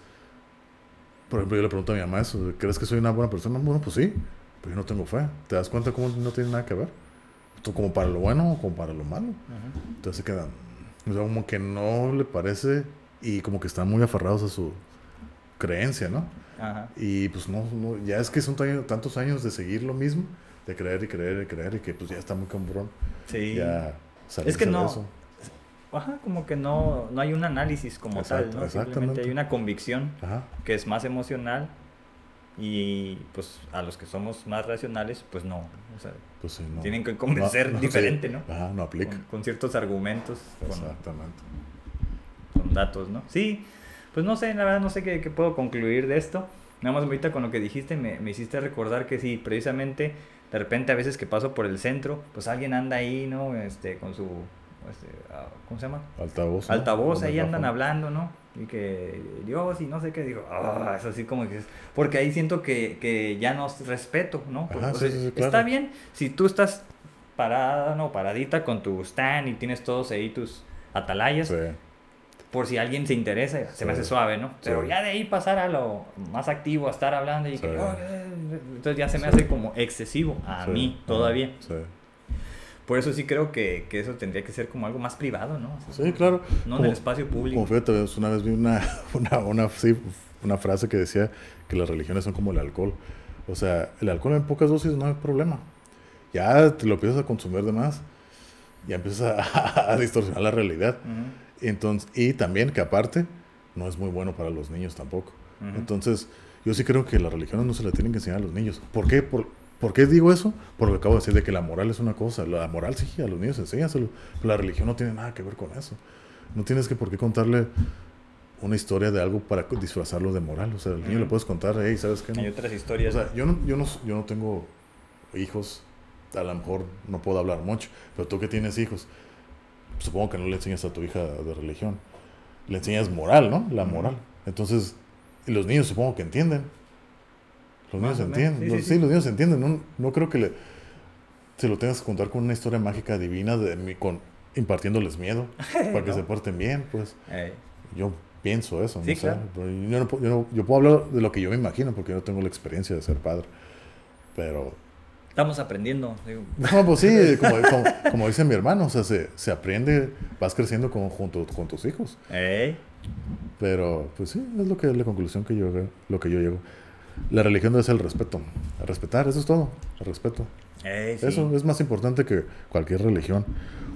por ejemplo, yo le pregunto a mi mamá eso, ¿crees que soy una buena persona? Bueno, pues sí, pero yo no tengo fe. ¿Te das cuenta cómo no tiene nada que ver? Tú como para lo bueno o como para lo malo. Entonces se quedan, o sea, como que no le parece y como que están muy aferrados a su creencia, ¿no? Ajá. Y pues no, ya es que son tantos años de seguir lo mismo, de creer y creer y creer y que pues ya está muy cambrón. Sí. Ya es que no, Ajá, como que no, no hay un análisis como tal, ¿no? Simplemente hay una convicción que es más emocional y pues a los que somos más racionales, pues no. O sea, pues tienen que convencer diferente, ¿no? Ajá, no aplica. Con, ciertos argumentos. Exactamente. Con, datos, ¿no? Sí, pues no sé, la verdad no sé qué, puedo concluir de esto. Nada más ahorita con lo que dijiste me, me hiciste recordar que sí, precisamente de repente a veces que paso por el centro, pues alguien anda ahí, ¿no? Este, con su este, ah, ¿cómo se llama? Altavoz. Altavoz, ahí andan hablando, ¿no? Y que Dios y no sé qué, digo, ah, es así como que porque ahí siento que, que ya no respeto, ¿no? Está bien, si tú estás parada, no, paradita con tu stand y tienes todos ahí tus atalayas, por si alguien se interesa, se me hace suave, ¿no? Pero ya de ahí pasar a lo más activo, a estar hablando y que, oh, entonces ya se me hace como excesivo a mí todavía. Sí. Por eso sí creo que, que, eso tendría que ser como algo más privado, ¿no? sí, claro. No en el espacio público. Como fíjate, una vez vi una, una, una, sí, una frase que decía que las religiones son como el alcohol. O sea, el alcohol en pocas dosis no hay problema. Ya te lo empiezas a consumir de más, ya empiezas a, distorsionar la realidad. Entonces, y también que aparte, no es muy bueno para los niños tampoco. Entonces, yo sí creo que las religiones no se le tienen que enseñar a los niños. ¿Por qué? Por, ¿Por qué digo eso? Porque acabo de decir de que la moral es una cosa. La moral sí, a los niños enséñaselo. La religión no tiene nada que ver con eso. No tienes que por qué contarle una historia de algo para disfrazarlo de moral. O sea, al niño le puedes contar, hey, ¿sabes qué? Hay otras historias. O sea, yo no, yo, no, yo no tengo hijos, a lo mejor no puedo hablar mucho, pero tú que tienes hijos, supongo que no le enseñas a tu hija de religión. Le enseñas moral, ¿no? La moral. Entonces, los niños supongo que entienden. Los niños entienden. Sí, los, niños entienden. No, no creo que le, se lo tengas que contar con una historia mágica divina de con impartiéndoles miedo para que se porten bien, pues. Yo pienso eso, no sé. Yo, yo, yo, puedo hablar de lo que yo me imagino porque yo no tengo la experiencia de ser padre. Pero. Estamos aprendiendo. No, pues sí, como, como, dice mi hermano, o sea, se, se aprende, vas creciendo con, junto con tus hijos. Pero, pues sí, es lo que la conclusión que yo lo que yo llego. La religión es el respeto. respetar, eso es todo. El respeto. Eso es más importante que cualquier religión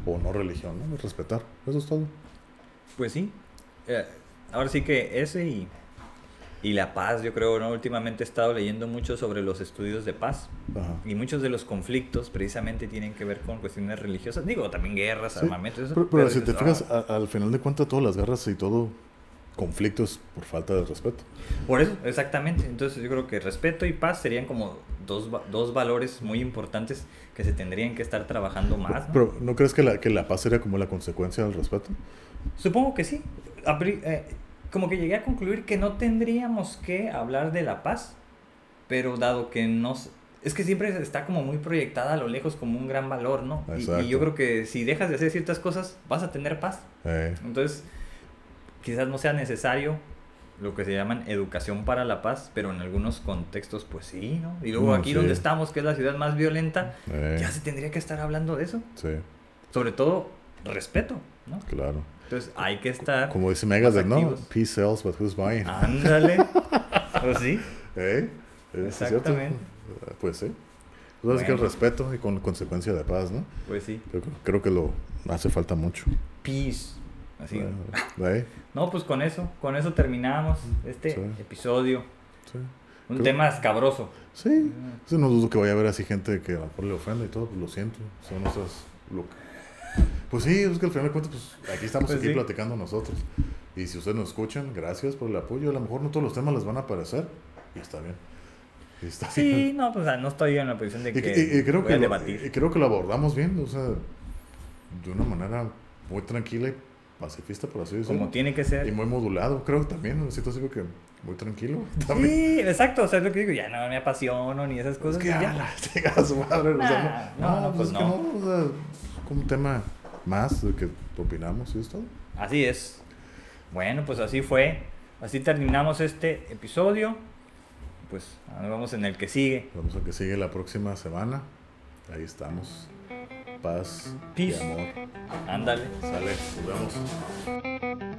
o no religión, ¿no? Respetar, eso es todo. Pues sí. Eh, ahora sí que ese y, y la paz, yo creo, ¿no? Últimamente he estado leyendo mucho sobre los estudios de paz. Y muchos de los conflictos precisamente tienen que ver con cuestiones religiosas. Digo, también guerras, armamentos. pero, si te fijas, ah". al final de cuentas, todas las guerras y todo conflictos por falta de respeto. Por eso, exactamente. Entonces yo creo que respeto y paz serían como dos, dos valores muy importantes que se tendrían que estar trabajando más. ¿no? Pero ¿no crees que la, que la paz sería como la consecuencia del respeto? Supongo que sí. Eh, como que llegué a concluir que no tendríamos que hablar de la paz, pero dado que no... Es que siempre está como muy proyectada a lo lejos como un gran valor, ¿no? Y, yo creo que si dejas de hacer ciertas cosas, vas a tener paz. Entonces, quizás no sea necesario lo que se llaman educación para la paz, pero en algunos contextos pues sí, ¿no? Y luego aquí donde estamos, que es la ciudad más violenta, eh. ya se tendría que estar hablando de eso. Sí. Sobre todo respeto, ¿no? Claro. Entonces hay que estar Como dice Megadeth, ¿no? Peace sells, but who's buying? Ándale. pues sí. ¿Eh? Exactamente. Pues sí. Pues es que el Bueno. respeto y con consecuencia de paz, ¿no? Pues sí. Creo, creo que lo hace falta mucho. Peace. Así. Bueno, No, pues con eso, con eso terminamos este Sí. episodio. sí. Un Creo- tema escabroso. Sí, no dudo que vaya a haber así gente que a lo mejor le ofenda y todo, pues lo siento. Son esas. Lo... Pues sí, es que al final de cuentas, pues aquí estamos Pues aquí sí. platicando nosotros. Y si ustedes nos escuchan, gracias por el apoyo. A lo mejor no todos los temas les van a aparecer. Y está bien. Y está bien. Sí, no, pues no estoy en la posición de Y, que y- y creo, voy que a lo, debatir. y creo que lo abordamos bien, o sea, de una manera muy tranquila y pacifista, por así decirlo. como tiene que Y ser. muy modulado, creo que también. Necesito así que muy tranquilo. También. Sí, exacto, o sea, es lo que digo, ya no me apasiono ni esas Es cosas. que ya. ya, la chingada su madre. o sea, Nah, no, no, pues es que no. o sea, un tema más de que opinamos y esto. Así es. Bueno, pues así fue. Así terminamos este episodio. Pues nos vemos en el que sigue. Vamos a que sigue la próxima semana. Ahí estamos. Paz Peace. y amor. Ándale. Sale, nos vemos.